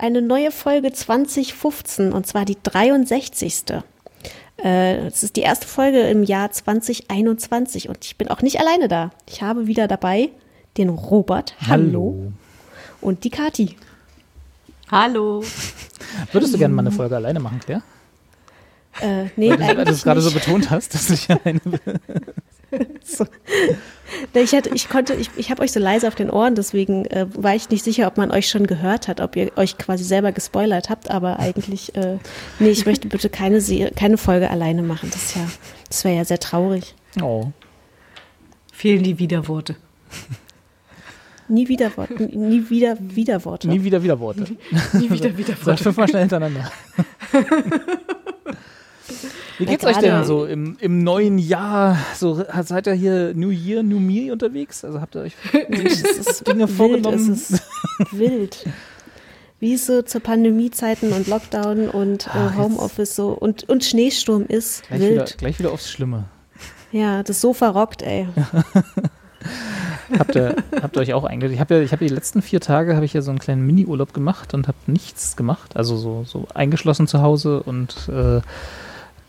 eine neue Folge 2015 und zwar die 63. Äh, Es ist die erste Folge im Jahr 2021 und ich bin auch nicht alleine da. Ich habe wieder dabei den Robert. Hallo. Und die Kati. Hallo. Würdest du gerne mal eine Folge alleine machen, Claire? Äh, nee, Weil du eigentlich es gerade so betont hast, dass ich alleine bin. So. Ich, hatte, ich konnte, ich, ich habe euch so leise auf den Ohren, deswegen äh, war ich nicht sicher, ob man euch schon gehört hat, ob ihr euch quasi selber gespoilert habt, aber eigentlich, äh, nee, ich möchte bitte keine, keine Folge alleine machen. Das, ja, das wäre ja sehr traurig. Oh. Fehlen die Widerworte. Nie wieder Wort, nie wieder Widerworte. Nie wieder wieder Worte. Nie wieder Sag Widerworte. fünfmal schnell hintereinander. Wie geht's euch denn so im, im neuen Jahr? So, seid ihr hier New Year, New Me unterwegs? Also habt ihr euch es Dinge wild, vorgenommen? Es ist wild. Wie es so zur Pandemiezeiten und Lockdown und äh, Ach, jetzt- Homeoffice so und, und Schneesturm ist gleich wieder, wild. gleich wieder aufs Schlimme. Ja, das Sofa rockt, ey. Habt ihr, habt ihr euch auch eingeladen? Ich habe ja, ich habe die letzten vier Tage habe ich ja so einen kleinen Mini-Urlaub gemacht und habe nichts gemacht. Also so, so eingeschlossen zu Hause und äh,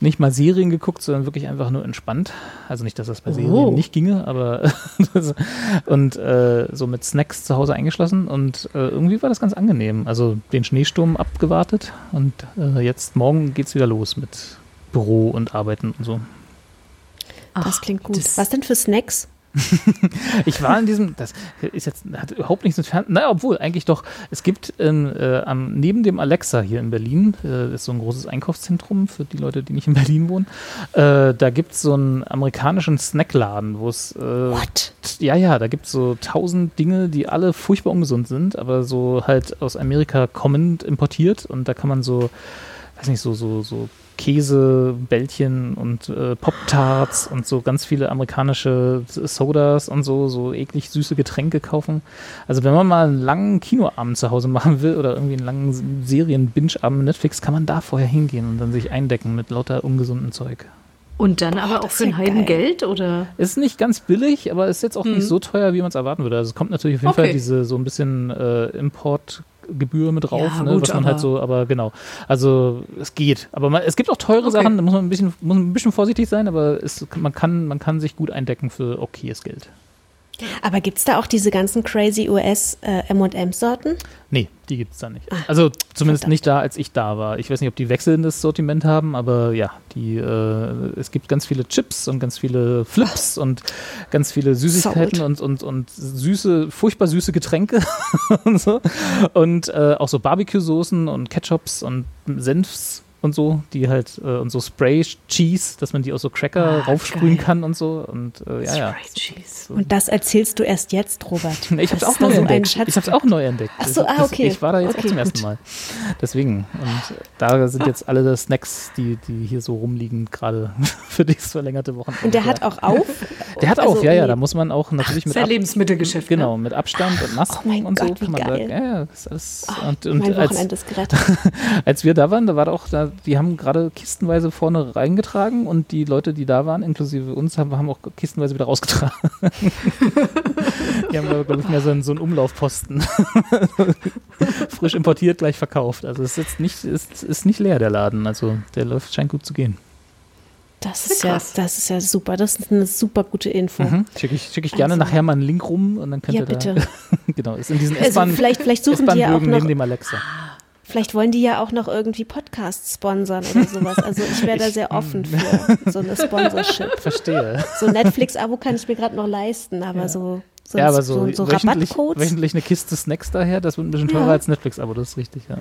nicht mal Serien geguckt, sondern wirklich einfach nur entspannt. Also nicht, dass das bei Serien Oh. nicht ginge, aber und äh, so mit Snacks zu Hause eingeschlossen und äh, irgendwie war das ganz angenehm. Also den Schneesturm abgewartet und äh, jetzt morgen geht's wieder los mit Büro und Arbeiten und so. Das klingt gut. das- Was denn für Snacks? Ich war in diesem, das ist jetzt, hat überhaupt nichts mit Fernsehen, naja, obwohl, eigentlich doch, es gibt ähm, äh, am, neben dem Alexa hier in Berlin, äh, ist so ein großes Einkaufszentrum für die Leute, die nicht in Berlin wohnen, äh, da gibt es so einen amerikanischen Snackladen, wo es, äh, What? ja, ja, da gibt es so tausend Dinge, die alle furchtbar ungesund sind, aber so halt aus Amerika kommend importiert und da kann man so, weiß nicht, so, so, so Käse, Bällchen und äh, Pop-Tarts und so ganz viele amerikanische Sodas und so, so eklig süße Getränke kaufen. Also wenn man mal einen langen Kinoabend zu Hause machen will oder irgendwie einen langen Serien-Binge-Abend Netflix, kann man da vorher hingehen und dann sich eindecken mit lauter ungesunden Zeug. Und dann aber auch für ein Heidengeld oder? Ist nicht ganz billig, aber ist jetzt auch nicht so teuer, wie man es erwarten würde. Also es kommt natürlich auf jeden Okay. Fall diese so ein bisschen äh, Importgebühr mit drauf, Ja, ne, gut, was man halt so, aber genau. Also es geht. Aber man, es gibt auch teure Okay. Sachen, da muss man ein bisschen, muss man ein bisschen vorsichtig sein, aber es, man, kann, man kann sich gut eindecken für okayes Geld. Aber gibt's da auch diese ganzen crazy US äh, M&M-Sorten? Nee, die gibt es da nicht. Also zumindest verdammt. nicht da, als ich da war. Ich weiß nicht, ob die wechselndes Sortiment haben, aber ja, die, äh, es gibt ganz viele Chips und ganz viele Flips und ganz viele Süßigkeiten Salt. und, und, und süße, furchtbar süße Getränke und so. Und äh, auch so Barbecue-Soßen und Ketchups und Senfs und so, die halt, äh, und so Spray-Cheese, dass man die aus so Cracker Ah, raufsprühen geil. kann und so. Und äh, ja, ja. Cheese. Und das erzählst du erst jetzt, Robert. Ich Das habe auch neu so entdeckt. Schatz. Ich habe es auch neu entdeckt. Ach so, Das- ah, das- okay. Ich war da jetzt Okay, auch zum ersten gut. Mal. Deswegen. Und da sind jetzt alle Snacks, die, die hier so rumliegen, gerade für dieses verlängerte Wochenende. Und der hat auch auf? Der hat also auf, ja, ja. Da muss man auch natürlich mit Sein Ab Lebensmittelgeschäft. Genau, Ne? mit Abstand und Masken Oh mein und so Gott, wie kann man geil. sagen. Ja, ja, das ist alles. Oh, und und mein als, Wochenende ist gerettet. als wir da waren, da war auch, da, die haben gerade kistenweise vorne reingetragen und die Leute, die da waren, inklusive uns, haben, haben auch kistenweise wieder rausgetragen. die haben, glaube ich, mehr so einen, so einen Umlaufposten. Frisch importiert, gleich verkauft. Also es ist jetzt nicht, ist, ist nicht leer, der Laden. Also der läuft, scheint gut zu gehen. Das ist ja, das ist ja super. Das ist eine super gute Info. Mhm. Schicke ich, schick ich gerne Also- nachher mal einen Link rum und dann könnt Ja, ihr da. bitte. genau, ist in diesen Also S-Bahn. vielleicht, vielleicht suchen die ja auch noch, neben dem Alexa. Vielleicht wollen die ja auch noch irgendwie Podcasts sponsern oder sowas. Also ich wäre da sehr offen für so eine Sponsorship. Verstehe. So ein Netflix-Abo kann ich mir gerade noch leisten, aber so, so, ja, aber so, so, so wöchentlich, wöchentlich eine Kiste Snacks daher, das wird ein bisschen teurer Ja. als Netflix-Abo, das ist richtig, ja.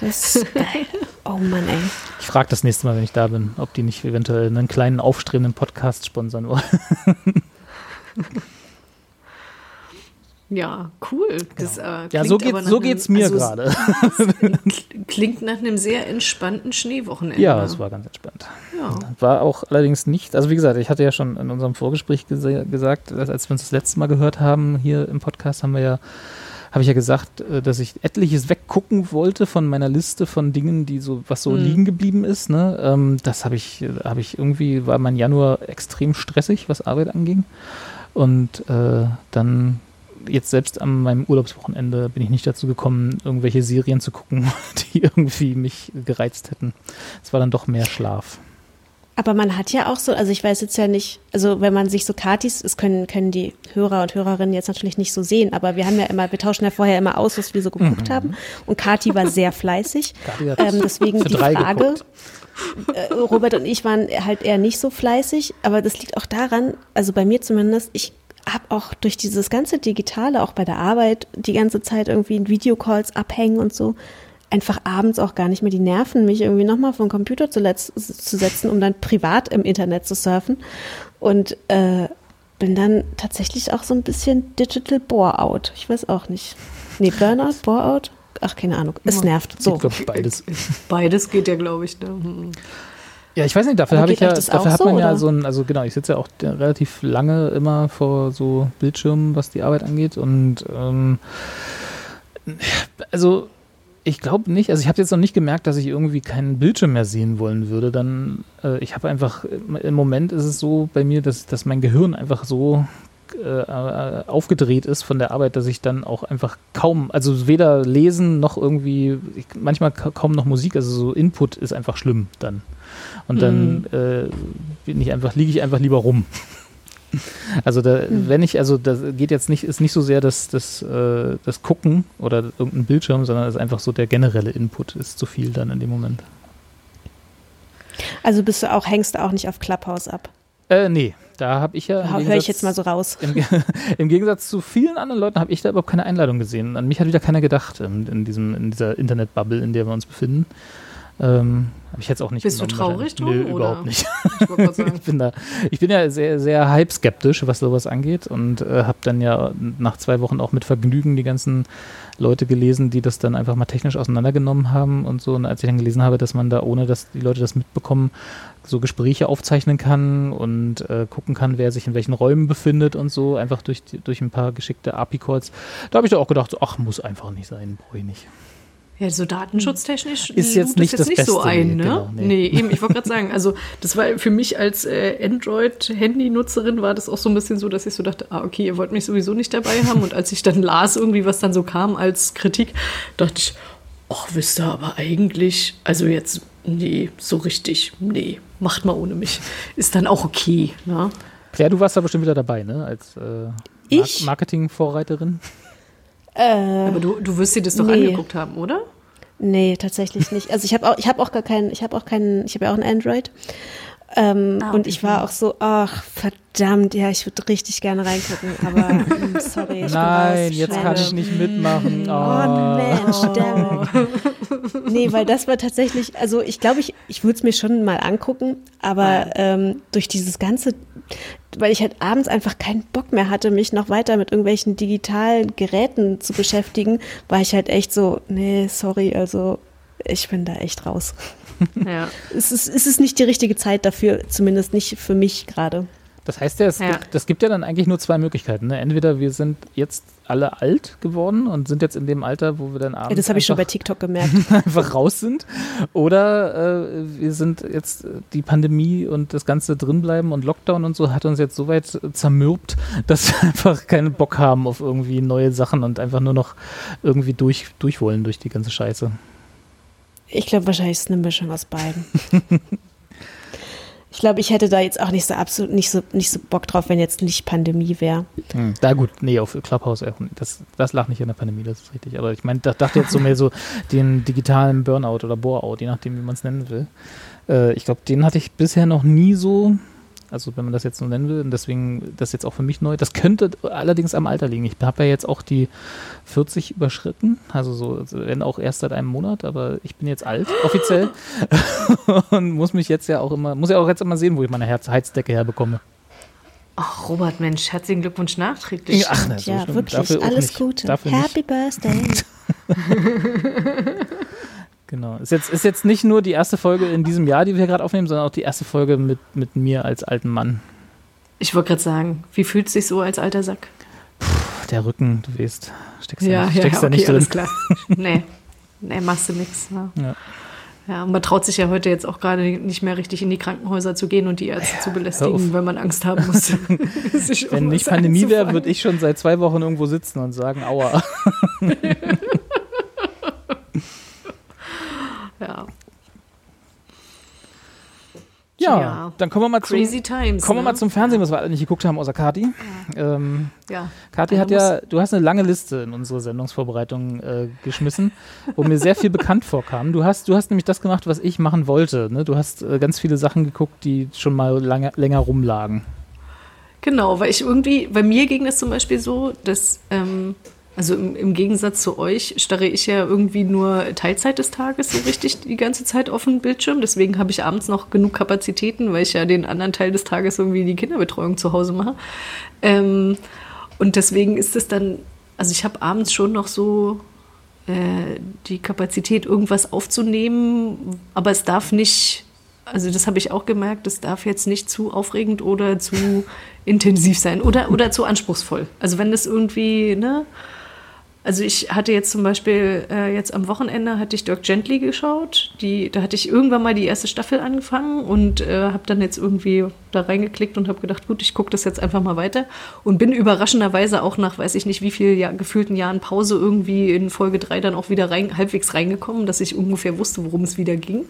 das ist geil. Oh Mann, ey. Ich frage das nächste Mal, wenn ich da bin, ob die nicht eventuell einen kleinen aufstrebenden Podcast sponsern wollen. Ja, cool. Das, äh, Ja, so, geht, so einem- geht's mir also gerade. Klingt nach einem sehr entspannten Schneewochenende. Ja, es war ganz entspannt. Ja. War auch allerdings nicht, also wie gesagt, ich hatte ja schon in unserem Vorgespräch gese- gesagt, als wir uns das letzte Mal gehört haben, hier im Podcast haben wir ja, habe ich ja gesagt, äh, dass ich etliches weggucken wollte von meiner Liste von Dingen, die so, was so Mhm. liegen geblieben ist. Ne? Ähm, das habe ich, habe ich irgendwie, war mein Januar extrem stressig, was Arbeit anging. Und äh, dann jetzt selbst an meinem Urlaubswochenende bin ich nicht dazu gekommen, irgendwelche Serien zu gucken, die irgendwie mich gereizt hätten. Es war dann doch mehr Schlaf. Aber man hat ja auch so, also ich weiß jetzt ja nicht, also wenn man sich so Katis, das können, können die Hörer und Hörerinnen jetzt natürlich nicht so sehen, aber wir haben ja immer, wir tauschen ja vorher immer aus, was wir so geguckt haben. Und Kati war sehr fleißig. Mhm. Ähm, deswegen die drei Frage, äh, Robert und ich waren halt eher nicht so fleißig, aber das liegt auch daran, also bei mir zumindest, ich habe auch durch dieses ganze Digitale, auch bei der Arbeit, die ganze Zeit irgendwie in Videocalls abhängen und so, einfach abends auch gar nicht mehr die Nerven, mich irgendwie nochmal den Computer zu, zu setzen, um dann privat im Internet zu surfen. Und äh, bin dann tatsächlich auch so ein bisschen Digital Bore-out. Ich weiß auch nicht. Nee, Burnout, Bore-out? Ach, keine Ahnung. Es nervt. So. Ich glaube beides. Beides geht ja, glaube ich. Ne? Ja, ich weiß nicht, dafür habe ich ja, dafür hat so, man ja oder? so ein, also genau, ich sitze ja auch der- relativ lange immer vor so Bildschirmen, was die Arbeit angeht und ähm, also ich glaube nicht, also ich habe jetzt noch nicht gemerkt, dass ich irgendwie keinen Bildschirm mehr sehen wollen würde. Dann, äh, ich habe einfach, im Moment ist es so bei mir, dass, dass mein Gehirn einfach so äh, äh, aufgedreht ist von der Arbeit, dass ich dann auch einfach kaum, also weder lesen noch irgendwie, ich, manchmal ka kaum noch Musik, also so Input ist einfach schlimm dann. Und dann äh, bin ich einfach, liege ich einfach lieber rum. Also da, wenn ich, also das geht jetzt nicht, ist nicht so sehr das, das, äh, das Gucken oder irgendein Bildschirm, sondern es ist einfach so der generelle Input ist zu viel dann in dem Moment. Also bist du auch, hängst du auch nicht auf Clubhouse ab. Äh, nee, da habe ich ja. Höre ich jetzt mal so raus. Im, Im Gegensatz zu vielen anderen Leuten habe ich da überhaupt keine Einladung gesehen. An mich hat wieder keiner gedacht ähm, in, diesem, in dieser Internetbubble, in der wir uns befinden. Ähm, habe ich jetzt auch nicht Bist du genommen, traurig wahrscheinlich. drum, Nö, oder? überhaupt nicht. Ich wollte gerade sagen. ich bin da, ich bin ja sehr, sehr hype-skeptisch, was sowas angeht und äh, habe dann ja nach zwei Wochen auch mit Vergnügen die ganzen Leute gelesen, die das dann einfach mal technisch auseinandergenommen haben und so. Und als ich dann gelesen habe, dass man da, ohne dass die Leute das mitbekommen, so Gespräche aufzeichnen kann und äh, gucken kann, wer sich in welchen Räumen befindet und so, einfach durch, durch ein paar geschickte API-Calls, da habe ich da auch gedacht, so, ach, muss einfach nicht sein, brauche ich nicht. Ja, so datenschutztechnisch Ist lud jetzt nicht das nicht so ein, nee, ne? genau, nee. nee. eben, ich wollte gerade sagen, also das war für mich als äh, Android-Handy-Nutzerin war das auch so ein bisschen so, dass ich so dachte, ah, okay, ihr wollt mich sowieso nicht dabei haben. Und als ich dann las, irgendwie, was dann so kam als Kritik, dachte ich, ach, wisst ihr, aber eigentlich, also jetzt, nee, so richtig, nee, macht mal ohne mich. Ist dann auch okay, ne? Ja, du warst da bestimmt wieder dabei, ne? Als äh, Mar Ich? Marketing-Vorreiterin. Aber du, du wirst dir das doch Nee. angeguckt haben, oder? Nee, tatsächlich nicht. Also ich habe auch, ich habe auch gar keinen, ich habe auch keinen, ich habe ja auch ein Android. Ähm, Ah, und ich war auch so, ach verdammt, ja, ich würde richtig gerne reingucken, aber mm, sorry, ich Nein, jetzt kann ich nicht mitmachen. Oh Mensch, damn. Nee, weil das war tatsächlich, also ich glaube, ich, ich würde es mir schon mal angucken, aber ähm, durch dieses ganze, weil ich halt abends einfach keinen Bock mehr hatte, mich noch weiter mit irgendwelchen digitalen Geräten zu beschäftigen, war ich halt echt so, nee, sorry, also ich bin da echt raus. Ja. Es ist, es ist nicht die richtige Zeit dafür, zumindest nicht für mich gerade. Das heißt ja, es Ja. Gibt, das gibt ja dann eigentlich nur zwei Möglichkeiten. Ne? Entweder wir sind jetzt alle alt geworden und sind jetzt in dem Alter, wo wir dann abends das habe ich schon bei einfach, TikTok gemerkt. einfach raus sind. Oder äh, wir sind jetzt äh, die Pandemie und das Ganze drinbleiben und Lockdown und so hat uns jetzt so weit äh, zermürbt, dass wir einfach keinen Bock haben auf irgendwie neue Sachen und einfach nur noch irgendwie durch, durch wollen durch die ganze Scheiße. Ich glaube, wahrscheinlich ist es eine Mischung aus beiden. ich glaube, ich hätte da jetzt auch nicht so absolut nicht so nicht so Bock drauf, wenn jetzt nicht Pandemie wäre. Hm. Da gut, nee, auf Clubhouse, nicht. das, das lag nicht in der Pandemie, das ist richtig. Aber ich meine, da dachte jetzt so mehr so den digitalen Burnout oder Bore-out, je nachdem, wie man es nennen will. Äh, ich glaube, den hatte ich bisher noch nie so, also wenn man das jetzt so nennen will, und deswegen das jetzt auch für mich neu. Das könnte allerdings am Alter liegen. Ich habe ja jetzt auch die 40 überschritten, also so, wenn auch erst seit einem Monat, aber ich bin jetzt alt, offiziell. und muss mich jetzt ja auch immer, muss ja auch jetzt immer sehen, wo ich meine Herz Heizdecke herbekomme. Ach, Robert, Mensch, herzlichen Glückwunsch nachträglich. Ach, na, so ja, schlimm. wirklich, alles nicht. Gute. Dafür Happy nicht. Birthday. Genau. Ist jetzt, ist jetzt nicht nur die erste Folge in diesem Jahr, die wir gerade aufnehmen, sondern auch die erste Folge mit, mit mir als alten Mann. Ich wollte gerade sagen, wie fühlt es sich so als alter Sack? Puh, der Rücken, du weißt, steckst ja, nicht, steckst ja, da nicht drin. alles klar. nee, nee, machst du nichts. Ja. Ja. Ja, man traut sich ja heute jetzt auch gerade nicht mehr richtig in die Krankenhäuser zu gehen und die Ärzte zu hör belästigen, weil man Angst haben muss. Wenn nicht Pandemie wäre, würde ich schon seit zwei Wochen irgendwo sitzen und sagen, aua. Ja, Ja, Ja. dann kommen wir mal zum, crazy times. kommen wir ne? mal zum Fernsehen, was wir alle nicht geguckt haben, außer Kati. Ähm, Ja. Kathi Einer hat ja, du hast eine lange Liste in unsere Sendungsvorbereitung äh, geschmissen, wo mir sehr viel bekannt vorkam. Du hast, du hast nämlich das gemacht, was ich machen wollte. Ne? Du hast äh, ganz viele Sachen geguckt, die schon mal lange, länger rumlagen. Genau, weil ich irgendwie, bei mir ging es zum Beispiel so, dass, ähm, also im, im Gegensatz zu euch, starre ich ja irgendwie nur Teilzeit des Tages so richtig die ganze Zeit auf den Bildschirm. Deswegen habe ich abends noch genug Kapazitäten, weil ich ja den anderen Teil des Tages irgendwie die Kinderbetreuung zu Hause mache. Ähm, und deswegen ist es dann, also ich habe abends schon noch so äh, die Kapazität, irgendwas aufzunehmen, aber es darf nicht, also das habe ich auch gemerkt, es darf jetzt nicht zu aufregend oder zu intensiv sein oder, oder zu anspruchsvoll. Also wenn das irgendwie, ne, also ich hatte jetzt zum Beispiel, äh, jetzt am Wochenende hatte ich Dirk Gently geschaut. Die, da hatte ich irgendwann mal die erste Staffel angefangen und äh, habe dann jetzt irgendwie da reingeklickt und habe gedacht, gut, ich gucke das jetzt einfach mal weiter. Und bin überraschenderweise auch nach, weiß ich nicht, wie viel Jahr, gefühlten Jahren Pause irgendwie in Folge 3 dann auch wieder rein, halbwegs reingekommen, dass ich ungefähr wusste, worum es wieder ging.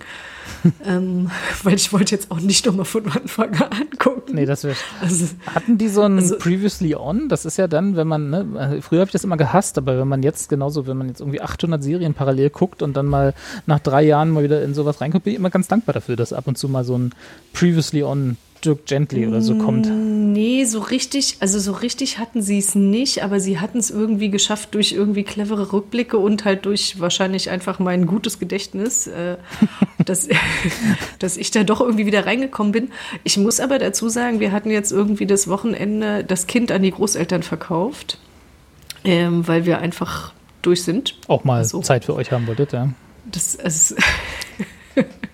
ähm, weil ich wollte jetzt auch nicht nochmal von Anfang an gucken. Nee, das wäre. Also, Hatten die so ein Also- Previously On? Das ist ja dann, wenn man, ne, also früher habe ich das immer gehasst, aber wenn man jetzt genauso, wenn man jetzt irgendwie 800 Serien parallel guckt und dann mal nach drei Jahren mal wieder in sowas reinguckt, bin ich immer ganz dankbar dafür, dass ab und zu mal so ein Previously On Dirk Gently oder so kommt. Nee, so richtig, also so richtig hatten sie es nicht, aber sie hatten es irgendwie geschafft durch irgendwie clevere Rückblicke und halt durch wahrscheinlich einfach mein gutes Gedächtnis, äh, dass, dass ich da doch irgendwie wieder reingekommen bin. Ich muss aber dazu sagen, wir hatten jetzt irgendwie das Wochenende das Kind an die Großeltern verkauft, ähm, weil wir einfach durch sind. Auch mal So. Zeit für euch haben wolltet, ja. Das, es,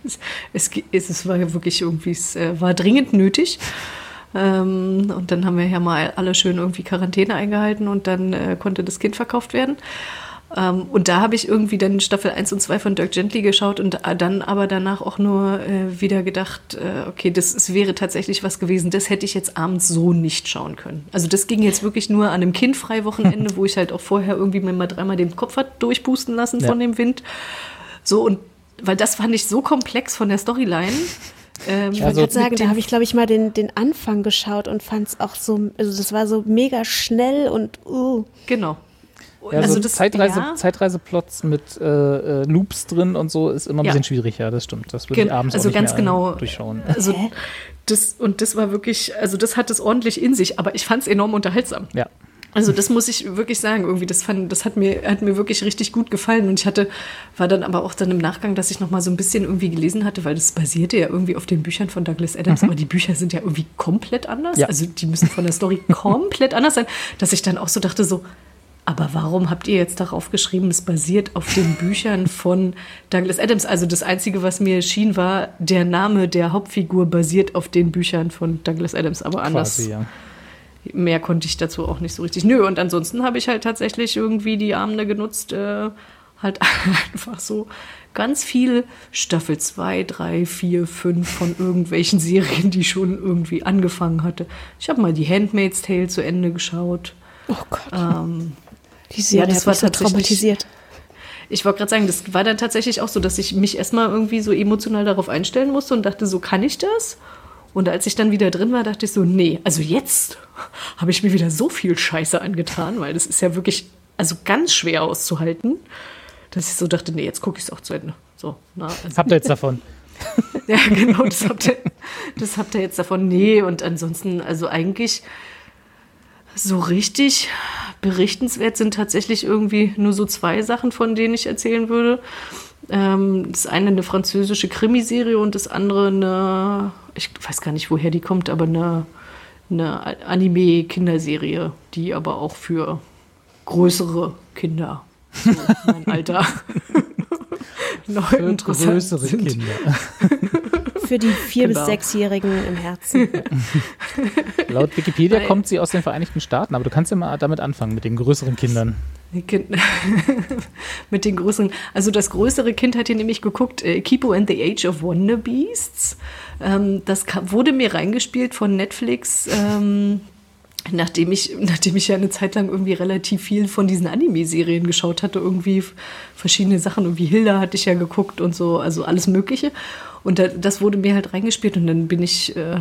es, es, es, war ja wirklich irgendwie, es äh, war dringend nötig. Ähm, und dann haben wir ja mal alle schön irgendwie Quarantäne eingehalten und dann äh, konnte das Kind verkauft werden. Ähm, und da habe ich irgendwie dann Staffel 1 und 2 von Dirk Gently geschaut und äh, dann aber danach auch nur äh, wieder gedacht, äh, okay, das es wäre tatsächlich was gewesen, das hätte ich jetzt abends so nicht schauen können. Also das ging jetzt wirklich nur an einem Kindfrei-Wochenende, wo ich halt auch vorher irgendwie mir mal dreimal den Kopf hat durchpusten lassen Ja. von dem Wind. So und weil das fand ich so komplex von der Storyline. Ähm, Ich wollte so- gerade sagen, da habe ich, glaube ich, mal den, den Anfang geschaut und fand es auch so, also das war so mega schnell und uh. Genau. Ja, also so das, Zeitreise, ja, Zeitreiseplots mit äh, äh, Loops drin und so ist immer ein Ja. bisschen schwierig, ja, das stimmt. Das würde Gen- ich abends also auch nicht ganz mehr genau. durchschauen. Also das, und das war wirklich, also das hat es ordentlich in sich, aber ich fand es enorm unterhaltsam. Ja. Also das muss ich wirklich sagen, irgendwie das fand, das hat mir hat mir wirklich richtig gut gefallen und ich hatte war dann aber auch dann im Nachgang, dass ich noch mal so ein bisschen irgendwie gelesen hatte, weil das basierte ja irgendwie auf den Büchern von Douglas Adams, aber die Bücher sind ja irgendwie komplett anders, Mhm. Ja. also die müssen von der Story komplett anders sein, dass ich dann auch so dachte so aber warum habt ihr jetzt darauf geschrieben, es basiert auf den Büchern von Douglas Adams? Also das Einzige, was mir schien, war, der Name der Hauptfigur basiert auf den Büchern von Douglas Adams, aber anders Quasi, ja. Mehr konnte ich dazu auch nicht so richtig. Nö, und ansonsten habe ich halt tatsächlich irgendwie die Abende genutzt, äh, halt einfach so ganz viel Staffel 2, 3, 4, 5 von irgendwelchen Serien, die schon irgendwie angefangen hatte. Ich habe mal die Handmaid's Tale zu Ende geschaut. Oh Gott, Ähm, die Serie das hat war so traumatisiert. ich wollte gerade sagen, das war dann tatsächlich auch so, dass ich mich erstmal irgendwie so emotional darauf einstellen musste und dachte, so kann ich das? Und als ich dann wieder drin war, dachte ich so, nee, also jetzt habe ich mir wieder so viel Scheiße angetan, weil das ist ja wirklich, also ganz schwer auszuhalten, dass ich so dachte, nee, jetzt gucke ich es auch zu Ende. So, na, also, Habt ihr jetzt davon? ja, genau, das habt, ihr, das habt ihr jetzt davon. Nee, und ansonsten, also eigentlich so richtig berichtenswert sind tatsächlich irgendwie nur so zwei Sachen, von denen ich erzählen würde. Ähm, das eine eine französische Krimiserie und das andere eine, ich weiß gar nicht, woher die kommt, aber eine eine Anime-Kinderserie, die aber auch für größere Kinder, so mein Alter, noch Für interessant größere sind. Kinder. Für die vier- bis Genau. sechsjährigen im Herzen. Laut Wikipedia Weil- kommt sie aus den Vereinigten Staaten, aber du kannst ja mal damit anfangen, mit den größeren Kindern. Kind- mit den größeren. Also das größere Kind hat hier nämlich geguckt, äh, Kipo and the Age of Wonder Beasts. Ähm, das ka- wurde mir reingespielt von Netflix. Ähm, Nachdem ich, nachdem ich ja eine Zeit lang irgendwie relativ viel von diesen Anime-Serien geschaut hatte, irgendwie verschiedene Sachen, irgendwie Hilda hatte ich ja geguckt und so, also alles Mögliche. Und da, das wurde mir halt reingespielt und dann bin ich, äh,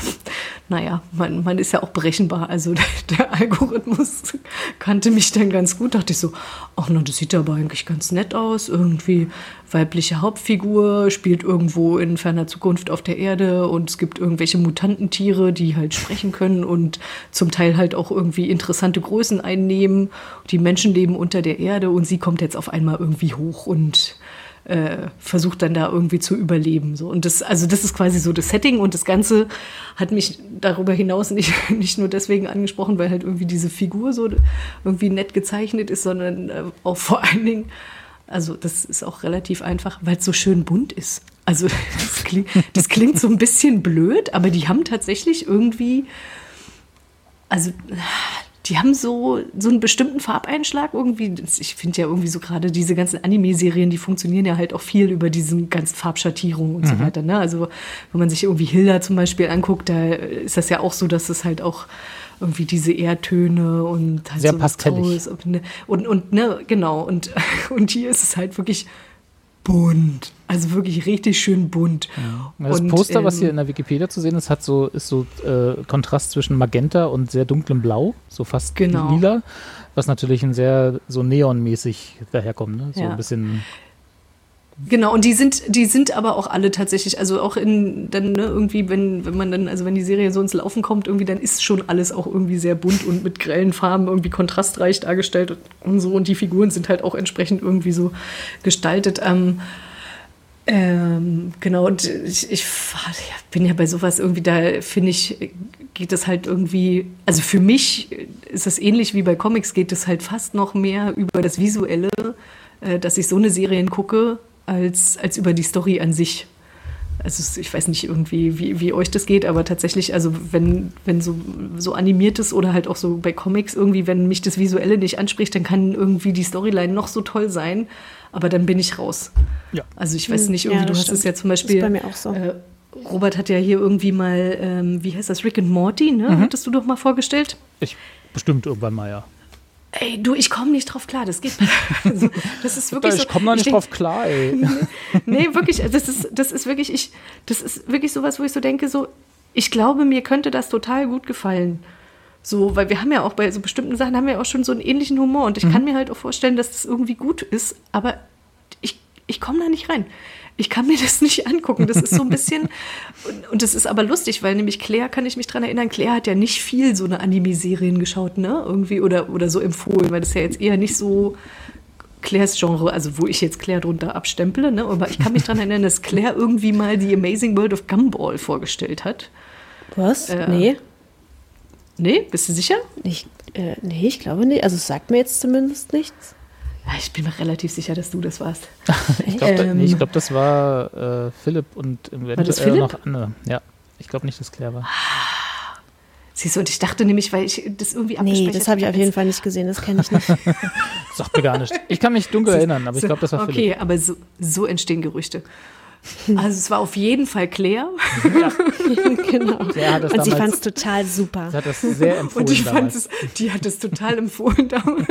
naja, man, man ist ja auch berechenbar. Also der, der Algorithmus kannte mich dann ganz gut. Dachte ich so, ach na, das sieht aber eigentlich ganz nett aus. Irgendwie weibliche Hauptfigur, spielt irgendwo in ferner Zukunft auf der Erde und es gibt irgendwelche Mutantentiere, die halt sprechen können und zum Teil halt auch irgendwie interessante Größen einnehmen. Die Menschen leben unter der Erde und sie kommt jetzt auf einmal irgendwie hoch und äh, versucht dann da irgendwie zu überleben. So. Und das, also das ist quasi so das Setting und das Ganze hat mich darüber hinaus nicht, nicht nur deswegen angesprochen, weil halt irgendwie diese Figur so irgendwie nett gezeichnet ist, sondern äh, auch vor allen Dingen, also das ist auch relativ einfach, weil es so schön bunt ist. Also das klingt, das klingt so ein bisschen blöd, aber die haben tatsächlich irgendwie, also die haben so, so einen bestimmten Farbeinschlag irgendwie. Ich finde ja irgendwie so gerade diese ganzen Anime-Serien, die funktionieren ja halt auch viel über diesen ganzen Farbschattierungen und so weiter. Ne? Also wenn man sich irgendwie Hilda zum Beispiel anguckt, da ist das ja auch so, dass es halt auch irgendwie diese Erdtöne und halt Sehr so pastellig. Und, ne, und, und ne, genau. Und, und hier ist es halt wirklich bunt. Also wirklich richtig schön bunt. Das und, Poster, was ähm, hier in der Wikipedia zu sehen ist, hat so, ist so äh, Kontrast zwischen Magenta und sehr dunklem Blau, so fast Genau. lila, was natürlich ein sehr so neonmäßig daherkommt, ne? So Ja. ein bisschen Genau, und die sind, die sind aber auch alle tatsächlich, also auch in, dann ne, irgendwie, wenn, wenn man dann, also wenn die Serie so ins Laufen kommt, irgendwie, dann ist schon alles auch irgendwie sehr bunt und mit grellen Farben irgendwie kontrastreich dargestellt und, und so. Und die Figuren sind halt auch entsprechend irgendwie so gestaltet. Ähm, ähm, genau, und ich, ich bin ja bei sowas irgendwie, da finde ich, geht es halt irgendwie, also für mich ist das ähnlich wie bei Comics, geht es halt fast noch mehr über das Visuelle, äh, dass ich so eine Serien gucke, als, als über die Story an sich. Also ich weiß nicht irgendwie, wie, wie euch das geht, aber tatsächlich, also wenn, wenn so, so animiertes oder halt auch so bei Comics irgendwie, wenn mich das Visuelle nicht anspricht, dann kann irgendwie die Storyline noch so toll sein, aber dann bin ich raus. Ja. Also ich weiß Hm, nicht, ja, irgendwie, du das hast es stimmt. ja zum Das ist Beispiel. bei mir auch so. Äh, Robert hat ja hier irgendwie mal, ähm, wie heißt das, Rick and Morty, ne? Mhm. Hattest du doch mal vorgestellt? ich bestimmt irgendwann mal, ja. Ey, du, ich komme nicht drauf klar, das geht. Also, das ist wirklich so. ich komme da nicht denk- drauf klar, ey. Nee, wirklich, also das ist, das ist wirklich, ich, das ist wirklich sowas, wo ich so denke, so, ich glaube, mir könnte das total gut gefallen. So, weil wir haben ja auch bei so bestimmten Sachen haben wir auch schon so einen ähnlichen Humor und ich kann mir halt auch vorstellen, dass das irgendwie gut ist, aber ich, ich komme da nicht rein. Ich kann mir das nicht angucken. Das ist so ein bisschen, und, und das ist aber lustig, weil nämlich Claire, kann ich mich dran erinnern, Claire hat ja nicht viel so eine Anime-Serien geschaut, ne? Irgendwie oder, oder so empfohlen, weil das ja jetzt eher nicht so Claires Genre, also wo ich jetzt Claire drunter abstemple, ne? Aber ich kann mich daran erinnern, dass Claire irgendwie mal die Amazing World of Gumball vorgestellt hat. Was? Äh, nee. Nee, bist du sicher? Ich, äh, nee, ich glaube nicht. Also es sagt mir jetzt zumindest nichts. Ich bin mir relativ sicher, dass du das warst. Ich glaube, nee, Ähm. ich glaub, das war äh, Philipp und das eventuell noch Anne. Ja, ich glaube nicht, dass Claire war. Siehst du, und ich dachte nämlich, weil ich das irgendwie Nee, abgespeichert das habe ich auf jeden Fall nicht gesehen. Das kenne ich nicht. Sagt mir gar nicht. Ich kann mich dunkel erinnern, aber ich glaube, das war Okay, Philipp. aber so, so entstehen Gerüchte. Also es war auf jeden Fall Claire. genau. Hat das Und sie fand es total super. der hat das sehr empfohlen Und ich fand es, die hat es total empfohlen damals.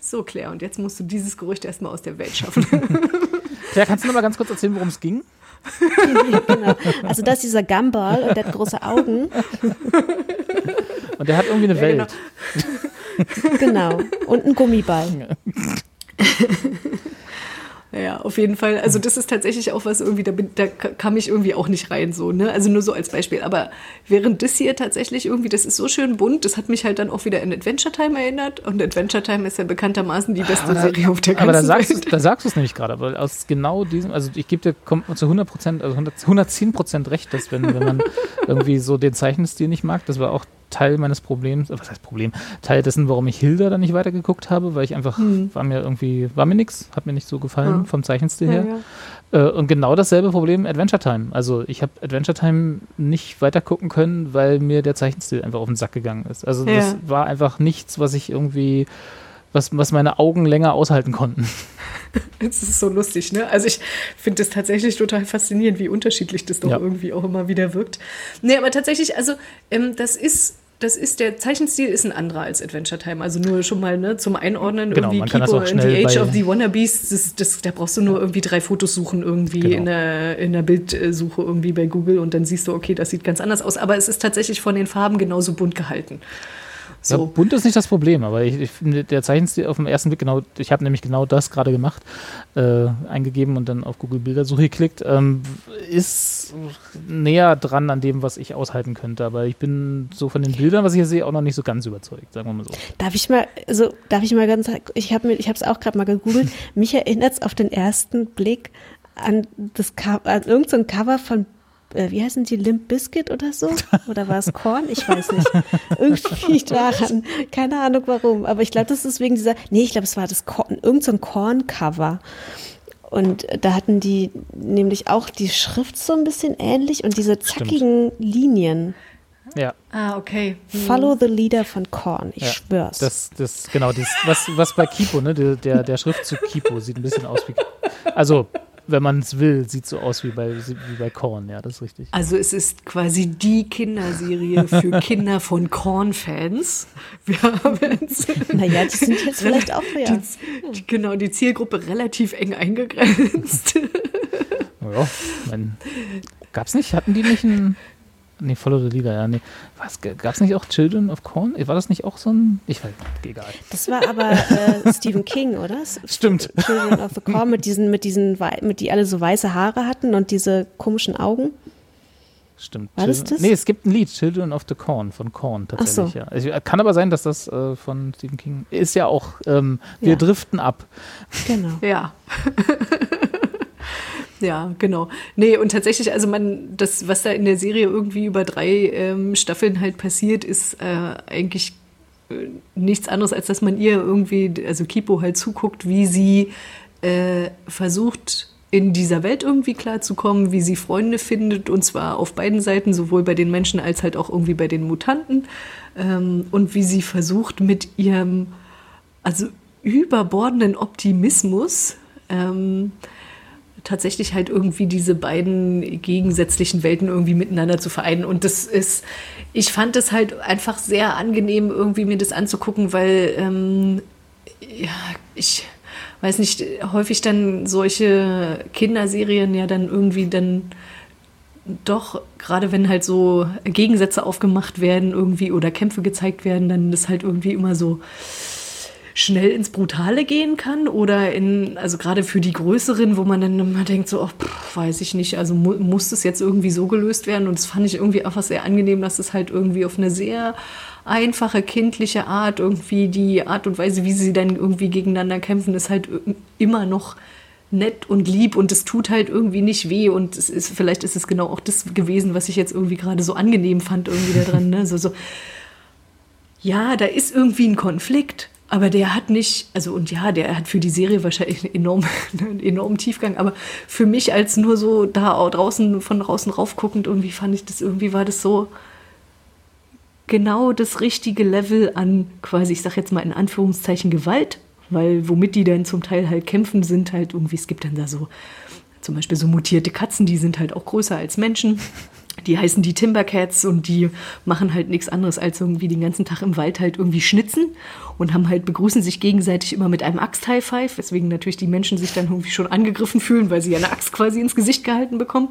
So, Claire, und jetzt musst du dieses Gerücht erstmal aus der Welt schaffen. Claire, kannst du noch mal ganz kurz erzählen, worum es ging? genau. Also das ist dieser Gumball und der hat große Augen. Und der hat irgendwie eine Ja, Welt. Genau. Und ein Gummiball. Ja, Naja, auf jeden Fall. Also das ist tatsächlich auch was irgendwie, da, bin, da kam ich irgendwie auch nicht rein so, ne? Also nur so als Beispiel. Aber während das hier tatsächlich irgendwie, das ist so schön bunt, das hat mich halt dann auch wieder an Adventure Time erinnert. Und Adventure Time ist ja bekanntermaßen die beste Serie auf der ganzen Aber da sagst, Welt. da sagst du es nämlich gerade, weil aus genau diesem, also ich gebe dir kom- zu 100 Prozent, also 100, 110 Prozent recht, dass wenn, wenn man irgendwie so den Zeichenstil nicht mag, das war auch Teil meines Problems, äh, was heißt Problem, Teil dessen, warum ich Hilda dann nicht weitergeguckt habe, weil ich einfach, war mir irgendwie, war mir nix, hat mir nicht so gefallen Hm. vom Zeichenstil Ja, her. ja. Äh, und genau dasselbe Problem Adventure Time. Also ich habe Adventure Time nicht weiter gucken können, weil mir der Zeichenstil einfach auf den Sack gegangen ist. Also Ja. das war einfach nichts, was ich irgendwie, was, was meine Augen länger aushalten konnten. Es ist so lustig, ne? Also ich finde das tatsächlich total faszinierend, wie unterschiedlich das doch Ja. irgendwie auch immer wieder wirkt. Nee, aber tatsächlich, also ähm, das ist, das ist, der Zeichenstil ist ein anderer als Adventure Time. Also nur schon mal ne, zum Einordnen, Genau, irgendwie man kann das Kipo in the Age of the Wannabes, das, das, da brauchst du nur irgendwie drei Fotos suchen irgendwie Genau. in, der, in der Bildsuche irgendwie bei Google und dann siehst du, okay, das sieht ganz anders aus. Aber es ist tatsächlich von den Farben genauso bunt gehalten. Ja, So. bunt ist nicht das Problem, aber ich, ich finde, der Zeichenstil auf den ersten Blick genau, ich habe nämlich genau das gerade gemacht, äh, eingegeben und dann auf Google Bildersuche geklickt, ähm, ist näher dran an dem, was ich aushalten könnte. Aber ich bin so von den Bildern, was ich hier sehe, auch noch nicht so ganz überzeugt, sagen wir mal so. Darf ich mal, also darf ich mal ganz, ich habe mir, ich habe es auch gerade mal gegoogelt. Mich erinnert es auf den ersten Blick an das an irgendein so ein Cover von äh, wie heißen die Limp Biscuit oder so? Oder war es Korn? Ich weiß nicht. Irgendwie daran. Keine Ahnung warum. Aber ich glaube, das ist wegen dieser. Nee, ich glaube, es war das Korn, irgend so ein Korn-Cover. Und da hatten die nämlich auch die Schrift so ein bisschen ähnlich und diese zackigen Linien. Ja, Ah, okay. Follow the leader von Korn. Ich ja. schwör's. Das, das, genau, das, was, was bei Kipo, ne, der, der, der Schriftzug Kipo sieht ein bisschen aus wie. Also, wenn man es will, sieht so aus wie bei, wie bei Korn, ja, das ist richtig. Also es ist quasi die Kinderserie für Kinder von Korn-Fans. Wir haben jetzt Naja, die sind jetzt vielleicht auch ja. die, die, genau die Zielgruppe relativ eng eingegrenzt. Ja, mein, gab's nicht, hatten die nicht ein. Nee, Follow the Leader, ja, nee. Was, gab's nicht auch Children of Corn? War das nicht auch so ein. Ich weiß, egal. Das war aber äh, Stephen King, oder? Stimmt. Children of the Corn mit diesen, mit diesen, mit die alle so weiße Haare hatten und diese komischen Augen. Stimmt. War das das? Nee, es gibt ein Lied, Children of the Corn, von Corn tatsächlich, so. ja. Also, kann aber sein, dass das äh, von Stephen King ist ja auch, ähm, wir Ja. driften ab. Genau. Ja. ja, genau. Nee, und tatsächlich, also man, das, was da in der Serie irgendwie über drei ähm, Staffeln halt passiert, ist äh, eigentlich äh, nichts anderes, als dass man ihr irgendwie, also Kipo halt zuguckt, wie sie äh, versucht, in dieser Welt irgendwie klarzukommen, wie sie Freunde findet, und zwar auf beiden Seiten, sowohl bei den Menschen als halt auch irgendwie bei den Mutanten, ähm, und wie sie versucht, mit ihrem, also überbordenden Optimismus, ähm, tatsächlich halt irgendwie diese beiden gegensätzlichen Welten irgendwie miteinander zu vereinen. Und das ist, ich fand es halt einfach sehr angenehm, irgendwie mir das anzugucken, weil ähm, ja, ich weiß nicht, häufig dann solche Kinderserien ja dann irgendwie dann doch, gerade wenn halt so Gegensätze aufgemacht werden irgendwie oder Kämpfe gezeigt werden, dann das halt irgendwie immer so schnell ins Brutale gehen kann oder in, also gerade für die Größeren, wo man dann immer denkt, so, ach, pff, weiß ich nicht, also mu muss das jetzt irgendwie so gelöst werden? Und das fand ich irgendwie einfach sehr angenehm, dass es halt irgendwie auf eine sehr einfache, kindliche Art irgendwie die Art und Weise, wie sie dann irgendwie gegeneinander kämpfen, ist halt immer noch nett und lieb und es tut halt irgendwie nicht weh. Und es ist, vielleicht ist es genau auch das gewesen, was ich jetzt irgendwie gerade so angenehm fand irgendwie da dran, ne, so, so, ja, da ist irgendwie ein Konflikt, aber der hat nicht, also und ja, der hat für die Serie wahrscheinlich einen enorm, einen enormen Tiefgang, aber für mich als nur so da au- draußen, von draußen raufguckend, irgendwie fand ich das, irgendwie war das so genau das richtige Level an quasi, ich sag jetzt mal in Anführungszeichen Gewalt, weil womit die dann zum Teil halt kämpfen, sind halt irgendwie, es gibt dann da so zum Beispiel so mutierte Katzen, die sind halt auch größer als Menschen. Die heißen die Timbercats und die machen halt nichts anderes als irgendwie den ganzen Tag im Wald halt irgendwie schnitzen und haben halt begrüßen sich gegenseitig immer mit einem Axt-High Five, weswegen natürlich die Menschen sich dann irgendwie schon angegriffen fühlen, weil sie ja eine Axt quasi ins Gesicht gehalten bekommen.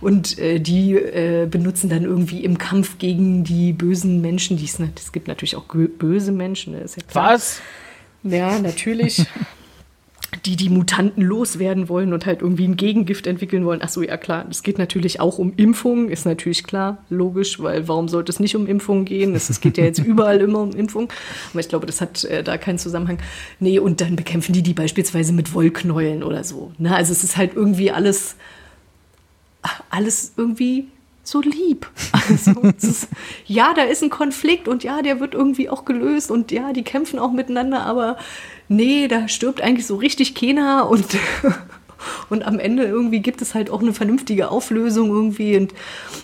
Und äh, die äh, benutzen dann irgendwie im Kampf gegen die bösen Menschen, die es, es gibt natürlich auch böse Menschen, ne, ist ja. Was? Ja, natürlich. die die Mutanten loswerden wollen und halt irgendwie ein Gegengift entwickeln wollen. Ach so, ja klar, es geht natürlich auch um Impfungen, ist natürlich klar, logisch, weil warum sollte es nicht um Impfungen gehen? Es, es geht ja jetzt überall immer um Impfungen, aber ich glaube, das hat äh, da keinen Zusammenhang. Nee, und dann bekämpfen die die beispielsweise mit Wollknäueln oder so. Ne? Also es ist halt irgendwie alles, alles irgendwie so lieb. Also, ist, ja, da ist ein Konflikt und ja, der wird irgendwie auch gelöst und ja, die kämpfen auch miteinander, aber nee, da stirbt eigentlich so richtig keiner und, und am Ende irgendwie gibt es halt auch eine vernünftige Auflösung irgendwie und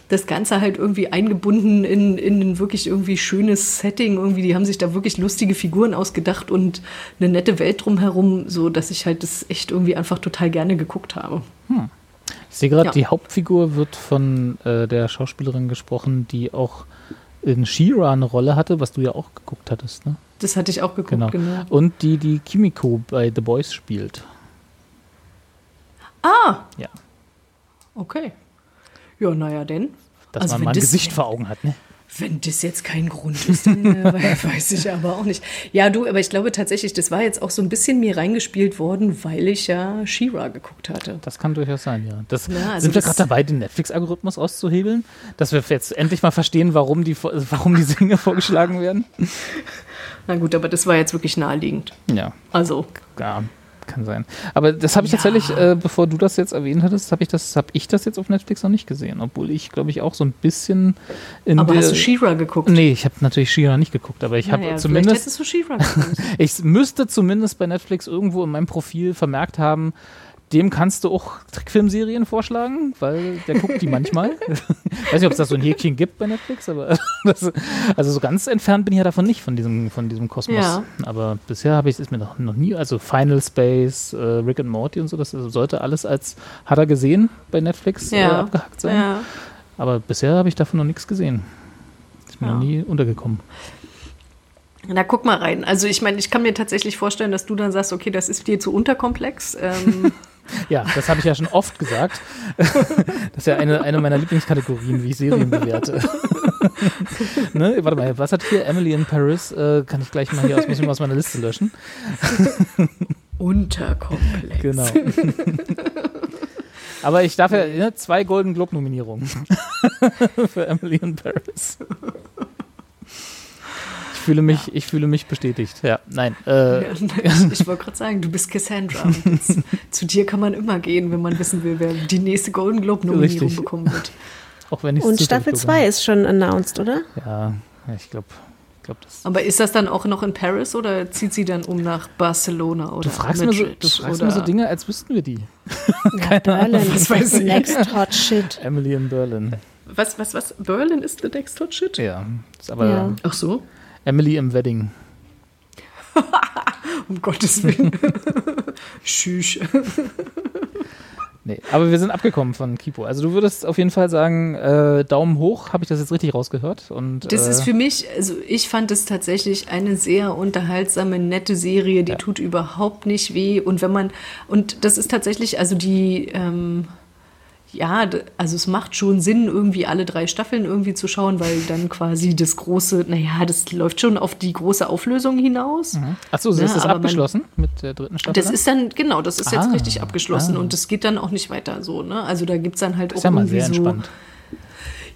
das Ganze halt irgendwie eingebunden in, in ein wirklich irgendwie schönes Setting irgendwie. Die haben sich da wirklich lustige Figuren ausgedacht und eine nette Welt drumherum, so dass ich halt das echt irgendwie einfach total gerne geguckt habe. Hm. Ich sehe gerade, Ja. die Hauptfigur wird von äh, der Schauspielerin gesprochen, die auch in She-Ra eine Rolle hatte, was du ja auch geguckt hattest, ne? Das hatte ich auch geguckt, Genau. genau. Und die, die Kimiko bei The Boys spielt. Ah, Ja. okay. Ja, naja, denn. Dass Also man mal ein Gesicht vor Augen hat, ne? Wenn das jetzt kein Grund ist, dann äh, weiß ich aber auch nicht. Ja, du, aber ich glaube tatsächlich, das war jetzt auch so ein bisschen mir reingespielt worden, weil ich ja She-Ra geguckt hatte. Das kann durchaus sein, ja. Das, Ja, also sind wir gerade dabei, den Netflix-Algorithmus auszuhebeln? Dass wir jetzt endlich mal verstehen, warum, die, warum diese Dinge vorgeschlagen werden? Na gut, aber das war jetzt wirklich naheliegend. Ja, Also, ja kann sein. Aber das habe ich Ja. tatsächlich, äh, bevor du das jetzt erwähnt hattest, habe ich, das- hab ich das jetzt auf Netflix noch nicht gesehen. Obwohl ich, glaube ich, auch so ein bisschen in aber der... hast du She-Ra geguckt? Nee, ich habe natürlich She-Ra nicht geguckt, aber ich habe Naja, zumindest... Hättest du geguckt. Ich müsste zumindest bei Netflix irgendwo in meinem Profil vermerkt haben, dem kannst du auch Trickfilmserien vorschlagen, weil der guckt die manchmal. Weiß nicht, ob es da so ein Häkchen gibt bei Netflix, aber das, also so ganz entfernt bin ich ja davon nicht, von diesem, von diesem Kosmos. Ja. Aber bisher habe ich es mir noch, noch nie, also Final Space, äh, Rick and Morty und so, das sollte alles als hat er gesehen bei Netflix äh, Ja. abgehackt sein. ja. Aber bisher habe ich davon noch nichts gesehen. Ist mir noch nie untergekommen. Na, guck mal rein. Also ich meine, ich kann mir tatsächlich vorstellen, dass du dann sagst, okay, das ist dir zu unterkomplex. Ähm, Ja, das habe ich ja schon oft gesagt. Das ist ja eine, eine meiner Lieblingskategorien, wie ich Serien bewerte. ne? Warte mal, was hat hier Emily in Paris? Äh, kann ich gleich mal hier aus, muss ich mal aus meiner Liste löschen. unterkomplex. Genau. Aber ich darf ja ne, zwei Golden Globe Nominierungen für Emily in Paris. Ich fühle mich, ich fühle mich bestätigt. Ja, nein. Äh, Ja, ich wollte gerade sagen, du bist Cassandra. Jetzt, zu dir kann man immer gehen, wenn man wissen will, wer die nächste Golden Globe-Nominierung Richtig. bekommen wird. auch wenn ich Und Staffel 2 ist schon announced, oder? Ja, ja, ich glaube, ich glaub, das. Aber ist das dann auch noch in Paris oder zieht sie dann um nach Barcelona oder Du fragst, mir so, Madrid du fragst oder mir so Dinge, als wüssten wir die. Ja, Berlin ist ich. next hot shit. Emily in Berlin. Was, was, was? Berlin ist the next hot shit? Ja, ist aber Ja. Ach so? Emily im Wedding. Um Gottes Willen. Tschüss. Nee, aber wir sind abgekommen von Kipo. Also du würdest auf jeden Fall sagen, äh, Daumen hoch, habe ich das jetzt richtig rausgehört? Und, Das äh, ist für mich, also ich fand es tatsächlich eine sehr unterhaltsame, nette Serie, die Ja. tut überhaupt nicht weh. Und wenn man, und das ist tatsächlich, also die, ähm, ja, also es macht schon Sinn, irgendwie alle drei Staffeln irgendwie zu schauen, weil dann quasi das große, naja, das läuft schon auf die große Auflösung hinaus. Achso, ist Ja, das aber man- abgeschlossen mit der dritten Staffel? Das ist dann, genau, das ist jetzt Ah, richtig abgeschlossen ah. und das geht dann auch nicht weiter so, ne? Also da gibt's dann halt ist auch ja mal irgendwie sehr so. entspannt.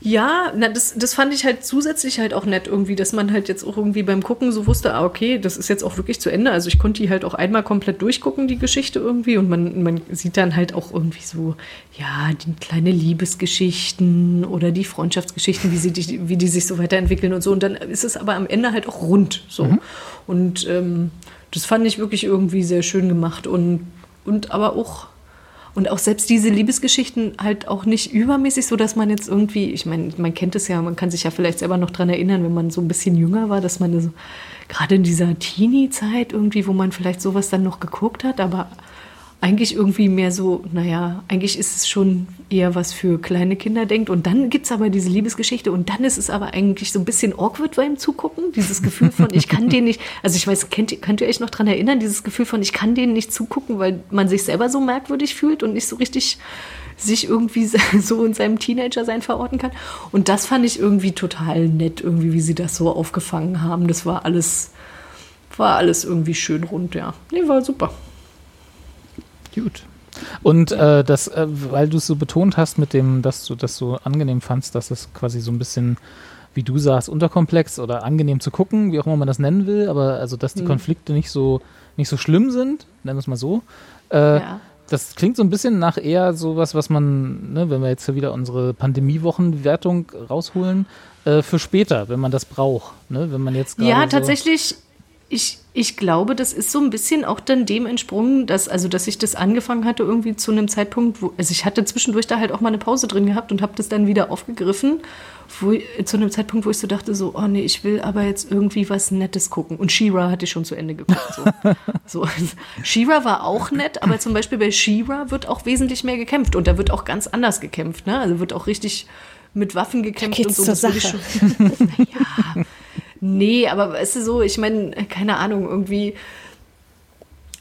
Ja, na, das, das fand ich halt zusätzlich halt auch nett irgendwie, dass man halt jetzt auch irgendwie beim Gucken so wusste, ah, okay, das ist jetzt auch wirklich zu Ende. Also ich konnte die halt auch einmal komplett durchgucken, die Geschichte irgendwie. Und man, man sieht dann halt auch irgendwie so, ja, die kleine Liebesgeschichten oder die Freundschaftsgeschichten, wie, sie die, wie die sich so weiterentwickeln und so. Und dann ist es aber am Ende halt auch rund so. Und ähm, das fand ich wirklich irgendwie sehr schön gemacht und, und aber auch und auch selbst diese Liebesgeschichten halt auch nicht übermäßig, so dass man jetzt irgendwie, ich meine, man kennt es ja, man kann sich ja vielleicht selber noch dran erinnern, wenn man so ein bisschen jünger war, dass man so, gerade in dieser Teenie-Zeit irgendwie, wo man vielleicht sowas dann noch geguckt hat, aber eigentlich irgendwie mehr so, naja, eigentlich ist es schon eher was für kleine Kinder denkt. Und dann gibt es aber diese Liebesgeschichte und dann ist es aber eigentlich so ein bisschen awkward beim Zugucken. Dieses Gefühl von, ich kann den nicht, also ich weiß, kennt, könnt ihr euch noch dran erinnern, dieses Gefühl von, ich kann denen nicht zugucken, weil man sich selber so merkwürdig fühlt und nicht so richtig sich irgendwie so in seinem Teenager-Sein verorten kann. Und das fand ich irgendwie total nett, irgendwie, wie sie das so aufgefangen haben. Das war alles, war alles irgendwie schön rund, ja. Nee, war super. Gut. Und äh, das, äh, weil du es so betont hast mit dem, dass du das so angenehm fandst, dass es quasi so ein bisschen, wie du sagst, unterkomplex oder angenehm zu gucken, wie auch immer man das nennen will, aber also dass die Mhm. Konflikte nicht so nicht so schlimm sind, nennen wir es mal so. Äh, Ja. Das klingt so ein bisschen nach eher sowas, was man, ne, wenn wir jetzt hier wieder unsere Pandemiewochenwertung rausholen, äh, für später, wenn man das braucht. Ne? Wenn man jetzt Ja, so tatsächlich. Ich, ich glaube, das ist so ein bisschen auch dann dem entsprungen, dass, also, dass ich das angefangen hatte, irgendwie zu einem Zeitpunkt, wo, also ich hatte zwischendurch da halt auch mal eine Pause drin gehabt und habe das dann wieder aufgegriffen, wo, zu einem Zeitpunkt, wo ich so dachte, so, oh nee, ich will aber jetzt irgendwie was Nettes gucken. Und She-Ra hatte ich schon zu Ende geguckt. So. so. She-Ra war auch nett, aber zum Beispiel bei She-Ra wird auch wesentlich mehr gekämpft und da wird auch ganz anders gekämpft, ne? Also wird auch richtig mit Waffen gekämpft geht's und so. zur Das würde ich Sache. schon, naja, Nee, aber weißt du so, ich meine, keine Ahnung, irgendwie.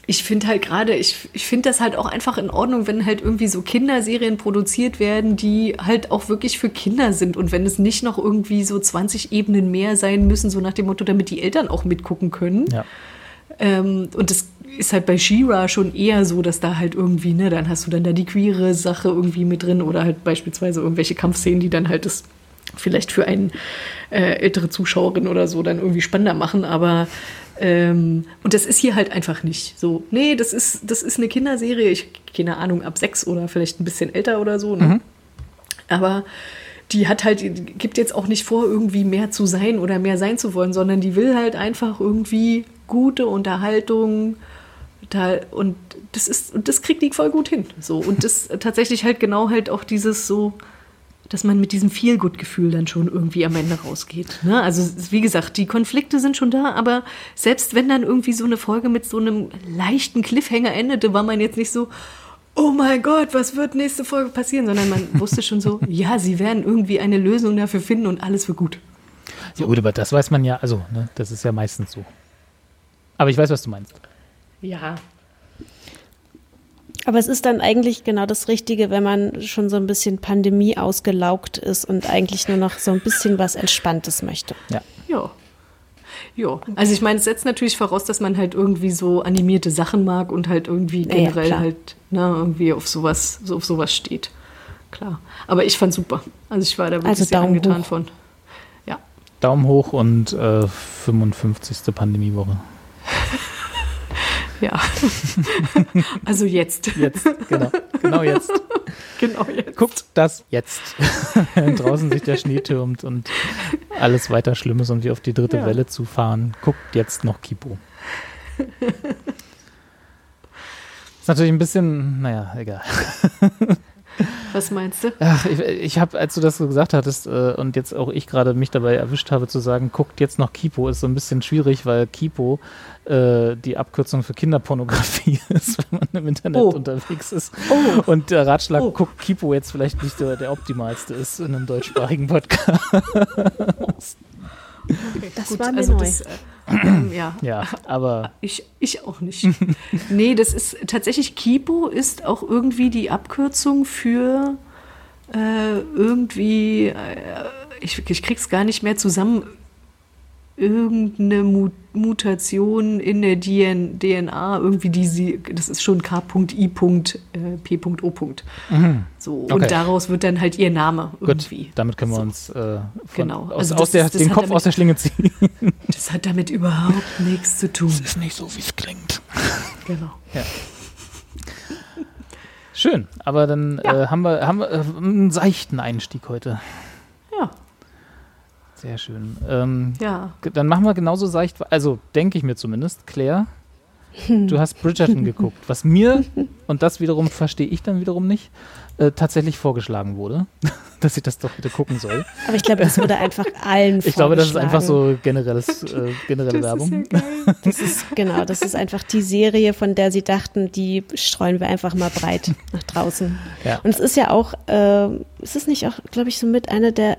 Ich finde halt gerade, ich, ich finde das halt auch einfach in Ordnung, wenn halt irgendwie so Kinderserien produziert werden, die halt auch wirklich für Kinder sind. Und wenn es nicht noch irgendwie so 20 Ebenen mehr sein müssen, so nach dem Motto, damit die Eltern auch mitgucken können. Ja. Ähm, und das ist halt bei She-Ra schon eher so, dass da halt irgendwie, ne, dann hast du dann da die queere Sache irgendwie mit drin oder halt beispielsweise irgendwelche Kampfszenen, die dann halt das vielleicht für eine äh, ältere Zuschauerin oder so dann irgendwie spannender machen, aber ähm, und das ist hier halt einfach nicht so. Nee, das ist, das ist eine Kinderserie, ich keine Ahnung, ab sechs oder vielleicht ein bisschen älter oder so, ne? Aber die hat halt, gibt jetzt auch nicht vor, irgendwie mehr zu sein oder mehr sein zu wollen, sondern die will halt einfach irgendwie gute Unterhaltung. Da, und das ist, und das kriegt die voll gut hin. So. Und das tatsächlich halt genau halt auch dieses so, dass man mit diesem Feel-Good-Gefühl dann schon irgendwie am Ende rausgeht. Ne? Also, wie gesagt, die Konflikte sind schon da, aber selbst wenn dann irgendwie so eine Folge mit so einem leichten Cliffhanger endete, war man jetzt nicht so, oh mein Gott, was wird nächste Folge passieren, sondern man wusste schon so, ja, sie werden irgendwie eine Lösung dafür finden und alles wird gut. Ja, gut, aber das weiß man ja, also, ne, das ist ja meistens so. Aber ich weiß, was du meinst. Ja. Aber es ist dann eigentlich genau das Richtige, wenn man schon so ein bisschen Pandemie ausgelaugt ist und eigentlich nur noch so ein bisschen was Entspanntes möchte. Ja. Ja. Ja, also ich meine, es setzt natürlich voraus, dass man halt irgendwie so animierte Sachen mag und halt irgendwie Ja, ja, generell klar. halt ne, irgendwie auf sowas, so auf sowas steht. Klar. Aber ich fand super. Also ich war da wirklich Also sehr Daumen angetan hoch. von. Ja. Daumen hoch und äh, 55. Pandemiewoche. Ja. also jetzt. Jetzt, genau. Genau jetzt. Genau jetzt. Guckt das jetzt. Wenn draußen sich der Schnee türmt und alles weiter schlimm ist und wir auf die dritte Ja. Welle zu fahren. Guckt jetzt noch Kipo. Ist natürlich ein bisschen, naja, egal. Was meinst du? Ach, ich, ich habe, als du das so gesagt hattest äh, und jetzt auch ich gerade mich dabei erwischt habe zu sagen, guckt jetzt noch Kipo, ist so ein bisschen schwierig, weil Kipo äh, die Abkürzung für Kinderpornografie ist, wenn man im Internet Oh. unterwegs ist. Oh. Und der Ratschlag, Oh. guckt Kipo jetzt vielleicht nicht der, der optimalste ist in einem deutschsprachigen Podcast. Das war mir also neu. Das, äh, ähm, ja. Ja, aber Ich, ich auch nicht. nee, das ist tatsächlich Kipo ist auch irgendwie die Abkürzung für äh, irgendwie, äh, ich, ich krieg's gar nicht mehr zusammen, irgendeine Mu Mutation in der DN DNA, irgendwie die sie, das ist schon K.I. Äh, P.O. So, Okay. und daraus wird dann halt ihr Name gut, irgendwie. damit können wir So. uns äh, Genau, aus, also aus das der, ist- das den Kopf damit- aus der Schlinge ziehen. Das hat damit überhaupt nichts zu tun. ist nicht so, wie es klingt. Genau. Schön, aber dann Ja. äh, haben wir, haben wir äh, einen seichten Einstieg heute. Ja, Sehr schön. Ähm, ja. Dann machen wir genauso seicht, also denke ich mir zumindest, Claire, du hast Bridgerton geguckt, was mir, und das wiederum verstehe ich dann wiederum nicht, äh, tatsächlich vorgeschlagen wurde, dass ich das doch bitte gucken soll. Aber ich glaube, das wurde einfach allen Ich glaube, das ist einfach vorgeschlagen. so generelles, äh, generelle Werbung. Das ist, genau, das ist einfach die Serie, von der sie dachten, die streuen wir einfach mal breit nach draußen. Ja. Und es ist ja auch, äh, es ist nicht auch, glaube ich, so mit einer der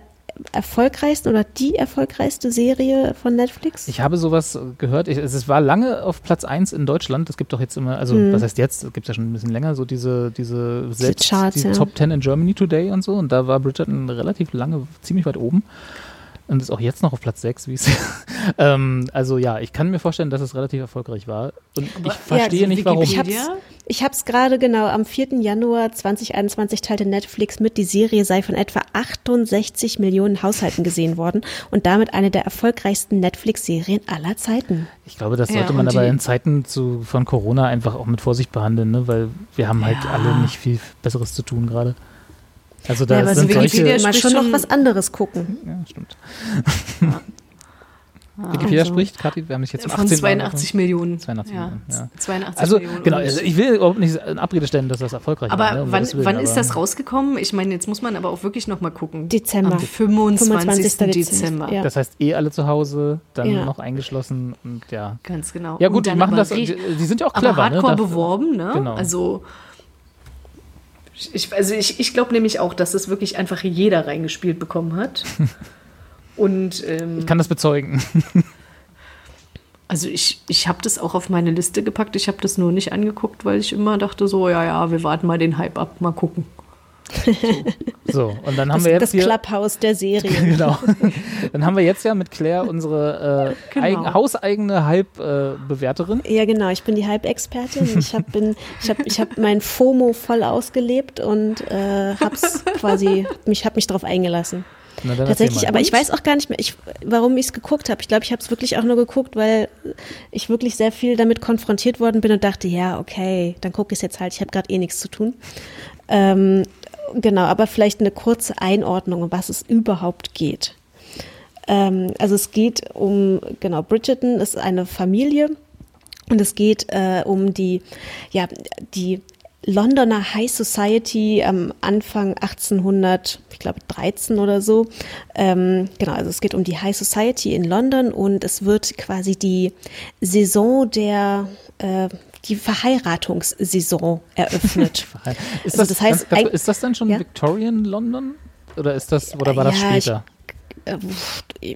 erfolgreichsten oder die erfolgreichste Serie von Netflix? Ich habe sowas gehört. Ich, es war lange auf Platz 1 in Deutschland. Es gibt doch jetzt immer, also Mhm. was heißt jetzt? Es gibt ja schon ein bisschen länger so diese, diese, selbst, Charts, die ja. Top 10 in Germany Today und so. Und da war Bridgerton relativ lange ziemlich weit oben. Und ist auch jetzt noch auf Platz 6, wie es. ähm, also ja, ich kann mir vorstellen, dass es relativ erfolgreich war. Und ich verstehe Ja, nicht, warum. Ich hab's, ich hab's gerade genau, am 4. Januar 2021 teilte Netflix mit, die Serie sei von etwa 68 Millionen Haushalten gesehen worden und damit eine der erfolgreichsten Netflix-Serien aller Zeiten. Ich glaube, das Ja, sollte man und aber in Zeiten zu, von Corona einfach auch mit Vorsicht behandeln, ne? weil wir haben halt Ja. alle nicht viel Besseres zu tun gerade. Also da ja, aber sind so solche... Wikipedia mal spricht schon noch was anderes gucken. Ja, stimmt. Wikipedia also- spricht, Kathi, wir haben dich jetzt um Von 18 Mal 82 Millionen. 82 ja. Millionen, ja. 82 Also, Millionen. genau, also ich will überhaupt nicht in Abrede stellen, dass das erfolgreich aber war. Ne? um wann, Willen, wann ist aber- das rausgekommen? Ich meine, jetzt muss man aber auch wirklich noch mal gucken. Dezember. Am 25. 25. Dezember. Ja. Das heißt, eh alle zu Hause, dann Ja. noch eingeschlossen und ja. Ganz genau. Ja gut, die machen aber das, die, die sind ja auch aber clever. ne? hardcore Da- beworben, ne? Genau. Also ich, also ich, ich glaube nämlich auch, dass das wirklich einfach jeder reingespielt bekommen hat. Und ähm, Ich kann das bezeugen. also ich, ich habe das auch auf meine Liste gepackt. Ich habe das nur nicht angeguckt, weil ich immer dachte so, ja, ja, wir warten mal den Hype ab, mal gucken. So, und dann haben Das, wir jetzt das hier... Clubhouse der Serie. Genau. Dann haben wir jetzt ja mit Claire unsere äh, Genau. eigen, hauseigene Halbbewerterin. Ja, genau. Ich bin die Halbexpertin. Ich habe ich hab, ich hab mein FOMO voll ausgelebt und äh, hab's quasi, mich, hab mich drauf eingelassen. Na, Tatsächlich, aber ich weiß auch gar nicht mehr, ich, warum ich es geguckt habe. Ich glaube, ich habe es wirklich auch nur geguckt, weil ich wirklich sehr viel damit konfrontiert worden bin und dachte, ja, okay, dann gucke ich es jetzt halt. Ich habe gerade eh nichts zu tun. Ähm, genau, aber vielleicht eine kurze Einordnung, um was es überhaupt geht. Ähm, also es geht um, genau, Bridgerton ist eine Familie und es geht äh, um die, ja, die Londoner High Society am Anfang 1800, ich glaube 13 oder so. Ähm, genau, also es geht um die High Society in London und es wird quasi die Saison der äh, die Verheiratungssaison eröffnet. Ist Also das, das heißt, ganz, ist das dann schon Ja? Victorian London? Oder ist das, oder war das Ja, ich- später? Äh,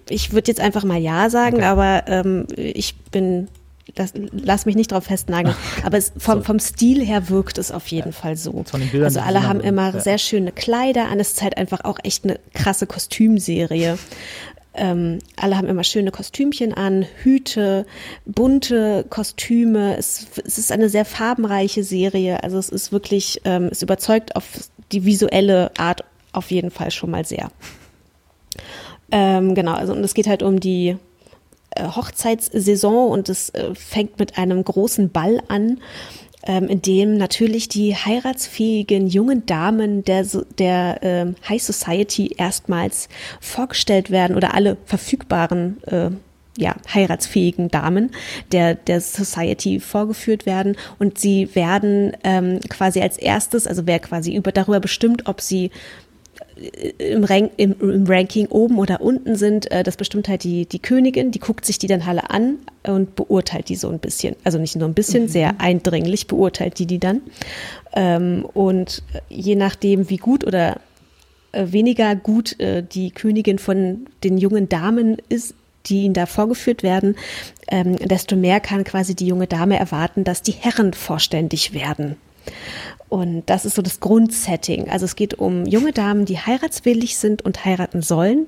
ich würde jetzt einfach mal ja sagen, Okay. aber ähm, ich bin, das, lass mich nicht drauf festnageln. Aber es, vom, vom Stil her wirkt es auf jeden Fall so. Also alle haben immer ja. sehr schöne Kleider an. Es ist halt einfach auch echt eine krasse Kostümserie. Ähm, alle haben immer schöne Kostümchen an, Hüte, bunte Kostüme. Es, es ist eine sehr farbenreiche Serie. Also es ist wirklich, ähm, es überzeugt auf die visuelle Art auf jeden Fall schon mal sehr. Ähm, genau, also und es geht halt um die äh, Hochzeitssaison und es äh, fängt mit einem großen Ball an, in dem natürlich die heiratsfähigen jungen Damen der, der ähm, High Society erstmals vorgestellt werden oder alle verfügbaren äh, ja, heiratsfähigen Damen der, der Society vorgeführt werden. Und sie werden ähm, quasi als erstes, also wer quasi über, darüber bestimmt, ob sie im, Rank, im, im Ranking oben oder unten sind, äh, das bestimmt halt die, die Königin, die guckt sich die dann alle an und beurteilt die so ein bisschen. Also nicht nur ein bisschen, sehr eindringlich beurteilt die die dann. Ähm, und je nachdem, wie gut oder äh, weniger gut äh, die Königin von den jungen Damen ist, die ihnen da vorgeführt werden, ähm, desto mehr kann quasi die junge Dame erwarten, dass die Herren vorständig werden. Und das ist so das Grundsetting. Also es geht um junge Damen, die heiratswillig sind und heiraten sollen.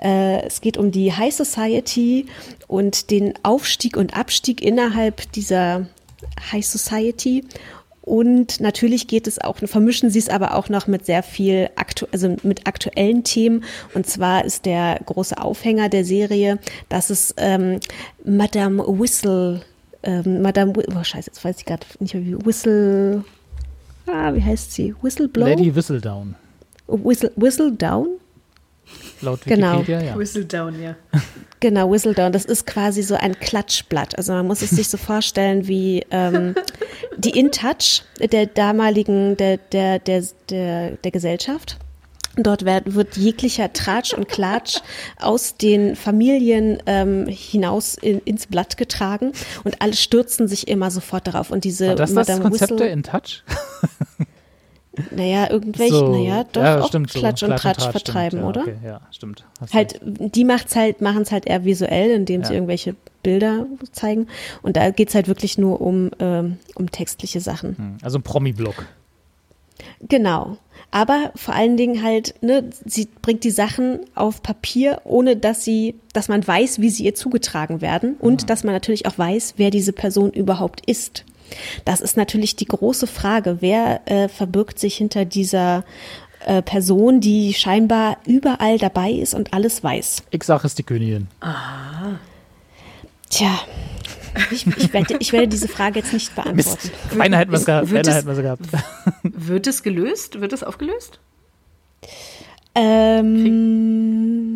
Äh, es geht um die High Society und den Aufstieg und Abstieg innerhalb dieser High Society. Und natürlich geht es auch, vermischen sie es aber auch noch mit sehr viel, aktu also mit aktuellen Themen. Und zwar ist der große Aufhänger der Serie, dass es ähm, Madame Whistle, ähm, Madame, oh scheiße, jetzt weiß ich gerade nicht mehr wie, Whistle, ah, wie heißt sie? Whistleblow? Lady Whistledown. Whistle, Whistledown? Laut Genau. Wikipedia, ja. Whistledown, ja. Genau, Whistledown. Das ist quasi so ein Klatschblatt. Also man muss es sich so vorstellen wie ähm, die InTouch der damaligen, der, der, der, der, der Gesellschaft. Dort wird, wird jeglicher Tratsch und Klatsch aus den Familien ähm, hinaus in, ins Blatt getragen und alle stürzen sich immer sofort darauf. Und diese War das das Madame Konzept Whistle, der In Touch? naja, irgendwelche, So, naja, doch ja, auch stimmt, so. Klatsch und Tratsch stimmt, vertreiben, ja, oder? Okay, ja, stimmt. Halt, die macht's halt, machen es halt eher visuell, indem sie Ja. irgendwelche Bilder zeigen. Und da geht's halt wirklich nur um, ähm, um textliche Sachen. Hm, Also ein Promi-Block. Genau. Aber vor allen Dingen halt, ne, sie bringt die Sachen auf Papier, ohne dass sie, dass man weiß, wie sie ihr zugetragen werden und dass man natürlich auch weiß, wer diese Person überhaupt ist. Das ist natürlich die große Frage, wer äh, verbirgt sich hinter dieser äh, Person, die scheinbar überall dabei ist und alles weiß. Ich sage es die Königin. Tja, ich, ich, werde, ich werde diese Frage jetzt nicht beantworten. Mist. Beinahe hätten wir es gehabt. Wird es gehabt. Wird es gelöst? Wird es aufgelöst? Ähm,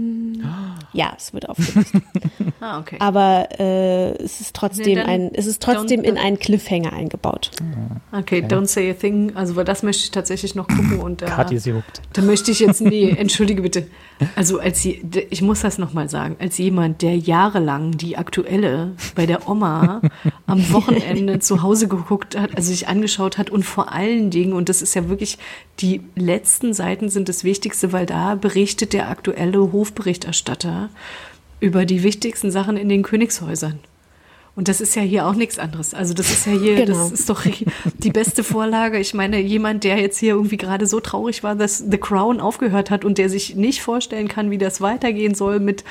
ja, es wird aufgelöst. Ah, okay. Aber äh, es ist trotzdem dann ein, es ist trotzdem in einen Cliffhanger eingebaut. Okay, don't say a thing. Also, weil das möchte ich tatsächlich noch gucken. Und da, Kathi ist gehuckt. da möchte ich jetzt, nee, entschuldige bitte. Also, als sie, ich muss das nochmal sagen, als jemand, der jahrelang die aktuelle bei der Oma am Wochenende zu Hause geguckt hat, also sich angeschaut hat und vor allen Dingen, und das ist ja wirklich, die letzten Seiten sind das Wichtigste, weil da berichtet der aktuelle Hofberichterstatter über die wichtigsten Sachen in den Königshäusern. Und das ist ja hier auch nichts anderes. Also das ist ja hier, Genau. das ist doch die beste Vorlage. Ich meine, jemand, der jetzt hier irgendwie gerade so traurig war, dass The Crown aufgehört hat und der sich nicht vorstellen kann, wie das weitergehen soll mit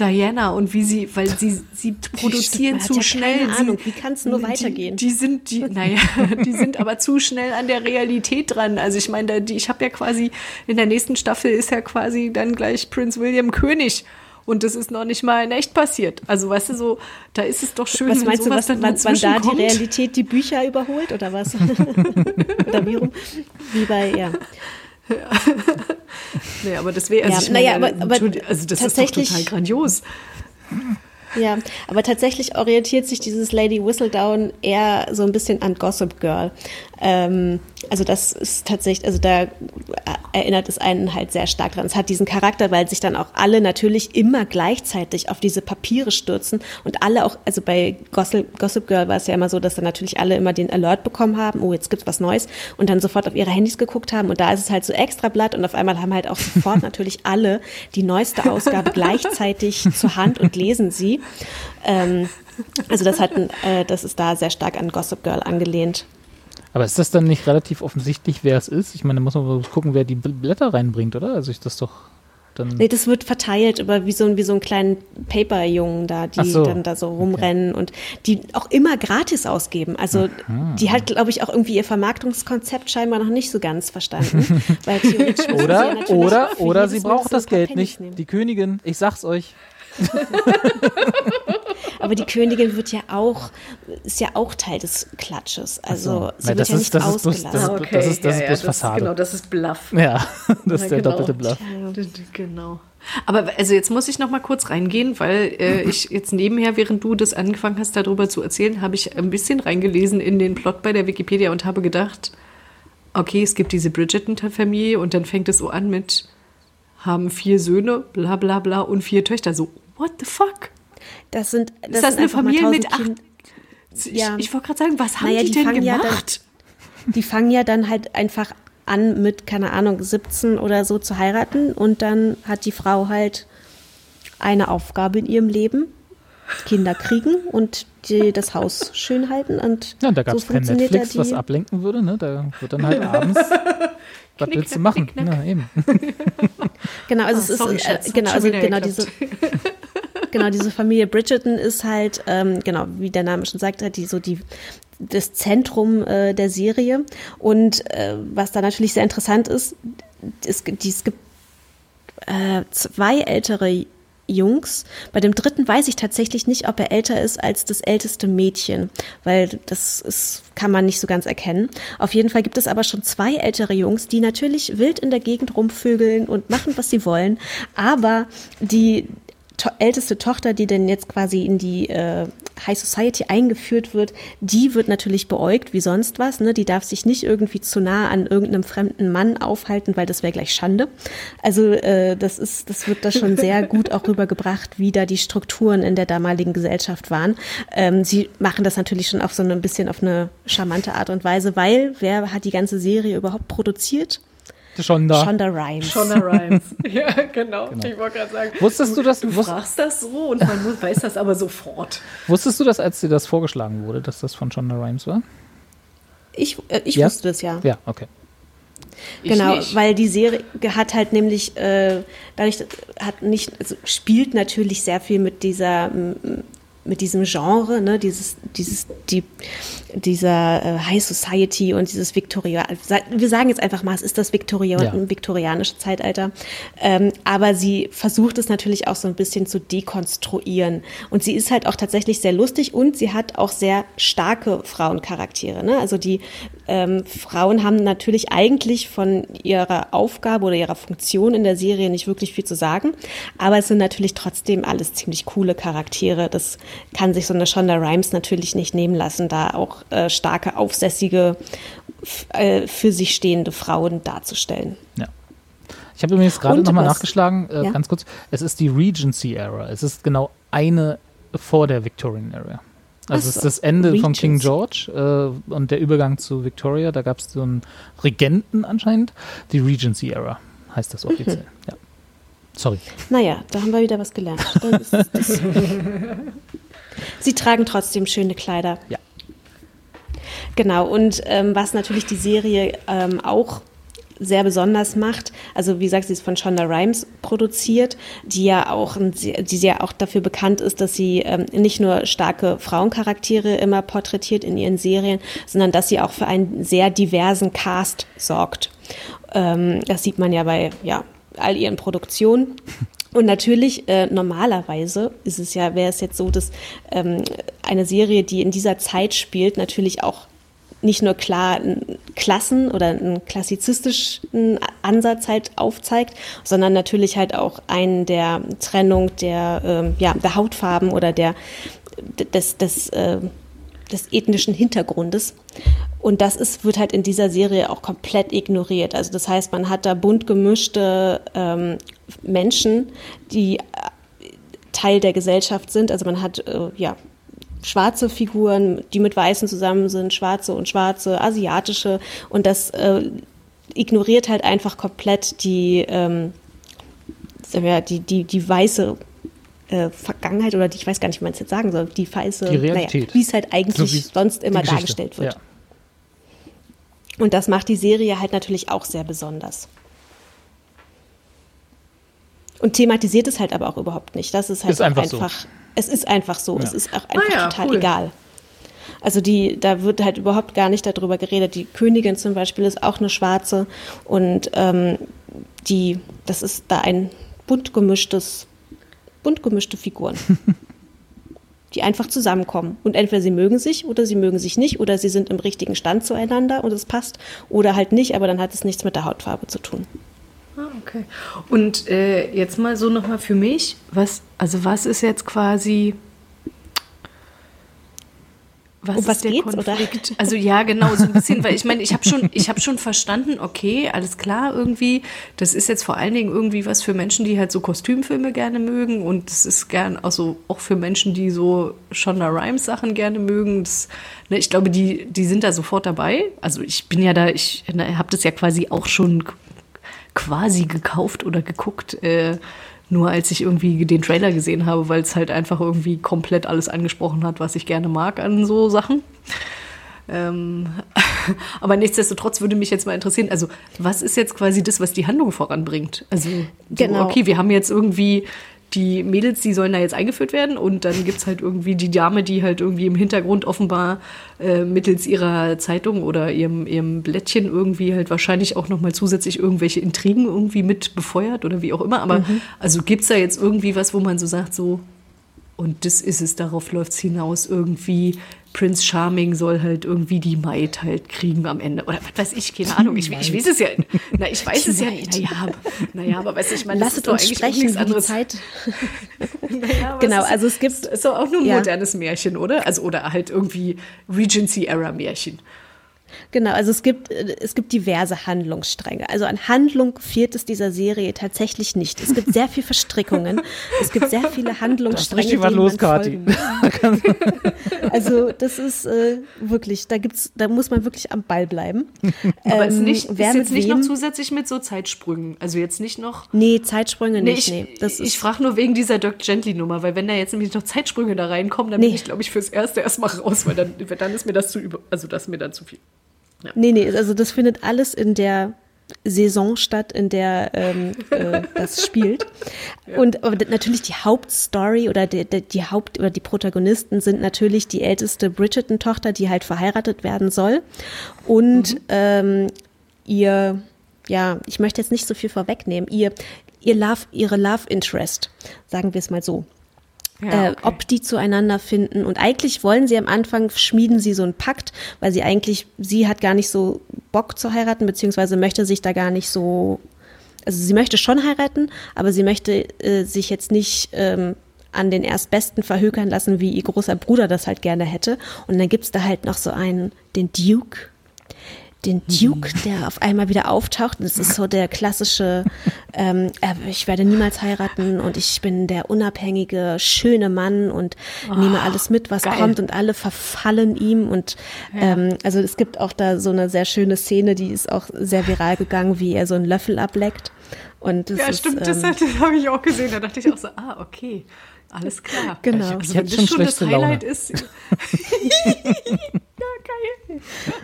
Diana und wie sie, weil sie, sie produzieren zu ja schnell. keine Ahnung, wie kann's nur weitergehen? Die, die sind, die, naja, die sind aber zu schnell an der Realität dran. Also ich meine, die, ich habe ja quasi, in der nächsten Staffel ist ja quasi dann gleich Prinz William König. Und das ist noch nicht mal in echt passiert. Also, weißt du, so, da ist es doch schön, Was wenn meinst du, sowas was, dann wann, wann da die. Realität die Bücher überholt oder was? oder wie rum? Wie bei, ja. Nee, aber das wäre, also Ja, naja, aber- aber also das ist doch total grandios. Ja, aber tatsächlich orientiert sich dieses Lady Whistledown eher so ein bisschen an Gossip Girl. Ähm, also das ist tatsächlich, also da erinnert es einen halt sehr stark dran. Es hat diesen Charakter, weil sich dann auch alle natürlich immer gleichzeitig auf diese Papiere stürzen und alle auch, also bei Gossip, Gossip Girl war es ja immer so, dass dann natürlich alle immer den Alert bekommen haben, oh, jetzt gibt's was Neues und dann sofort auf ihre Handys geguckt haben und da ist es halt so extra Blatt und auf einmal haben halt auch sofort natürlich alle die neueste Ausgabe gleichzeitig zur Hand und lesen sie. Ähm, also das hat, äh, das ist da sehr stark an Gossip Girl angelehnt. Aber ist das dann nicht relativ offensichtlich, wer es ist? Ich meine, da muss man mal gucken, wer die Bl- Blätter reinbringt, oder? Also ich das doch dann. Nee, das wird verteilt über wie so, ein- wie so einen kleinen Paperjungen da, die so, dann da so rumrennen und die auch immer gratis ausgeben. Also die hat, glaube ich, auch irgendwie ihr Vermarktungskonzept scheinbar noch nicht so ganz verstanden. Oder, oder, oder sie braucht das Geld Pennies nicht. nehmen. Die Königin, ich sag's euch. Aber die Königin wird ja auch, ist ja auch Teil des Klatsches. Also sie Weil wird das ja ist- nicht das ist bloß- ausgelassen. das ist- das ist- das ist bloß Fassade. genau, das ist Bluff. Ja, das ist Ja, der genau. doppelte Bluff. Genau. Aber also jetzt muss ich noch mal kurz reingehen, weil äh, ich jetzt nebenher, während du das angefangen hast, darüber zu erzählen, habe ich ein bisschen reingelesen in den Plot bei der Wikipedia und habe gedacht, okay, es gibt diese Bridgerton-Familie und dann fängt es so an mit haben vier Söhne, bla bla bla und vier Töchter. So, what the fuck? Das sind, das Ist das eine Familie mit acht? Kind- Ich, Ja. ich wollte gerade sagen, was haben Naja, die, die denn fangen ja dann- gemacht? Die fangen ja dann halt einfach an mit, keine Ahnung, 17 oder so zu heiraten und dann hat die Frau halt eine Aufgabe in ihrem Leben, Kinder kriegen und die, das Haus schön halten und Ja, da gab so es kein funktioniert Netflix, da was ablenken würde. Ne? Da wird dann halt abends. was willst du machen? Ja, eben. Genau, also Ah, es ist sorry, äh, Schatz, hat genau, also genau diese genau diese Familie Bridgerton ist halt ähm, genau wie der Name schon sagt, halt die so die das Zentrum äh, der Serie und äh, was da natürlich sehr interessant ist, es, gibt- die, es gibt äh, zwei ältere Jungs. Bei dem dritten weiß ich tatsächlich nicht, ob er älter ist als das älteste Mädchen, weil das ist, kann man nicht so ganz erkennen. Auf jeden Fall gibt es aber schon zwei ältere Jungs, die natürlich wild in der Gegend rumvögeln und machen, was sie wollen, aber die to älteste Tochter, die denn jetzt quasi in die äh, High Society eingeführt wird, die wird natürlich beäugt wie sonst was. Ne? Die darf sich nicht irgendwie zu nah an irgendeinem fremden Mann aufhalten, weil das wäre gleich Schande. Also äh, das ist, das wird da schon sehr gut auch rübergebracht, wie da die Strukturen in der damaligen Gesellschaft waren. Ähm, sie machen das natürlich schon auf so ein bisschen auf eine charmante Art und Weise, weil wer hat die ganze Serie überhaupt produziert? Schon da. Shonda Rhimes. Shonda Rhimes. ja, genau. Ich wollte gerade sagen. Wusstest du das? Du fragst das so und man muss, weiß das aber sofort. wusstest du das, als dir das vorgeschlagen wurde, dass das von Shonda Rhimes war? Ich, äh, ich Ja? wusste das ja. Ja, okay. Ich genau, nicht. weil die Serie hat halt nämlich, äh, dadurch hat nicht, also spielt natürlich sehr viel mit dieser, mit diesem Genre, ne, dieses, dieses, die, dieser äh, High Society und dieses Viktoria, wir sagen jetzt einfach mal, es ist das Viktoria Ja. viktorianische Zeitalter, ähm, aber sie versucht es natürlich auch so ein bisschen zu dekonstruieren und sie ist halt auch tatsächlich sehr lustig und sie hat auch sehr starke Frauencharaktere, ne? also die ähm, Frauen haben natürlich eigentlich von ihrer Aufgabe oder ihrer Funktion in der Serie nicht wirklich viel zu sagen, aber es sind natürlich trotzdem alles ziemlich coole Charaktere. Das kann sich so eine Shonda Rhimes natürlich nicht nehmen lassen, da auch äh, starke, aufsässige, äh, für sich stehende Frauen darzustellen. Ja. Ich habe übrigens gerade nochmal nachgeschlagen, äh, Ja? ganz kurz. Es ist die Regency-Era. Es ist genau eine vor der Victorian Era. Also es ist das Ende von King Regency. George äh, und der Übergang zu Victoria. Da gab es so einen Regenten anscheinend. Die Regency-Era heißt das offiziell. Ja. Sorry. Naja, da haben wir wieder was gelernt. Sie tragen trotzdem schöne Kleider. Ja. Genau, und ähm, was natürlich die Serie ähm, auch sehr besonders macht, also wie gesagt, sie ist von Shonda Rhimes produziert, die ja auch, die ja auch dafür bekannt ist, dass sie ähm, nicht nur starke Frauencharaktere immer porträtiert in ihren Serien, sondern dass sie auch für einen sehr diversen Cast sorgt. Ähm, das sieht man ja bei ja, all ihren Produktionen. Und natürlich, äh, normalerweise ist es ja, wäre es jetzt so, dass ähm, eine Serie, die in dieser Zeit spielt, natürlich auch nicht nur klar Klassen- oder einen klassizistischen Ansatz halt aufzeigt, sondern natürlich halt auch einen der Trennung der, ähm, ja, der Hautfarben oder der, des, des, äh, des ethnischen Hintergrundes. Und das ist, wird halt in dieser Serie auch komplett ignoriert. Also das heißt, man hat da bunt gemischte ähm, Menschen, die äh, Teil der Gesellschaft sind. Also man hat äh, ja schwarze Figuren, die mit Weißen zusammen sind, schwarze und schwarze, asiatische. Und das äh, ignoriert halt einfach komplett die, ähm, wir, die, die, die weiße äh, Vergangenheit oder die, ich weiß gar nicht, wie man es jetzt sagen soll, die weiße, naja, wie es halt eigentlich So sonst immer dargestellt wird. Ja. Und das macht die Serie halt natürlich auch sehr besonders. Und thematisiert es halt aber auch überhaupt nicht. Das ist halt Ist auch einfach einfach, so. es ist einfach so. Es ist auch einfach Ah ja, total cool. egal. Also die, da wird halt überhaupt gar nicht darüber geredet. Die Königin zum Beispiel ist auch eine Schwarze und ähm, die, das ist da ein bunt gemischtes, bunt gemischte Figuren, die einfach zusammenkommen. Und entweder sie mögen sich oder sie mögen sich nicht oder sie sind im richtigen Stand zueinander und es passt oder halt nicht, aber dann hat es nichts mit der Hautfarbe zu tun. Ah, okay. Und äh, jetzt mal so nochmal für mich, was, also was ist jetzt quasi. Was Um was ist der geht's, oder? Konflikt? Also ja, genau, so ein bisschen, weil ich meine, ich habe schon, ich habe schon verstanden, okay, alles klar, irgendwie, das ist jetzt vor allen Dingen irgendwie was für Menschen, die halt so Kostümfilme gerne mögen und es ist gern also auch für Menschen, die so Shonda Rhimes Sachen gerne mögen. Das, ne, ich glaube, die, die sind da sofort dabei. Also ich bin ja da, ich ne, habe das ja quasi auch schon quasi gekauft oder geguckt, äh, nur als ich irgendwie den Trailer gesehen habe, weil es halt einfach irgendwie komplett alles angesprochen hat, was ich gerne mag an so Sachen. Ähm, aber nichtsdestotrotz würde mich jetzt mal interessieren, also was ist jetzt quasi das, was die Handlung voranbringt? Also, so, Genau. okay, wir haben jetzt irgendwie die Mädels, die sollen da jetzt eingeführt werden und dann gibt es halt irgendwie die Dame, die halt irgendwie im Hintergrund offenbar äh, mittels ihrer Zeitung oder ihrem, ihrem Blättchen irgendwie halt wahrscheinlich auch nochmal zusätzlich irgendwelche Intrigen irgendwie mit befeuert oder wie auch immer. Aber also gibt es da jetzt irgendwie was, wo man so sagt, so, und das ist es, darauf läuft es hinaus. Irgendwie Prince Charming soll halt irgendwie die Maid halt kriegen am Ende. Oder was weiß ich, keine Ahnung. Ich, ich weiß es ja. Na, ich weiß es ja. Naja, aber, naja, aber weißt du, ich meine, das Lasst ist doch uns eigentlich sprechen, nichts die anderes. Zeit. Naja, Genau, also es gibt- ist doch auch nur ein ja. modernes Märchen, oder? Also, oder halt irgendwie Regency-Era-Märchen. Genau, also es gibt, äh, es gibt diverse Handlungsstränge. Also an Handlung fehlt es dieser Serie tatsächlich nicht. Es gibt sehr viel Verstrickungen. Es gibt sehr viele Handlungsstränge. richtig was denen los, Kathi. Also das ist äh, wirklich, da gibt's, da muss man wirklich am Ball bleiben. Aber ist, Ähm, nicht, wer ist jetzt nicht noch zusätzlich mit so Zeitsprüngen. Also jetzt nicht noch. Nee, Zeitsprünge Nee, nicht. ich, Nee, das ich ist, frage nur wegen dieser Dirk Gently-Nummer, weil wenn da jetzt nämlich noch Zeitsprünge da reinkommen, dann Nee. bin ich, glaube ich, fürs Erste erstmal raus, weil dann, dann ist mir das zu über, also das ist mir dann zu viel. Nee, nee, also das findet alles in der Saison statt, in der ähm, äh, das spielt. Und aber natürlich die Hauptstory oder die, die, die Haupt oder die Protagonisten sind natürlich die älteste Bridgerton-Tochter, die halt verheiratet werden soll. Und ähm, ihr, ja, ich möchte jetzt nicht so viel vorwegnehmen, ihr, ihr Love, ihre Love Interest, sagen wir es mal so. Ja, äh, okay. ob die zueinander finden. Und eigentlich wollen sie am Anfang, schmieden sie so einen Pakt, weil sie eigentlich, sie hat gar nicht so Bock zu heiraten, beziehungsweise möchte sich da gar nicht so, also sie möchte schon heiraten, aber sie möchte äh, sich jetzt nicht ähm, an den Erstbesten verhökern lassen, wie ihr großer Bruder das halt gerne hätte. Und dann gibt's da halt noch so einen, den Duke, den Duke, der auf einmal wieder auftaucht. Das ist so der klassische, ähm, äh, ich werde niemals heiraten und ich bin der unabhängige, schöne Mann und nehme alles mit, was geil. kommt und alle verfallen ihm. Und ähm, also es gibt auch da so eine sehr schöne Szene, die ist auch sehr viral gegangen, wie er so einen Löffel ableckt. Und das Ja, ist, stimmt, das, ähm, das habe ich auch gesehen. Da dachte ich auch so, ah, okay, alles klar. Genau. Also, Ich wenn hätte das schon schon das schlechte Laune. Highlight ist.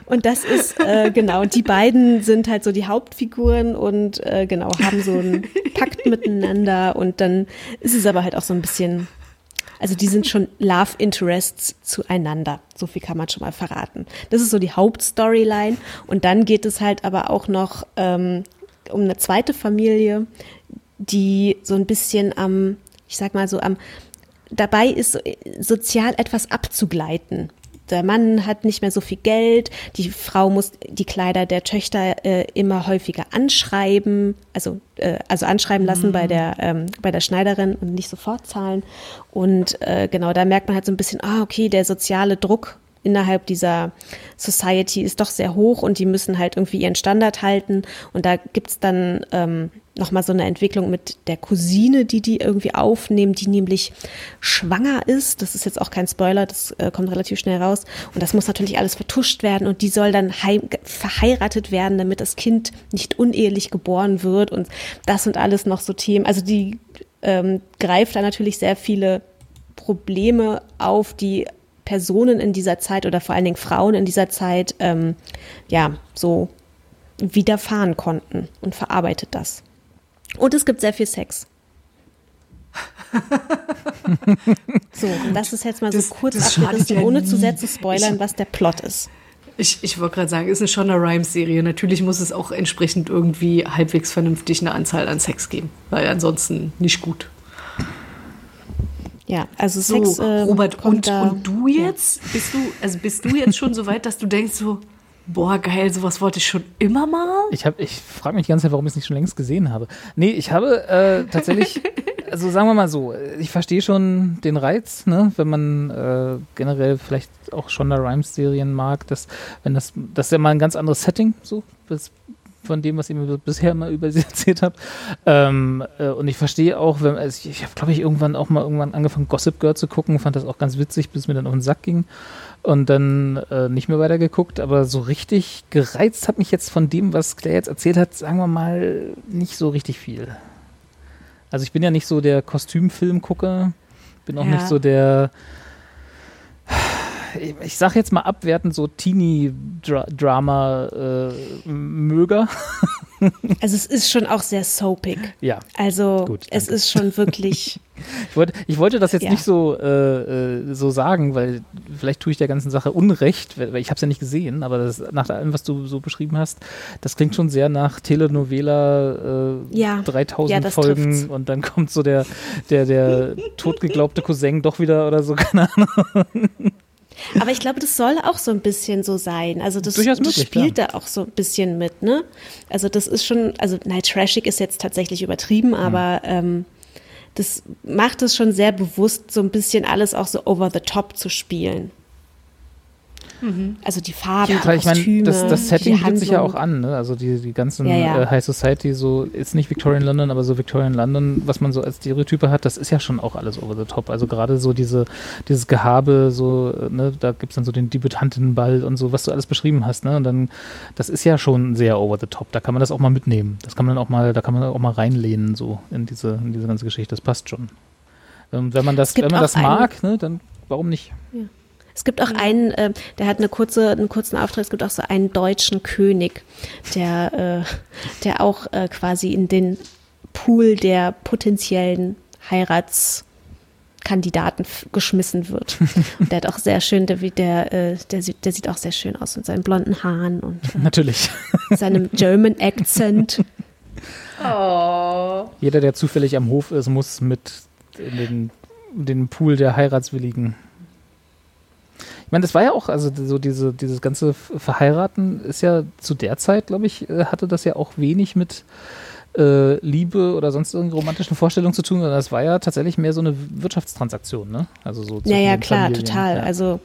Und das ist, äh, genau, die beiden sind halt so die Hauptfiguren und äh, genau, haben so einen Pakt miteinander und dann ist es aber halt auch so ein bisschen, also die sind schon Love Interests zueinander. So viel kann man schon mal verraten. Das ist so die Hauptstoryline und dann geht es halt aber auch noch ähm, um eine zweite Familie, die so ein bisschen am, ich sag mal so am, dabei ist, so, sozial etwas abzugleiten. Der Mann hat nicht mehr so viel Geld, die Frau muss die Kleider der Töchter äh, immer häufiger anschreiben, also, äh, also anschreiben lassen bei der, ähm, bei der Schneiderin und nicht sofort zahlen. Und äh, genau, da merkt man halt so ein bisschen, ah, okay, der soziale Druck innerhalb dieser Society ist doch sehr hoch und die müssen halt irgendwie ihren Standard halten. Und da gibt's dann ähm, nochmal so eine Entwicklung mit der Cousine, die die irgendwie aufnehmen, die nämlich schwanger ist. Das ist jetzt auch kein Spoiler, das äh, kommt relativ schnell raus. Und das muss natürlich alles vertuscht werden und die soll dann verheiratet werden, damit das Kind nicht unehelich geboren wird. Und das sind alles noch so Themen. Also die ähm, greift da natürlich sehr viele Probleme auf, die Personen in dieser Zeit oder vor allen Dingen Frauen in dieser Zeit ähm, ja so widerfahren konnten und verarbeitet das. Und es gibt sehr viel Sex. so, und das ist jetzt mal Das- so kurz abgerissen, ja ohne nie. zu sehr zu spoilern, was der Plot ist. Ich, ich wollte gerade sagen, ist eine Shonda Rhimes-Serie. Natürlich muss es auch entsprechend irgendwie halbwegs vernünftig eine Anzahl an Sex geben, weil ansonsten nicht gut. Ja, also So, Sex. äh, Robert, kommt und, da, und du jetzt? Bist du, also bist du jetzt schon so weit, dass du denkst so, boah, geil, sowas wollte ich schon immer mal? Ich, hab- ich frage mich die ganze Zeit, warum ich es nicht schon längst gesehen habe. Nee, ich habe äh, tatsächlich, also sagen wir mal so, ich verstehe schon den Reiz, ne, wenn man äh, generell vielleicht auch Shonda Rhimes Serien mag, dass, wenn das, das ist ja mal ein ganz anderes Setting, so, bis, von dem, was ihr mir bisher mal über sie erzählt habt. Ähm, äh, und ich verstehe auch, wenn, also ich, ich habe, glaube ich, irgendwann auch mal irgendwann angefangen, Gossip Girl zu gucken, fand das auch ganz witzig, bis es mir dann auf den Sack ging und dann äh, nicht mehr weitergeguckt, aber so richtig gereizt hat mich jetzt von dem, was Claire jetzt erzählt hat, sagen wir mal, nicht so richtig viel. Also ich bin ja nicht so der Kostümfilmgucker, bin auch Ja. nicht so der ich- sag jetzt mal abwertend so Teenie-Drama-Möger. also es ist schon auch sehr soapig. ja. Also Gut, es ist schon wirklich. Ich wollte, ich wollte das jetzt Ja. nicht so, äh, äh, so sagen, weil vielleicht tue ich der ganzen Sache Unrecht, weil ich habe es ja nicht gesehen, aber das, nach allem, was du so beschrieben hast, das klingt schon sehr nach Telenovela äh, Ja. 3000 Ja, Folgen trifft's. und dann kommt so der, der, der totgeglaubte Cousin doch wieder oder so, keine Ahnung. Aber ich glaube, das soll auch so ein bisschen so sein. Also das, das möglich, spielt da auch so ein bisschen mit, ne? Also das ist schon, also nein, trashig ist jetzt tatsächlich übertrieben, Hm. aber ähm, das macht es schon sehr bewusst, so ein bisschen alles auch so over the top zu spielen. Also die Farben, die Weil ich meine, das, das Setting die bietet sich ja auch an, ne? Also die, die ganzen Ja, ja. Äh, High Society, so ist nicht Victorian London, aber so Victorian London, was man so als Stereotype hat, das ist ja schon auch alles over the top. Also gerade so diese, dieses Gehabe, so, äh, ne, da gibt's dann so den Debütantinnenball und so, was du alles beschrieben hast, ne? Und dann, das ist ja schon sehr over the top. Da kann man das auch mal mitnehmen. Das kann man dann auch mal, da kann man auch mal reinlehnen, so in diese, in diese ganze Geschichte. Das passt schon. Und wenn man das, gibt wenn man das mag, ne, dann warum nicht? Es gibt auch einen, äh, der hat eine kurze, einen kurzen Auftritt. Es gibt auch so einen deutschen König, der, äh, der auch äh, quasi in den Pool der potenziellen Heiratskandidaten geschmissen wird. Und der hat auch sehr schön, der, der, äh, der, sieht, der sieht auch sehr schön aus mit seinen blonden Haaren und Natürlich. äh, seinem German Accent. Jeder, der zufällig am Hof ist, muss mit in den, in den Pool der Heiratswilligen. Ich meine, das war ja auch, also so diese, dieses ganze Verheiraten ist ja zu der Zeit, glaube ich, äh, hatte das ja auch wenig mit äh, Liebe oder sonst irgendeinen romantischen Vorstellungen zu tun, sondern das war ja tatsächlich mehr so eine Wirtschaftstransaktion, ne? Also so zwischen Ja, ja, klar, Familien, total. Ja. Also,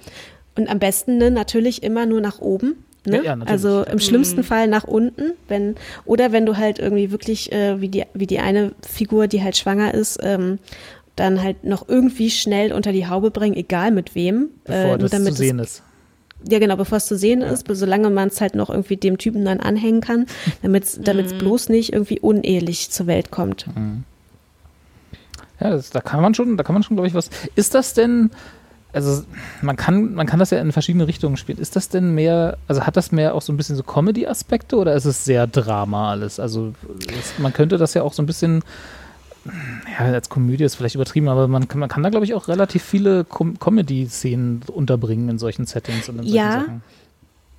und am besten ne, natürlich immer nur nach oben. Ne? Ja, ja, natürlich, also im schlimmsten Fall nach unten, wenn, oder wenn du halt irgendwie wirklich, äh, wie, die, wie die eine Figur, die halt schwanger ist, ähm, dann halt noch irgendwie schnell unter die Haube bringen, egal mit wem. bevor äh, das zu sehen es, ist. Ja, genau, bevor es zu sehen ist, solange man es halt noch irgendwie dem Typen dann anhängen kann, damit es Mhm. bloß nicht irgendwie unehelich zur Welt kommt. Ja, das, da kann man schon, da kann man schon, glaube ich, was. Ist das denn, also man kann, man kann das ja in verschiedene Richtungen spielen. Ist das denn mehr, also hat das mehr auch so ein bisschen so Comedy-Aspekte oder ist es sehr Drama alles? Also es, man könnte das ja auch so ein bisschen, ja, als Komödie ist vielleicht übertrieben, aber man kann, man kann da, glaube ich, auch relativ viele Com Comedy-Szenen unterbringen in solchen Settings und in solchen Ja. Sachen.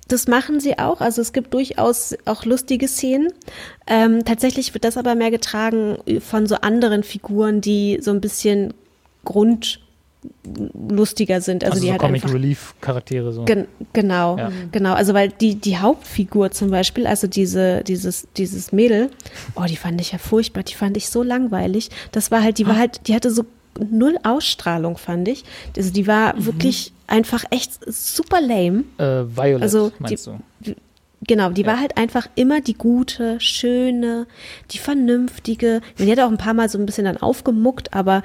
Das machen sie auch. Also es gibt durchaus auch lustige Szenen. Ähm, tatsächlich wird das aber mehr getragen von so anderen Figuren, die so ein bisschen grundlustiger sind. Also, Also, die so halt Comic einfach. Relief Charaktere so. Gen genau, Ja. genau. Also weil die, die Hauptfigur zum Beispiel, also diese, dieses, dieses Mädel, oh, die fand ich ja furchtbar, die fand ich so langweilig. Das war halt, die war halt, die hatte so null Ausstrahlung, fand ich. Also die war wirklich einfach echt super lame. Äh, Violet, Also, meinst die- du? Genau, die war halt einfach immer die gute, schöne, die vernünftige. Die hat auch ein paar Mal so ein bisschen dann aufgemuckt, aber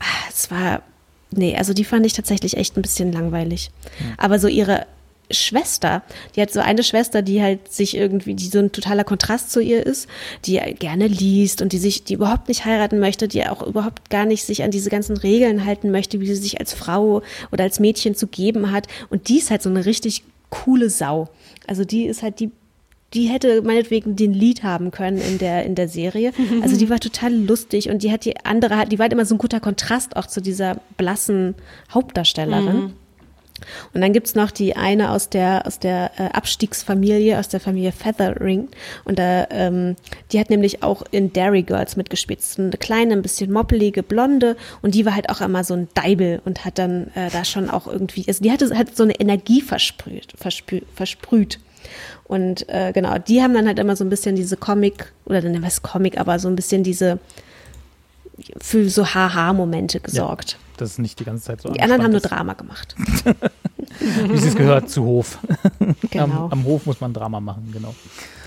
ah, es war, nee, also die fand ich tatsächlich echt ein bisschen langweilig. Aber so ihre Schwester, die hat so eine Schwester, die halt sich irgendwie, die so ein totaler Kontrast zu ihr ist, die gerne liest und die sich, die überhaupt nicht heiraten möchte, die auch überhaupt gar nicht sich an diese ganzen Regeln halten möchte, wie sie sich als Frau oder als Mädchen zu geben hat. Und die ist halt so eine richtig coole Sau. Also die ist halt die, die hätte meinetwegen den Lied haben können in der, in der Serie. Also die war total lustig und die hat die andere, die war halt immer so ein guter Kontrast auch zu dieser blassen Hauptdarstellerin. Und dann gibt's noch die eine aus der, aus der äh, Abstiegsfamilie, aus der Familie Feathering. Und da, ähm, die hat nämlich auch in Dairy Girls mitgespielt. So eine kleine, ein bisschen moppelige Blonde. Und die war halt auch immer so ein Deibel und hat dann äh, da schon auch irgendwie, also die hatte hat so eine Energie versprüht, versprüht, versprüht. Und äh, genau, die haben dann halt immer so ein bisschen diese Comic, oder dann was Comic, aber so ein bisschen diese für so Haha-Momente gesorgt. Das ist nicht die ganze Zeit so Die anderen haben nur Drama gemacht. Wie es gehört zu Hof. Genau. Am, am Hof muss man Drama machen, genau.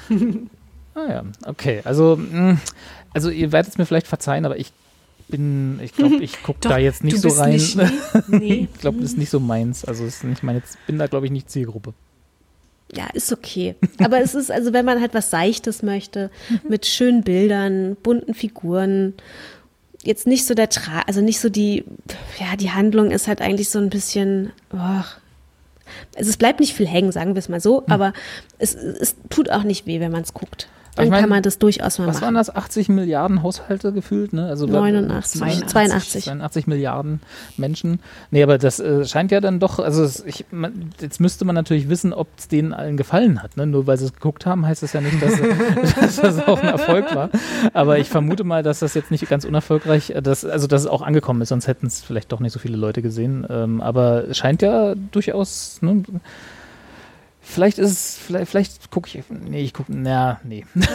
ah ja, okay. Also, mh, also ihr werdet es mir vielleicht verzeihen, aber ich bin, ich glaube, ich gucke da jetzt nicht du so rein. Nicht, nee, ich glaube, das ist nicht so meins. Also es ist nicht meine, bin da, glaube ich, nicht Zielgruppe. Ja, ist okay. Aber es ist, also wenn man halt was Seichtes möchte, mit schönen Bildern, bunten Figuren, jetzt nicht so der Tra also nicht so die, ja, die Handlung ist halt eigentlich so ein bisschen, oh, also es bleibt nicht viel hängen, sagen wir es mal so, aber es, es tut auch nicht weh, wenn man es guckt. Dann Ich mein, kann man das durchaus mal Was waren machen. das? 80 Milliarden Haushalte gefühlt, ne? Also 89, 82. 82 Milliarden Menschen. Nee, aber das äh, scheint ja dann doch, also ich, man, jetzt müsste man natürlich wissen, ob es denen allen gefallen hat. Ne? Nur weil sie es geguckt haben, heißt das ja nicht, dass, dass das auch ein Erfolg war. Aber ich vermute mal, dass das jetzt nicht ganz unerfolgreich, äh, dass, also dass es auch angekommen ist, sonst hätten es vielleicht doch nicht so viele Leute gesehen. Ähm, aber es scheint ja durchaus, ne? Vielleicht ist es, vielleicht, vielleicht gucke ich, nee, ich gucke, na, nee. ich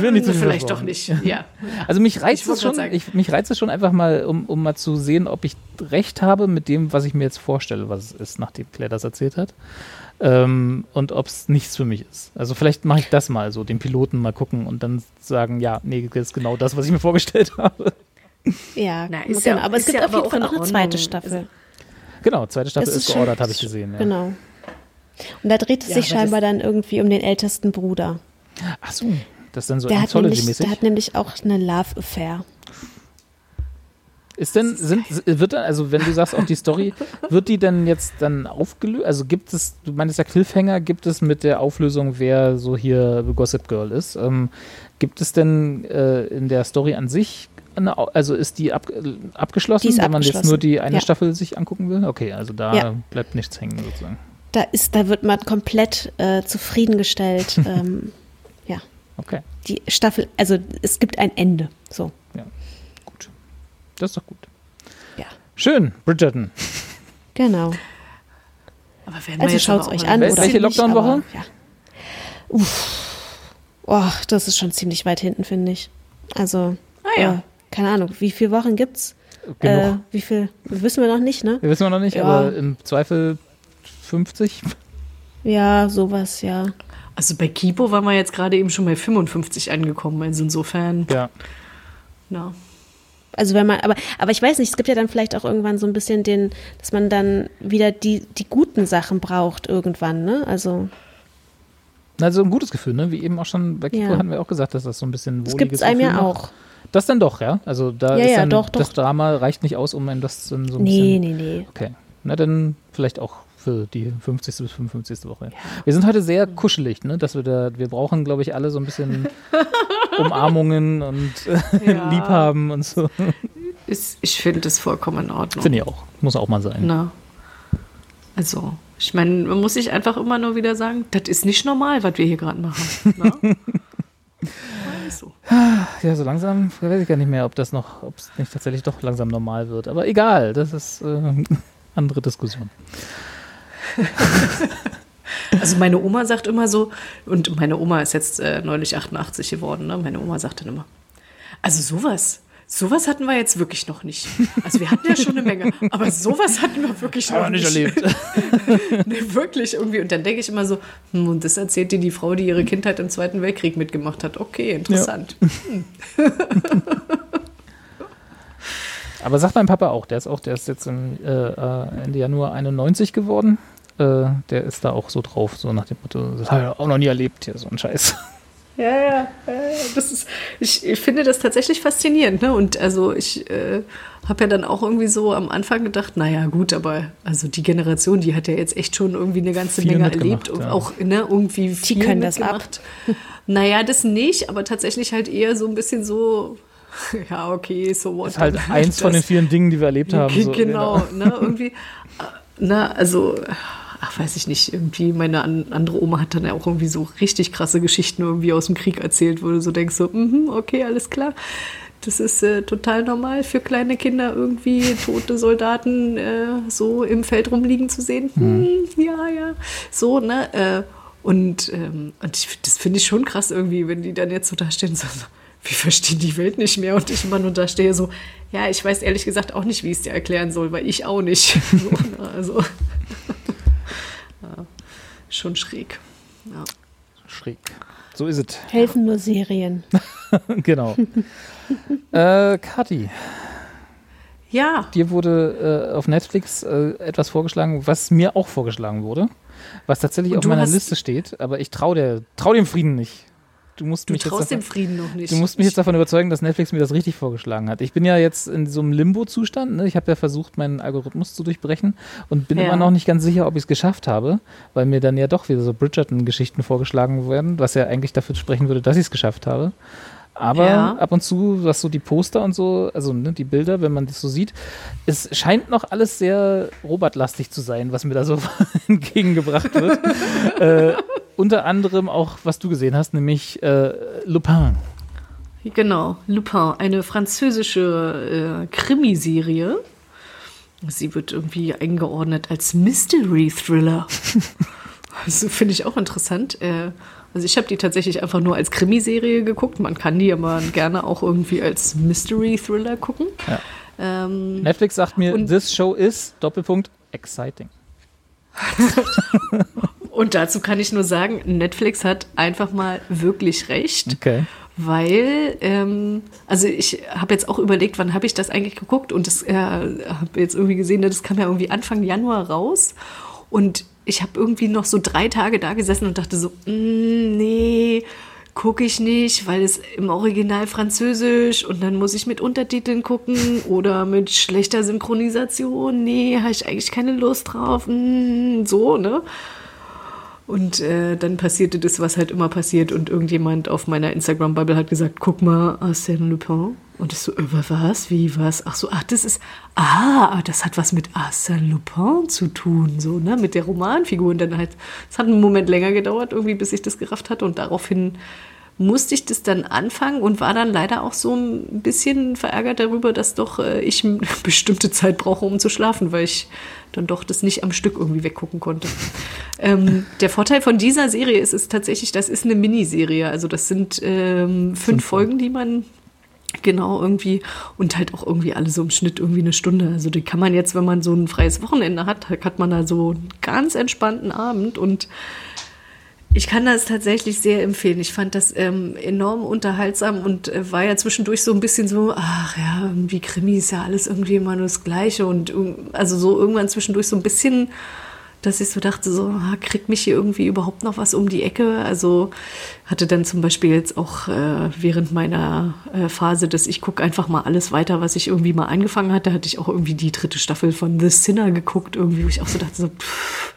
will nicht zu viel Vielleicht doch nicht. Ja. Also mich reizt Ich es schon, ich, mich reizt es schon einfach mal, um, um mal zu sehen, ob ich recht habe mit dem, was ich mir jetzt vorstelle, was es ist, nachdem Claire das erzählt hat. Ähm, und ob es nichts für mich ist. Also vielleicht mache ich das mal so, den Piloten mal gucken und dann sagen, ja, nee, das ist genau das, was ich mir vorgestellt habe. Ja, Na, ist genau. ja- aber es gibt ja auf jeden auch Fall in auch eine zweite. Staffel. Genau, zweite Staffel Das ist, ist geordert, habe ich gesehen. Ja. Genau. Und da dreht es Ja, sich scheinbar dann irgendwie um den ältesten Bruder. Ach so, das ist dann so Der hat, nämlich, der hat nämlich auch eine Love Affair. Ist denn, sind, wird dann, also wenn du sagst auch die Story, wird die denn jetzt dann aufgelöst? Also gibt es, du meinst ja Cliffhanger, gibt es mit der Auflösung, wer so hier Gossip Girl ist? Ähm, gibt es denn äh, in der Story an sich, eine, also ist die ab, abgeschlossen, Die ist wenn man jetzt nur die eine Ja. Staffel sich angucken will? Okay, also da Ja. bleibt nichts hängen sozusagen. Da ist, da wird man komplett äh, zufriedengestellt. ähm, ja, Okay, die Staffel, also es gibt ein Ende. So, gut. Das ist doch gut. ja, Schön, Bridgerton. genau. Aber wir Also schaut es euch mal- an. Oder welche Lockdown-Woche? Ja. Uff. Oh, das ist schon ziemlich weit hinten, finde ich. Also, Ah, ja. äh, keine Ahnung, wie viele Wochen gibt's? Äh, Genug. wie viel? Wissen wir noch nicht, ne? Wir wissen wir noch nicht, Ja. aber im Zweifel 50. Ja, sowas, ja. Also bei Kipo waren wir jetzt gerade eben schon bei 55 angekommen. Also insofern, Ja. na. Also wenn man, aber, aber ich weiß nicht, es gibt ja dann vielleicht auch irgendwann so ein bisschen den, dass man dann wieder die, die guten Sachen braucht irgendwann, ne? Also Also ein gutes Gefühl, ne? Wie eben auch schon bei Kiko Ja. hatten wir auch gesagt, dass das so ein bisschen das wohliges gibt es einem Gefühl ja macht. auch. Das dann doch, ja? Also da Ja, ist ja, dann doch, das doch. Drama reicht nicht aus, um einem das dann so ein Nee, bisschen. nee, nee. Okay. Na dann vielleicht auch für die 50. bis 55. Woche. Wir sind heute sehr kuschelig, ne? Dass wir da, wir brauchen, glaube ich, alle so ein bisschen Umarmungen und Ja. Liebhaben und so. Ist, ich finde das vollkommen in Ordnung. Finde ich auch. Muss auch mal sein. Na. Also, ich meine, man muss sich einfach immer nur wieder sagen, das ist nicht normal, was wir hier gerade machen. Also. Ja, so langsam weiß ich gar nicht mehr, ob das noch, ob es nicht tatsächlich doch langsam normal wird. Aber egal, das ist äh, andere Diskussion. also meine Oma sagt immer so, und meine Oma ist jetzt äh, neulich 88 geworden, ne? meine Oma sagt dann immer, also sowas, sowas hatten wir jetzt wirklich noch nicht. Also wir hatten ja schon eine Menge, aber sowas hatten wir wirklich noch nicht nicht. erlebt. nee, wirklich irgendwie. Und dann denke ich immer so, hm, und das erzählt dir die Frau, die ihre Kindheit im Zweiten Weltkrieg mitgemacht hat. Okay, interessant. Aber sagt mein Papa auch, der ist auch, der ist jetzt im äh, äh, Ende Januar 91 geworden. Äh, der ist da auch so drauf, so nach dem Motto, das habe ich auch noch nie erlebt, hier so ein Scheiß. Ja, ja, ja, ja, das ist, ich, ich finde das tatsächlich faszinierend, ne? Und also ich äh, habe ja dann auch irgendwie so am Anfang gedacht, naja, gut, aber also die Generation, die hat ja jetzt echt schon irgendwie eine ganze Viel Menge erlebt und ja. auch ne, irgendwie viel können das ab. Naja, das nicht, aber tatsächlich halt eher so ein bisschen so, ja, okay, so what. Das ist halt eins von den vielen Dingen, die wir erlebt haben. So, genau, ne, irgendwie, äh, na, also, ach, weiß ich nicht, irgendwie, meine an, andere Oma hat dann ja auch irgendwie so richtig krasse Geschichten irgendwie aus dem Krieg erzählt, wo du so denkst, so, mhm, okay, alles klar. Das ist äh, total normal für kleine Kinder, irgendwie tote Soldaten äh, so im Feld rumliegen zu sehen. Hm, ja, ja. So, ne? Äh, und ähm, und ich, das finde ich schon krass irgendwie, wenn die dann jetzt so da stehen, so, so, wir verstehen die Welt nicht mehr. Und ich immer nur da stehe so, ja, ich weiß ehrlich gesagt auch nicht, wie ich es dir erklären soll, weil ich auch nicht. So, ne, also, schon schräg. Ja. Schräg. So ist es. Helfen nur Serien. genau. äh, Kathi, ja, dir wurde äh, auf Netflix äh, etwas vorgeschlagen, was mir auch vorgeschlagen wurde, was tatsächlich auf meiner Liste steht, aber ich traue der, trau dem Frieden nicht. Du musst du mich jetzt traust davon, dem Frieden noch nicht. Du musst mich jetzt davon überzeugen, dass Netflix mir das richtig vorgeschlagen hat. Ich bin ja jetzt in so einem Limbo-Zustand. Ne? Ich habe ja versucht, meinen Algorithmus zu durchbrechen und bin Ja. immer noch nicht ganz sicher, ob ich es geschafft habe, weil mir dann ja doch wieder so Bridgerton-Geschichten vorgeschlagen werden, was ja eigentlich dafür sprechen würde, dass ich es geschafft habe. Aber Ja. ab und zu, was so die Poster und so, also ne, die Bilder, wenn man das so sieht, es scheint noch alles sehr Robert-lastig zu sein, was mir da so entgegengebracht wird. äh, unter anderem auch, was du gesehen hast, nämlich äh, Lupin. Genau, Lupin, eine französische äh, Krimiserie. Sie wird irgendwie eingeordnet als Mystery Thriller. Also finde ich auch interessant. Äh, also ich habe die tatsächlich einfach nur als Krimiserie geguckt. Man kann die aber gerne auch irgendwie als Mystery Thriller gucken. Ja. Ähm, Netflix sagt mir, this show is, Doppelpunkt, exciting. und dazu kann ich nur sagen, Netflix hat einfach mal wirklich recht. Okay. Weil, ähm, also ich habe jetzt auch überlegt, wann habe ich das eigentlich geguckt und das äh, habe jetzt irgendwie gesehen, das kam ja irgendwie Anfang Januar raus und ich habe irgendwie noch so drei Tage da gesessen und dachte so, mm, nee, gucke ich nicht, weil es im Original Französisch und dann muss ich mit Untertiteln gucken oder mit schlechter Synchronisation. Nee, habe ich eigentlich keine Lust drauf. Mm, so, ne? Und äh, dann passierte das, was halt immer passiert. Und irgendjemand auf meiner Instagram-Bubble hat gesagt, guck mal, Arsène Lupin. Und ich so, äh, was? Wie, was? Ach so, ach, das ist, ah, das hat was mit Arsène Lupin zu tun, so, ne, mit der Romanfigur. Und dann halt, es hat einen Moment länger gedauert, irgendwie, bis ich das gerafft hatte. Und daraufhin musste ich das dann anfangen und war dann leider auch so ein bisschen verärgert darüber, dass doch äh, ich eine bestimmte Zeit brauche, um zu schlafen, weil ich dann doch das nicht am Stück irgendwie weggucken konnte. ähm, der Vorteil von dieser Serie ist, ist tatsächlich, das ist eine Miniserie. Also das sind ähm, fünf, fünf Folgen, die man genau irgendwie und halt auch irgendwie alle so im Schnitt irgendwie eine Stunde. Also die kann man jetzt, wenn man so ein freies Wochenende hat, hat man da so einen ganz entspannten Abend und ich kann das tatsächlich sehr empfehlen. Ich fand das ähm, enorm unterhaltsam und äh, war ja zwischendurch so ein bisschen so, ach ja, irgendwie Krimi ist ja alles irgendwie immer nur das Gleiche und also so irgendwann zwischendurch so ein bisschen, dass ich so dachte, so, ah, kriegt mich hier irgendwie überhaupt noch was um die Ecke? Also hatte dann zum Beispiel jetzt auch äh, während meiner äh, Phase, dass ich gucke einfach mal alles weiter, was ich irgendwie mal angefangen hatte, hatte ich auch irgendwie die dritte Staffel von The Sinner geguckt, irgendwie, wo ich auch so dachte, so, pff,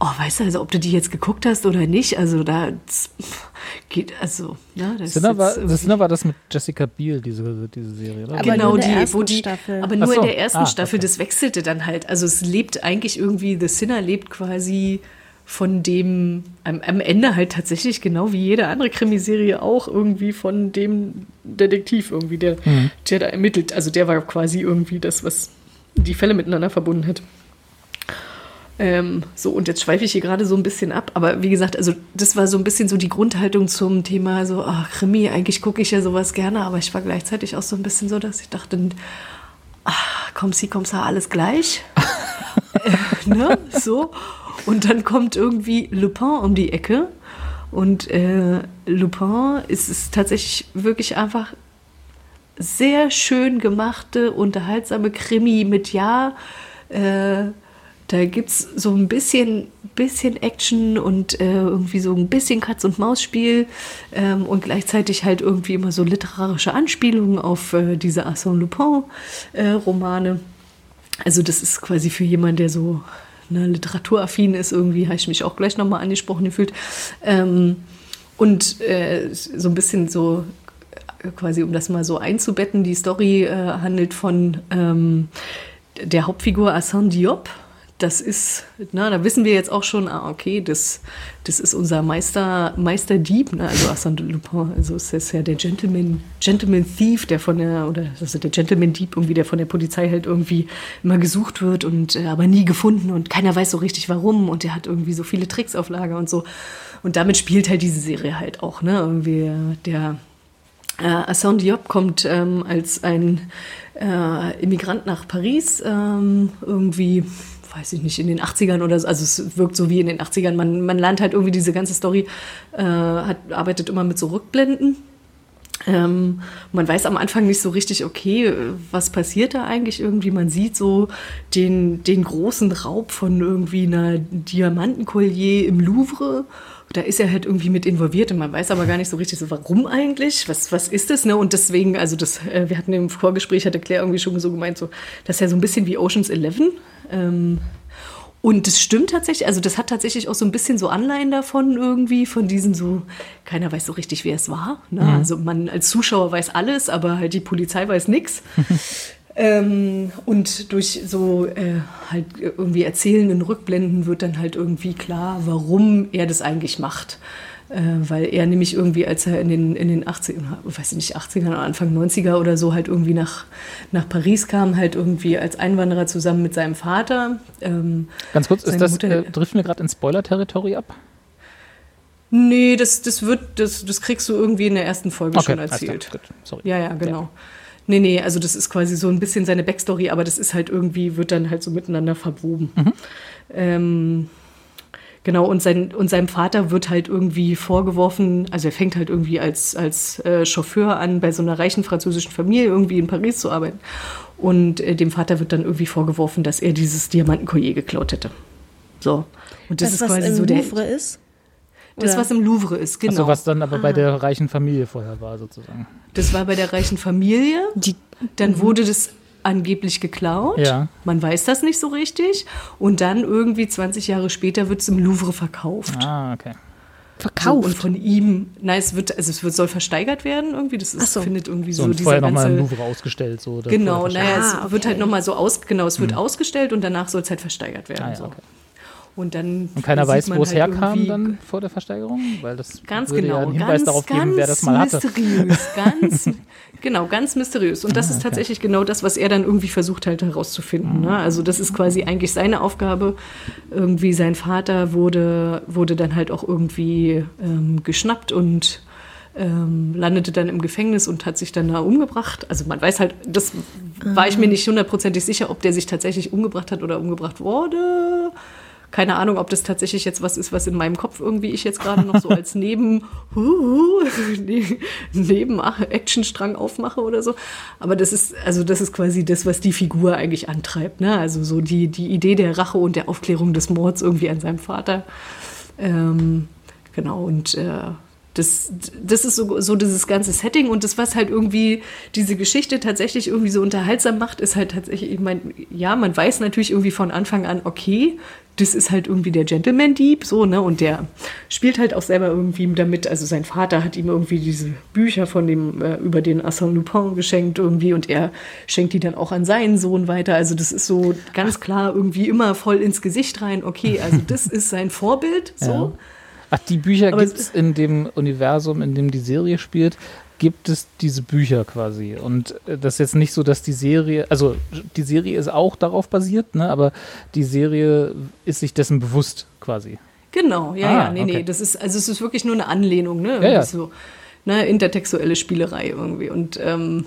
oh, weißt du, also ob du die jetzt geguckt hast oder nicht, also da geht, also, ja, das Sinner war, das Sinner war das mit Jessica Biel, diese, diese Serie, oder? Aber genau, die, wo die, Staffel. aber nur so. in der ersten ah, Staffel, okay. das wechselte dann halt, also es lebt eigentlich irgendwie, The Sinner lebt quasi von dem, am, am Ende halt tatsächlich genau wie jede andere Krimiserie auch irgendwie von dem Detektiv irgendwie, der, mhm. der da ermittelt, also der war quasi irgendwie das, was die Fälle miteinander verbunden hat. Ähm, so, und jetzt schweife ich hier gerade so ein bisschen ab. Aber wie gesagt, also das war so ein bisschen so die Grundhaltung zum Thema, so, ach, Krimi, eigentlich gucke ich ja sowas gerne, aber ich war gleichzeitig auch so ein bisschen so, dass ich dachte, ach, komm sie, komm sa, alles gleich. äh, ne? So. Und dann kommt irgendwie Lupin um die Ecke. Und äh, Lupin ist es tatsächlich wirklich einfach sehr schön gemachte, unterhaltsame Krimi mit ja, äh, da gibt es so ein bisschen, bisschen Action und äh, irgendwie so ein bisschen Katz-und-Maus-Spiel ähm, und gleichzeitig halt irgendwie immer so literarische Anspielungen auf äh, diese Arsène Lupin-Romane. Äh, also das ist quasi für jemanden, der so ne, literaturaffin ist, irgendwie habe ich mich auch gleich nochmal angesprochen gefühlt. Ähm, und äh, so ein bisschen so quasi, um das mal so einzubetten, die Story äh, handelt von ähm, der Hauptfigur Arsène Diop, das ist, na, da wissen wir jetzt auch schon, ah, okay, das, das ist unser Meister, Meisterdieb, ne? also Arsène Lupin, also ist ja der Gentleman, Gentleman Thief, der von der, oder also der Gentleman Dieb irgendwie, der von der Polizei halt irgendwie immer gesucht wird und äh, aber nie gefunden und keiner weiß so richtig warum und der hat irgendwie so viele Tricks auf Lager und so. Und damit spielt halt diese Serie halt auch, ne, irgendwie der, äh, Arsène Diop kommt ähm, als ein äh, Immigrant nach Paris, ähm, irgendwie weiß ich nicht, in den 80ern oder so. Also es wirkt so wie in den 80ern. Man, man lernt halt irgendwie diese ganze Story, äh, hat, arbeitet immer mit so Rückblenden. Ähm, man weiß am Anfang nicht so richtig, okay, was passiert da eigentlich irgendwie? Man sieht so den, den großen Raub von irgendwie einer Diamantenkollier im Louvre da ist er halt irgendwie mit involviert und man weiß aber gar nicht so richtig so, warum eigentlich, was, was ist das, ne? Und deswegen, also das, äh, wir hatten im Vorgespräch, hatte Claire irgendwie schon so gemeint, so, das ist ja so ein bisschen wie Oceans 11. Ähm, und das stimmt tatsächlich, also das hat tatsächlich auch so ein bisschen so Anleihen davon irgendwie, von diesem so, keiner weiß so richtig, wer es war. Ne? Mhm. Also man als Zuschauer weiß alles, aber halt die Polizei weiß nichts. Ähm, und durch so äh, halt irgendwie erzählenden Rückblenden wird dann halt irgendwie klar, warum er das eigentlich macht. Äh, weil er nämlich irgendwie, als er in den, in den 80 weiß ich nicht, 80er oder Anfang 90er oder so halt irgendwie nach, nach Paris kam, halt irgendwie als Einwanderer zusammen mit seinem Vater. Ähm, Ganz kurz, ist das, Mutter, äh, driften wir gerade ins Spoiler-Territory ab? Nee, das, das wird, das, das kriegst du irgendwie in der ersten Folge okay, schon erzählt. Sorry. Ja, ja, genau. Ja. Nee, nee, also das ist quasi so ein bisschen seine Backstory, aber das ist halt irgendwie, wird dann halt so miteinander verwoben. Mhm. Ähm, genau, und, sein, und seinem Vater wird halt irgendwie vorgeworfen, also er fängt halt irgendwie als, als äh, Chauffeur an, bei so einer reichen französischen Familie irgendwie in Paris zu arbeiten. Und äh, dem Vater wird dann irgendwie vorgeworfen, dass er dieses Diamantenkollier geklaut hätte. So. Und das, das ist quasi so der. Louvre ist? Das, was im Louvre ist, genau. Also was dann aber bei der reichen Familie vorher war, sozusagen. Das war bei der reichen Familie. Die, Dann wurde das angeblich geklaut. Ja. Man weiß das nicht so richtig. Und dann irgendwie 20 Jahre später wird es im Louvre verkauft. Ah, okay. So, und verkauft. von ihm, nein, es wird, also es wird, soll versteigert werden irgendwie. Das ist, so. findet irgendwie So, so, und dieser vorher nochmal im ganze. Louvre ausgestellt. So, oder Genau, naja, Ah, es wird okay. halt nochmal so aus, genau, es wird ausgestellt und danach soll es halt versteigert werden. Ah, ja, so. okay. Und dann. Und keiner weiß, man wo es halt herkam dann vor der Versteigerung? Weil das Ganz würde genau. ja einen Hinweis ganz, darauf geben, ganz wer das mal hatte. mysteriös. Ganz, genau, ganz mysteriös. Und das Ah, ist tatsächlich genau das, was er dann irgendwie versucht halt herauszufinden. Ne? Also das ist quasi eigentlich seine Aufgabe. Irgendwie sein Vater wurde, wurde dann halt auch irgendwie ähm, geschnappt und ähm, landete dann im Gefängnis und hat sich dann da umgebracht. Also man weiß halt, das war ich mir nicht hundertprozentig sicher, ob der sich tatsächlich umgebracht hat oder umgebracht wurde. Keine Ahnung, ob das tatsächlich jetzt was ist, was in meinem Kopf irgendwie ich jetzt gerade noch so als Neben, ne- neben Actionstrang aufmache oder so. Aber das ist, also das ist quasi das, was die Figur eigentlich antreibt. Ne? Also so die, die Idee der Rache und der Aufklärung des Mords irgendwie an seinem Vater. Ähm, genau, und äh, das, das ist so, so dieses ganze Setting und das, was halt irgendwie diese Geschichte tatsächlich irgendwie so unterhaltsam macht, ist halt tatsächlich, ich meine, ja, man weiß natürlich irgendwie von Anfang an, okay, das ist halt irgendwie der Gentleman-Dieb, so, ne, und der spielt halt auch selber irgendwie damit, also sein Vater hat ihm irgendwie diese Bücher von dem, äh, über den Arsène Lupin geschenkt irgendwie und er schenkt die dann auch an seinen Sohn weiter, also das ist so ganz klar irgendwie immer voll ins Gesicht rein, okay, also das ist sein Vorbild, so. Ja. Ach, die Bücher gibt es in dem Universum, in dem die Serie spielt, gibt es diese Bücher quasi. Und äh, das ist jetzt nicht so, dass die Serie, also die Serie ist auch darauf basiert, ne, aber die Serie ist sich dessen bewusst quasi. Genau, ja, Ah, ja, nee, okay. nee, das ist, also es ist wirklich nur eine Anlehnung, ne? Ja, ja. So, ne, intertextuelle Spielerei irgendwie. Und, ähm,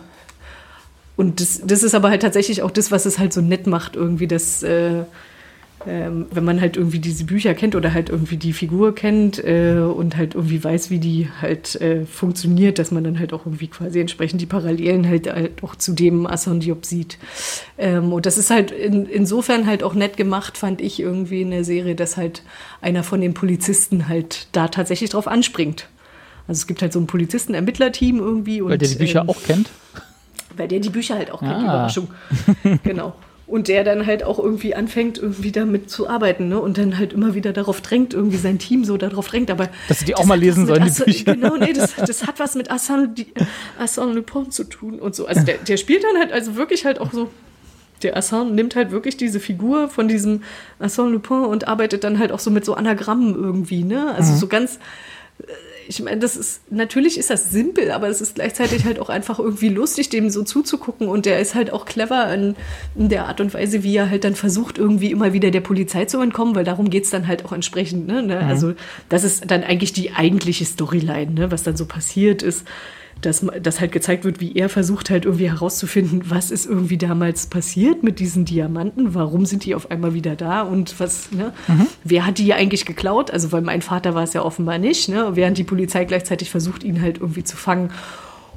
und das, das ist aber halt tatsächlich auch das, was es halt so nett macht, irgendwie, dass, äh, ähm, wenn man halt irgendwie diese Bücher kennt oder halt irgendwie die Figur kennt äh, und halt irgendwie weiß, wie die halt äh, funktioniert, dass man dann halt auch irgendwie quasi entsprechend die Parallelen halt, halt auch zu dem Asson Diop sieht. Ähm, und das ist halt in, insofern halt auch nett gemacht, fand ich irgendwie in der Serie, dass halt einer von den Polizisten halt da tatsächlich drauf anspringt. Also es gibt halt so ein Polizisten-Ermittlerteam irgendwie. Und, Weil der die Bücher ähm, auch kennt. weil der die Bücher halt auch kennt, Ah. Überraschung. genau. Und der dann halt auch irgendwie anfängt, irgendwie damit zu arbeiten, ne? Und dann halt immer wieder darauf drängt, irgendwie sein Team so darauf drängt. Aber Dass sie die auch mal lesen sollen, die Arsène- Bücher. Genau, nee, das, das hat was mit Arsène, die- Arsène Lupin zu tun und so. Also der, der spielt dann halt also wirklich halt auch so. Der Arsène nimmt halt wirklich diese Figur von diesem Arsène Lupin und arbeitet dann halt auch so mit so Anagrammen irgendwie, ne? Also so ganz ich meine, das ist, natürlich ist das simpel, aber es ist gleichzeitig halt auch einfach irgendwie lustig, dem so zuzugucken. Und der ist halt auch clever in, in der Art und Weise, wie er halt dann versucht, irgendwie immer wieder der Polizei zu entkommen, weil darum geht's dann halt auch entsprechend. Ne? ne? Also, das ist dann eigentlich die eigentliche Storyline, ne? was dann so passiert ist. Dass, dass halt gezeigt wird, wie er versucht halt irgendwie herauszufinden, was ist irgendwie damals passiert mit diesen Diamanten, warum sind die auf einmal wieder da und was, ne, wer hat die eigentlich geklaut? Also, weil mein Vater war es ja offenbar nicht, ne, während die Polizei gleichzeitig versucht, ihn halt irgendwie zu fangen.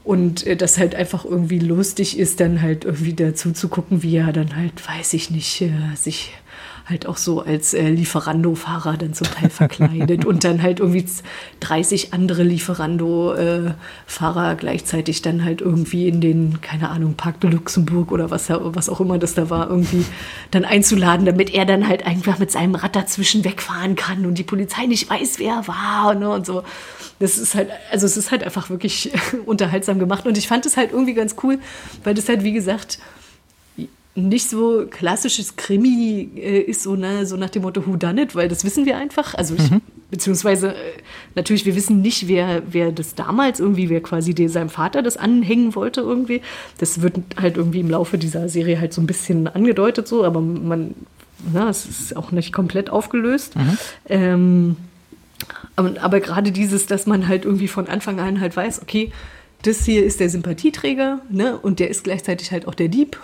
Und äh, das halt einfach irgendwie lustig ist, dann halt irgendwie dazu zu gucken, wie er dann halt, weiß ich nicht, äh, sich halt auch so als äh, Lieferando-Fahrer dann zum Teil verkleidet und dann halt irgendwie 30 andere Lieferando-Fahrer gleichzeitig dann halt irgendwie in den, keine Ahnung, Park de Luxemburg oder was, was auch immer das da war, irgendwie dann einzuladen, damit er dann halt einfach mit seinem Rad dazwischen wegfahren kann und die Polizei nicht weiß, wer er war ne, und so. Das ist halt, also es ist halt einfach wirklich unterhaltsam gemacht und ich fand es halt irgendwie ganz cool, weil das halt, wie gesagt, nicht so klassisches Krimi äh, ist, so, ne, so nach dem Motto Who Done It, weil das wissen wir einfach. Also ich, beziehungsweise äh, natürlich, wir wissen nicht, wer, wer das damals irgendwie, wer quasi der, seinem Vater das anhängen wollte irgendwie. Das wird halt irgendwie im Laufe dieser Serie halt so ein bisschen angedeutet so, aber man, na, es ist auch nicht komplett aufgelöst. Ähm, aber, aber gerade dieses, dass man halt irgendwie von Anfang an halt weiß, okay, das hier ist der Sympathieträger, ne? Und der ist gleichzeitig halt auch der Dieb.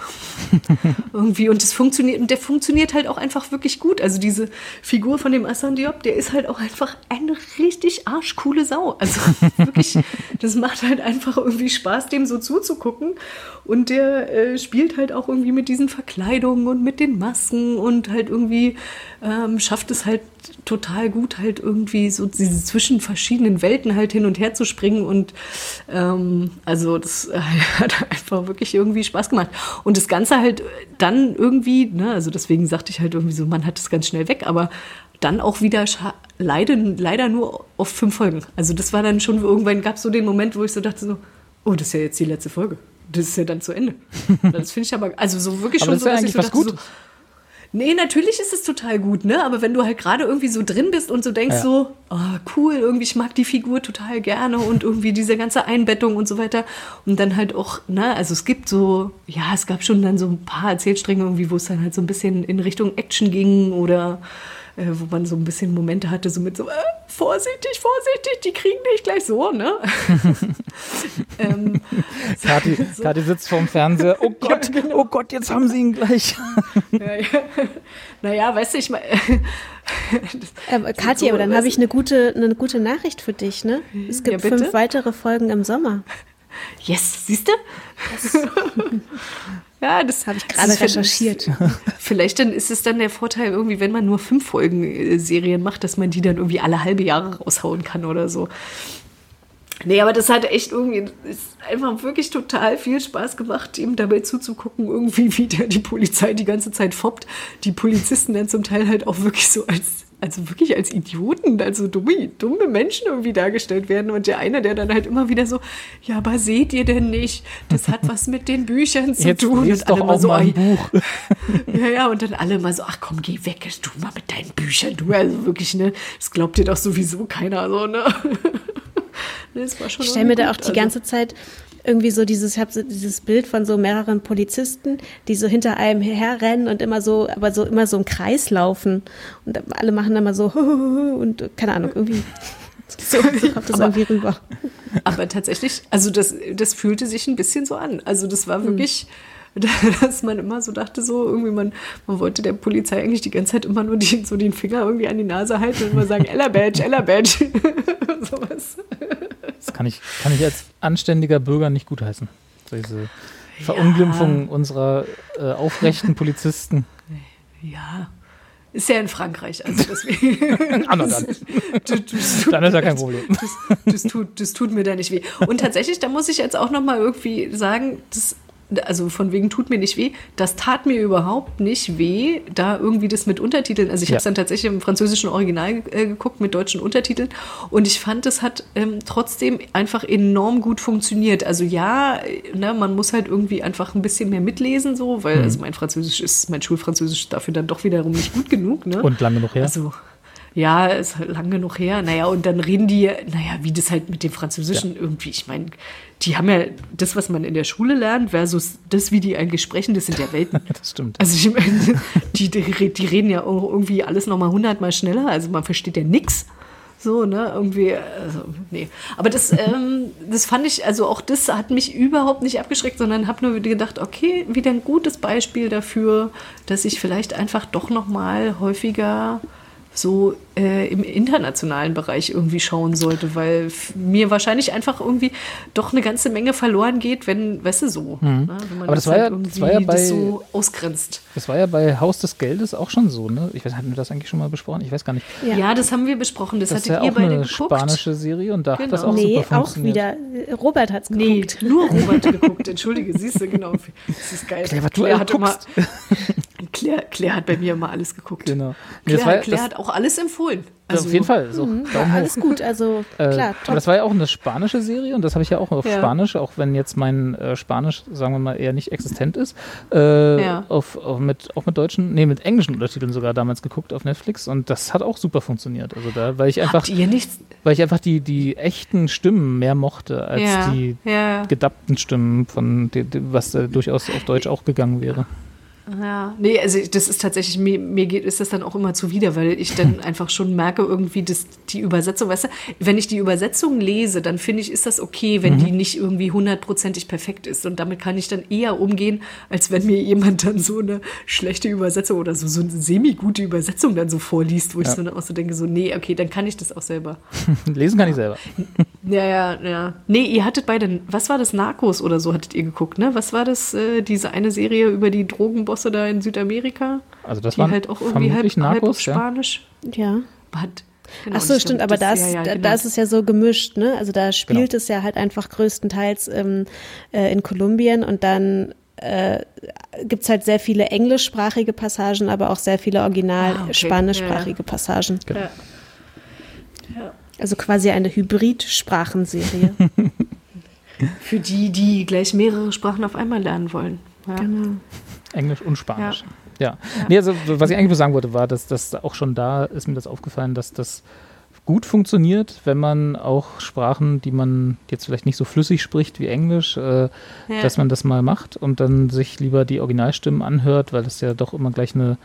irgendwie. Und das funktioniert, und der funktioniert halt auch einfach wirklich gut. Also diese Figur von dem Assan Diop, der ist halt auch einfach eine richtig arschcoole Sau. Also wirklich, das macht halt einfach irgendwie Spaß, dem so zuzugucken. Und der äh, spielt halt auch irgendwie mit diesen Verkleidungen und mit den Masken und halt irgendwie ähm, schafft es halt total gut, halt irgendwie so diese zwischen verschiedenen Welten halt hin und her zu springen. Und ähm, also das äh, hat einfach wirklich irgendwie Spaß gemacht. Und das Ganze halt dann irgendwie, ne, also deswegen sagte ich halt irgendwie so, man hat es ganz schnell weg, aber dann auch wieder leider, leider nur auf fünf Folgen. Also das war dann schon, irgendwann gab es so den Moment, wo ich so dachte so, oh, das ist ja jetzt die letzte Folge. Das ist ja dann zu Ende. Das finde ich aber, also so wirklich aber schon das so, dass ich so dachte, gut. so, Nee, natürlich ist es total gut, ne? Aber wenn du halt gerade irgendwie so drin bist und so denkst Ja. so, oh, cool, irgendwie, ich mag die Figur total gerne und irgendwie diese ganze Einbettung und so weiter. Und dann halt auch, ne, also es gibt so, ja, es gab schon dann so ein paar Erzählstränge irgendwie, wo es dann halt so ein bisschen in Richtung Action ging oder äh, wo man so ein bisschen Momente hatte, so mit so, äh, vorsichtig, vorsichtig, die kriegen dich gleich so, ne? ähm, Kathi, Kathi sitzt vorm Fernseher. Oh Gott, oh Gott, jetzt haben sie ihn gleich. ja, ja. Naja, weißt du, ich meine, Ähm, Kathi, aber dann habe ich eine gute, eine gute Nachricht für dich, ne? Es gibt Ja, bitte? fünf weitere Folgen im Sommer. yes, siehst du? Ja, das Habe ich gerade recherchiert. Vielleicht dann ist es dann der Vorteil irgendwie, wenn man nur fünf Folgen äh, Serien macht, dass man die dann irgendwie alle halbe Jahre raushauen kann oder so. Nee, aber das hat echt irgendwie, ist einfach wirklich total viel Spaß gemacht, ihm dabei zuzugucken, irgendwie, wie der die Polizei die ganze Zeit foppt. Die Polizisten dann zum Teil halt auch wirklich so als, also wirklich als Idioten, also dumme, dumme Menschen irgendwie dargestellt werden. Und der eine, der dann halt immer wieder so, ja, aber seht ihr denn nicht, das hat was mit den Büchern zu Jetzt tun. Und doch alle mal auch so, mal ein "Ey, Buch. ja, ja, und dann alle mal so, ach komm, geh weg, du mal mit deinen Büchern, du, also wirklich, ne, das glaubt dir doch sowieso keiner, so, ne. ne das war schon Ich stelle mir da auch die also. ganze Zeit irgendwie so dieses, ich habe so dieses Bild von so mehreren Polizisten, die so hinter einem herrennen und immer so, aber so immer so im Kreis laufen und alle machen immer so und keine Ahnung irgendwie. So, so kommt das Aber- irgendwie rüber. Aber tatsächlich, also das, das fühlte sich ein bisschen so an. Also das Hm. war wirklich, dass man immer so dachte, so irgendwie, man, man wollte der Polizei eigentlich die ganze Zeit immer nur die, so den Finger irgendwie an die Nase halten und immer sagen, Ella Badge, Ella Badge. Sowas. Das kann ich, kann ich als anständiger Bürger nicht gutheißen. Diese Verunglimpfung unserer äh, aufrechten Polizisten. Ja. Ist ja in Frankreich, also deswegen. Ah, dann. Du- du- Dann ist ja kein Problem. Das, das, tut, das tut mir da nicht weh. Und tatsächlich, da muss ich jetzt auch noch mal irgendwie sagen, das, also von wegen tut mir nicht weh, das tat mir überhaupt nicht weh, da irgendwie das mit Untertiteln, also ich Ja. habe es dann tatsächlich im französischen Original äh, geguckt mit deutschen Untertiteln und ich fand, es hat ähm, trotzdem einfach enorm gut funktioniert. Also ja, äh, ne, man muss halt irgendwie einfach ein bisschen mehr mitlesen so, weil Mhm. also mein Französisch ist, mein Schulfranzösisch ist dafür dann doch wiederum nicht gut genug. Ne? Und lange noch her. Also, ja, ist halt lang genug her. Naja, und dann reden die, naja, wie das halt mit dem Französischen irgendwie, ich meine, die haben ja das, was man in der Schule lernt, versus das, wie die eigentlich sprechen, das sind ja Welten. Das stimmt. Also ich meine, die, die, die reden ja auch irgendwie alles nochmal hundertmal schneller, also man versteht ja nix. So, ne, irgendwie, also, nee. Aber das, ähm, das fand ich, also auch das hat mich überhaupt nicht abgeschreckt, sondern habe nur gedacht, okay, wieder ein gutes Beispiel dafür, dass ich vielleicht einfach doch nochmal häufiger so äh, im internationalen Bereich irgendwie schauen sollte, weil mir wahrscheinlich einfach irgendwie doch eine ganze Menge verloren geht, wenn, weißt du, so. Ne, wenn man Mhm. Aber das war ja- das war ja bei- so ausgrenzt. Das war ja bei Haus des Geldes auch schon so, ne? Ich weiß, hatten wir das eigentlich schon mal besprochen? Ich weiß gar nicht. Ja. Ja, das haben wir besprochen. Das, Das hattet ja ihr auch beide eine geguckt. spanische Serie und da hat das Genau. auch nee, super auch funktioniert. wieder. Robert hat's Nee, geguckt. nur Robert geguckt. Entschuldige, siehst du, genau. Das ist geil. Claire, was du Claire, hat immer, guckst. Claire, Claire hat bei mir immer alles geguckt. Genau. Nee, das Claire, Claire das, hat auch alles empfohlen. Also, auf jeden Fall. So, Ja, Daumen hoch. alles gut, also Äh, klar, aber top. das war ja auch eine spanische Serie und das habe ich ja auch auf Ja. Spanisch, auch wenn jetzt mein äh, Spanisch, sagen wir mal, eher nicht existent ist, äh, Ja. auf, auf mit, auch mit deutschen, nee, mit englischen Untertiteln sogar damals geguckt auf Netflix und das hat auch super funktioniert. Also da, weil ich einfach, Habt ihr nichts? weil ich einfach die, die echten Stimmen mehr mochte als die gedappten Stimmen, von die, die, was äh, durchaus auf Deutsch auch gegangen wäre. Ja, nee, also das ist tatsächlich, mir, mir geht, ist das dann auch immer zuwider, weil ich dann einfach schon merke, irgendwie, dass die Übersetzung, weißt du, wenn ich die Übersetzung lese, dann finde ich, ist das okay, wenn die nicht irgendwie hundertprozentig perfekt ist. Und damit kann ich dann eher umgehen, als wenn mir jemand dann so eine schlechte Übersetzung oder so, so eine semi-gute Übersetzung dann so vorliest, wo ich so dann auch so denke, so, nee, okay, dann kann ich das auch selber. Lesen kann ich selber. Ja, ja, ja. Nee, ihr hattet beide, was war das, Narcos oder so hattet ihr geguckt, ne? Was war das, äh, diese eine Serie über die Drogenbosse da in Südamerika? Also das die waren halt auch irgendwie halb, halb Narcos, ja. Spanisch Ja. hat. Genau, Ach so, stimmt, aber da, das- ist, ja, ja, da, genau. da ist es ja so gemischt, ne? Also da spielt Genau. es ja halt einfach größtenteils ähm, äh, in Kolumbien und dann äh, gibt es halt sehr viele englischsprachige Passagen, aber auch sehr viele original Ah, okay. spanischsprachige Passagen. Genau. Ja. Also quasi eine Hybrid-Sprachenserie. Für die, die gleich mehrere Sprachen auf einmal lernen wollen. Ja. genau. Englisch und Spanisch. Ja. Nee, also was ich eigentlich nur sagen wollte, war, dass das auch schon da ist mir das aufgefallen, dass das gut funktioniert, wenn man auch Sprachen, die man jetzt vielleicht nicht so flüssig spricht wie Englisch, äh, dass man das mal macht und dann sich lieber die Originalstimmen anhört, weil das ja doch immer gleich eine,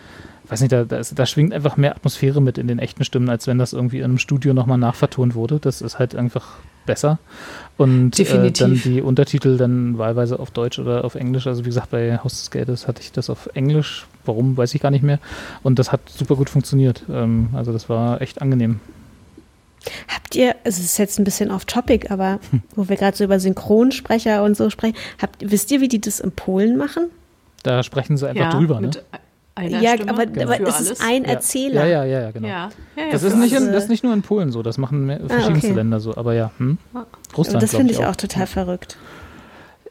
weiß nicht, da, da, ist, da schwingt einfach mehr Atmosphäre mit in den echten Stimmen, als wenn das irgendwie in einem Studio nochmal nachvertont wurde. Das ist halt einfach besser. Und äh, dann die Untertitel dann wahlweise auf Deutsch oder auf Englisch. Also wie gesagt, bei Haus des Geldes hatte ich das auf Englisch. Warum, weiß ich gar nicht mehr. Und das hat super gut funktioniert. Ähm, also das war echt angenehm. Habt ihr, es ist jetzt ein bisschen off-topic, aber wo wir gerade so über Synchronsprecher und so sprechen, habt, wisst ihr, wie die das in Polen machen? Da sprechen sie einfach ja, drüber. Ne? mit einer ja, Stimme aber, für aber es alles. ist ein. Erzähler. Ja, ja, ja, ja, genau. Ja, ja, ja, Das ist, nicht in, das ist nicht nur in Polen so, das machen mehr- verschiedenste okay. Länder so. Aber ja, hm? Und Russland, das finde ich auch total verrückt.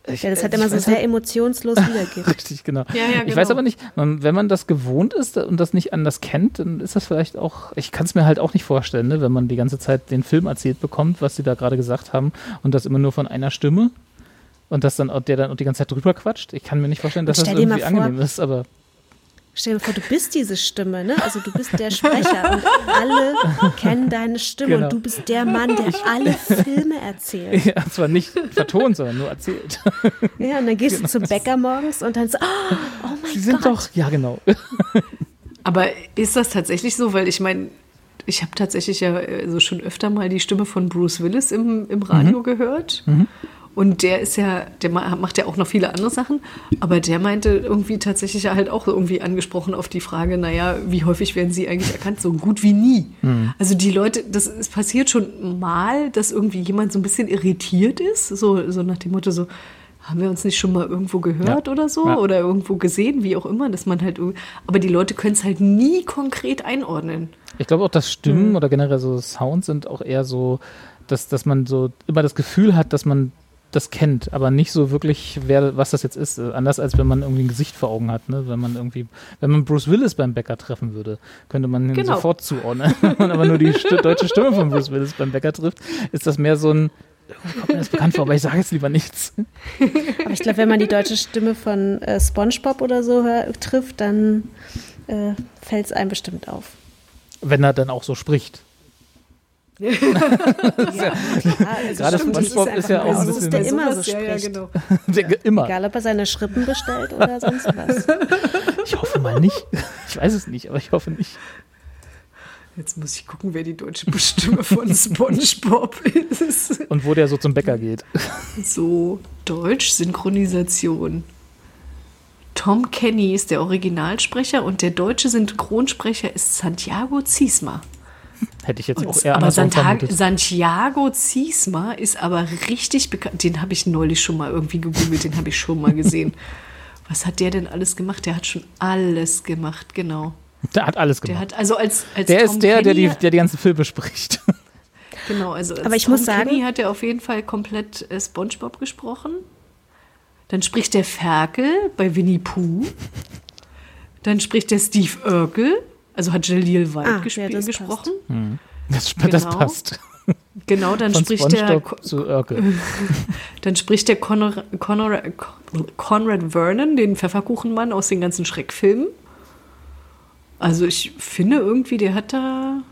Ich, Ja, das hat ich immer so sehr halt- emotionslos wiedergibt. Richtig, genau. Ja, ja, Ich weiß genau. aber nicht, man- wenn man das gewohnt ist und das nicht anders kennt, dann ist das vielleicht auch, ich kann es mir halt auch nicht vorstellen, ne, wenn man die ganze Zeit den Film erzählt bekommt, was sie da gerade gesagt haben und das immer nur von einer Stimme und das dann, der dann auch die ganze Zeit drüber quatscht. Ich kann mir nicht vorstellen, dass das irgendwie vor- angenehm ist, aber Stell dir vor, du bist diese Stimme, ne? Also du bist der Sprecher und alle kennen deine Stimme Genau. und du bist der Mann, der alle Filme erzählt. ja, zwar nicht vertont, sondern nur erzählt. Ja, und dann gehst du zum Bäcker morgens und dann so, oh, oh mein Sie sind Gott. doch, ja genau. Aber ist das tatsächlich so? Weil ich meine, ich habe tatsächlich ja äh, so schon öfter mal die Stimme von Bruce Willis im, im Mhm. Radio gehört. Und der ist ja, der ma- macht ja auch noch viele andere Sachen, aber der meinte irgendwie tatsächlich ja halt auch irgendwie angesprochen auf die Frage, naja, wie häufig werden sie eigentlich erkannt? So gut wie nie. Mhm. Also die Leute, das es passiert schon mal, dass irgendwie jemand so ein bisschen irritiert ist, so, so nach dem Motto so, haben wir uns nicht schon mal irgendwo gehört Ja. oder so Ja. oder irgendwo gesehen, wie auch immer, dass man halt, aber die Leute können es halt nie konkret einordnen. Ich glaube auch, dass Stimmen Mhm. oder generell so Sounds sind auch eher so, dass, dass man so immer das Gefühl hat, dass man das kennt, aber nicht so wirklich, wer, was das jetzt ist. Anders als wenn man irgendwie ein Gesicht vor Augen hat. Ne? Wenn man irgendwie, wenn man Bruce Willis beim Bäcker treffen würde, könnte man ihn Genau. sofort zuordnen. Wenn man aber nur die sti- deutsche Stimme von Bruce Willis beim Bäcker trifft, ist das mehr so ein, irgendwie kommt mir das bekannt vor, aber ich sage jetzt lieber nichts. Aber ich glaube, wenn man die deutsche Stimme von äh, SpongeBob oder so hör, trifft, dann äh, fällt es einem bestimmt auf. Wenn er dann auch so spricht. Ja, also Gerade stimmt, SpongeBob ist ja einfach auch ein bisschen- der immer so Sowas, ja, ja, spricht. genau. Der- Immer. Egal, ob er seine Schrippen bestellt oder sonst was. Ich hoffe mal nicht. Ich weiß es nicht, aber ich hoffe nicht. Jetzt muss ich gucken, wer die deutsche Stimme von SpongeBob ist. Und wo der so zum Bäcker geht. So, Deutsch, Synchronisation. Tom Kenny ist der Originalsprecher und der deutsche Synchronsprecher ist Santiago Ziesma. Hätte ich jetzt auch eher aber andersrum Santa vermutet. Santiago Ziesma ist aber richtig bekannt. Den habe ich neulich schon mal irgendwie gegoogelt, den habe ich schon mal gesehen. Was hat der denn alles gemacht? Der hat schon alles gemacht, genau. Der hat alles Der gemacht. hat also als, als Der ist der, der die, der die ganzen Filme spricht. Genau, also als Aber ich Tom muss sagen- Kenny hat er auf jeden Fall komplett äh, SpongeBob gesprochen. Dann spricht der Ferkel bei Winnie Pooh. Dann spricht der Steve Urkel, also hat Jalil White Ah, gesp ja, das gesprochen. Das, das Genau. passt. Genau, dann Von spricht der dann spricht der Conor, Conor, Conrad Vernon, den Pfefferkuchenmann aus den ganzen Schreckfilmen. Also ich finde irgendwie, der hat da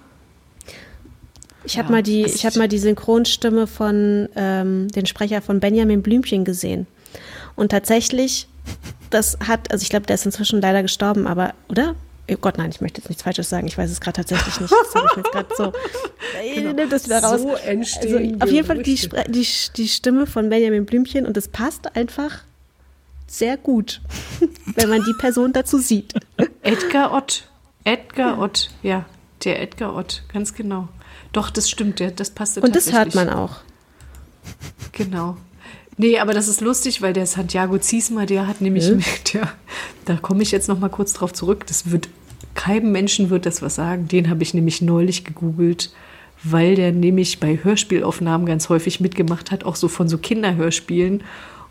Ich habe Ja, mal die, das- ich habe mal die Synchronstimme von ähm, den Sprecher von Benjamin Blümchen gesehen. Und tatsächlich das hat, also ich glaube, der ist inzwischen leider gestorben, aber, oder? Oh Gott, nein, ich möchte jetzt nichts Falsches sagen. Ich weiß es gerade tatsächlich nicht. Das habe ich mir jetzt gerade so. Genau. Nimm das wieder raus. So entstehen also, auf jeden Fall die, die, die Stimme von Benjamin Blümchen und es passt einfach sehr gut, wenn man die Person dazu sieht. Edgar Ott. Edgar Ott, ja. Der Edgar Ott, ganz genau. Doch, das stimmt, das passte Und das hört man auch. Genau. Nee, aber das ist lustig, weil der Santiago Ziesmer, der hat nämlich Hm? mit, der, da komme ich jetzt noch mal kurz drauf zurück, das wird, keinem Menschen wird das was sagen, den habe ich nämlich neulich gegoogelt, weil der nämlich bei Hörspielaufnahmen ganz häufig mitgemacht hat, auch so von so Kinderhörspielen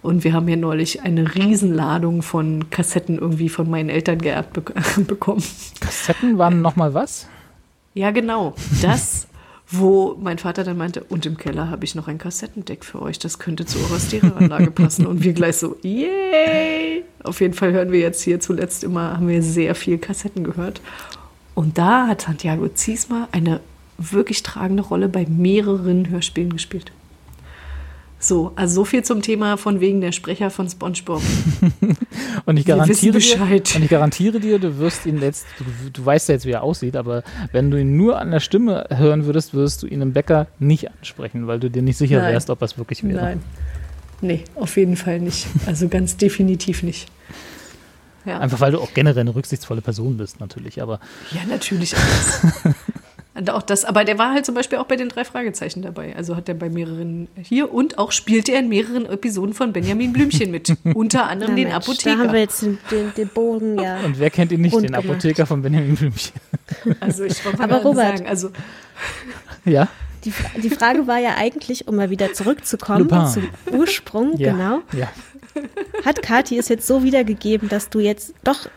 und wir haben ja neulich eine Riesenladung von Kassetten irgendwie von meinen Eltern geerbt bek bekommen. Kassetten waren nochmal was? Ja, genau. Das, wo mein Vater dann meinte, und im Keller habe ich noch ein Kassettendeck für euch, das könnte zu eurer Stereoanlage passen. Und wir gleich so, yay! Auf jeden Fall hören wir jetzt hier zuletzt immer, haben wir sehr viel Kassetten gehört. Und da hat Santiago Ziesmer eine wirklich tragende Rolle bei mehreren Hörspielen gespielt. So, also so viel zum Thema von wegen der Sprecher von SpongeBob. Und ich garantiere dir, und ich garantiere dir, du wirst ihn jetzt, du, du weißt ja jetzt, wie er aussieht, aber wenn du ihn nur an der Stimme hören würdest, würdest du ihn im Bäcker nicht ansprechen, weil du dir nicht sicher Nein. wärst, ob das wirklich wäre. Nein. Nee, auf jeden Fall nicht. Also ganz definitiv nicht. Ja. Einfach weil du auch generell eine rücksichtsvolle Person bist, natürlich. Aber Ja, natürlich alles. Und auch das, aber der war halt zum Beispiel auch bei den drei Fragezeichen dabei. Also hat er bei mehreren hier und auch spielte er in mehreren Episoden von Benjamin Blümchen mit. Unter anderem den Mensch, Apotheker. Da haben wir jetzt den, den, den Bogen, ja. und wer kennt ihn nicht, den gemacht. Apotheker von Benjamin Blümchen? also ich wollte mal Robert- sagen, also ja, Die, die Frage war ja eigentlich, um mal wieder zurückzukommen Lupin. zum Ursprung, ja, genau. Ja. Hat Kathi es jetzt so wiedergegeben, dass du jetzt doch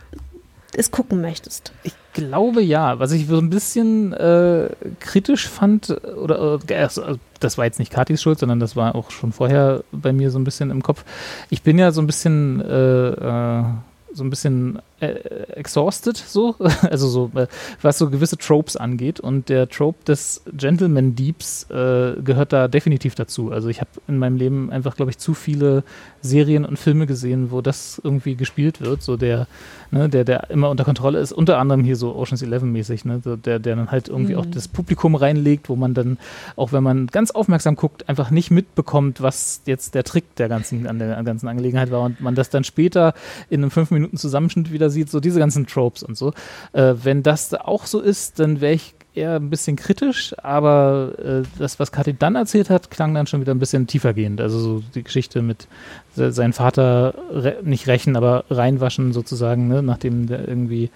es gucken möchtest? Ich glaube ja. Was ich so ein bisschen äh, kritisch fand, oder äh, also, das war jetzt nicht Katis Schuld, sondern das war auch schon vorher bei mir so ein bisschen im Kopf. Ich bin ja so ein bisschen, äh, äh, so ein bisschen äh, exhausted, so, also so, äh, was so gewisse Tropes angeht. Und der Trope des Gentleman Deeps äh, gehört da definitiv dazu. Also ich habe in meinem Leben einfach, glaube ich, zu viele Serien und Filme gesehen, wo das irgendwie gespielt wird. So der, ne, der, der immer unter Kontrolle ist, unter anderem hier so Oceans 11 mäßig, ne, so der, der dann halt irgendwie auch das Publikum reinlegt, wo man dann, auch wenn man ganz aufmerksam guckt, einfach nicht mitbekommt, was jetzt der Trick der ganzen, an der ganzen Angelegenheit war und man das dann später in einem 5 Minuten Zusammenschnitt wieder sieht, so diese ganzen Tropes und so. Äh, wenn das da auch so ist, dann wäre ich eher ein bisschen kritisch, aber äh, das, was Kathi dann erzählt hat, klang dann schon wieder ein bisschen tiefergehend. Also so die Geschichte mit se- seinen Vater re nicht rächen, aber reinwaschen sozusagen, ne, nachdem der irgendwie